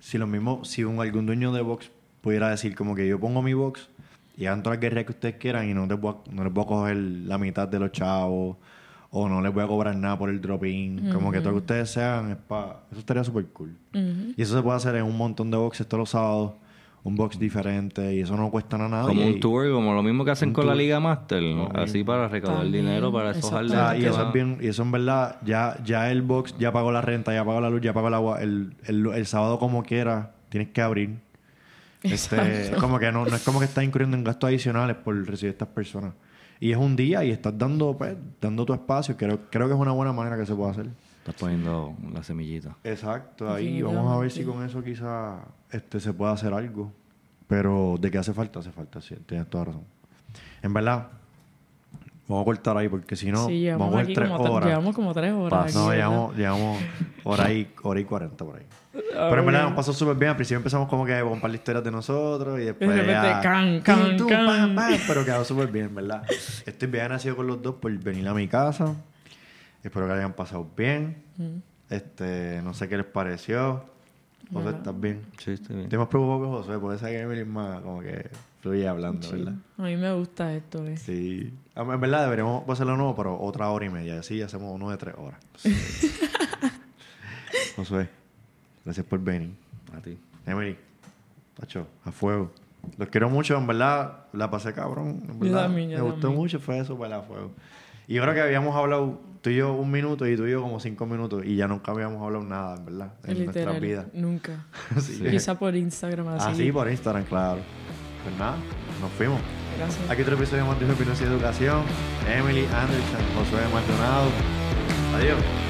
si lo mismo, si un, algún dueño de box pudiera decir como que yo pongo mi box y hagan todas las guerras que ustedes quieran y no, te a- no les voy a coger la mitad de los chavos o no les voy a cobrar nada por el drop-in. Como que todo lo que ustedes sean es para... Eso estaría súper cool. Y eso se puede hacer en un montón de boxes todos los sábados. Un box diferente y eso no cuesta nada. Como un tour, como lo mismo que hacen con la. Liga Master, así para recaudar También, dinero para esos sea, atletas y eso es bien, y eso en verdad, ya, ya el box ya pagó la renta, ya pagó la luz, ya pagó el agua. El, el, el sábado como quiera, tienes que abrir. Este, como que no, no es como que estás incurriendo en gastos adicionales por recibir estas personas. Y es un día y estás dando, pues, dando tu espacio. Creo, creo que es una buena manera que se puede hacer. Estás poniendo la semillita. Exacto, ahí vamos a ver si con eso quizá este, se puede hacer algo. Pero de qué hace falta, hace falta, sí, tienes toda razón. En verdad, vamos a cortar ahí porque si no, sí, vamos a ver tres como, horas. llevamos como tres horas. Aquí, No, llevamos, llevamos hora y, hora y 40 por ahí. Ah, Pero en verdad nos pasó súper bien. Al principio empezamos como que con un par de historias de nosotros y después repente, ya... can, can, Y tú, can. pam, pam, Pero quedó súper bien, ¿verdad? Estoy bien agradecido con los dos por venir a mi casa. Espero que hayan pasado bien. Este, no sé qué les pareció. José, ¿estás bien? Sí, estoy bien. Estoy más preocupado que José, porque esa que Emily es más como que fluye hablando, ¿verdad? A mí me gusta esto, eh. Sí. Ah, En verdad deberíamos hacerlo nuevo, pero otra hora y media. Así hacemos uno de tres horas. Josué, gracias por venir. A ti. Emily, Tacho, a fuego. Los quiero mucho, en verdad, la pasé cabrón. En Yo verdad, también, yo me gustó también. mucho, fue eso, para a fuego. Y creo que habíamos hablado tú y yo un minuto y tú y yo como cinco minutos y ya nunca habíamos hablado nada, en verdad, en Literal, nuestras vidas. nunca. Quizá por Instagram así. así por Instagram, claro. Pues nada, nos fuimos. Gracias. Aquí otro episodio de Opinión y Educación. Emily Anderson, Josué Maldonado. Adiós.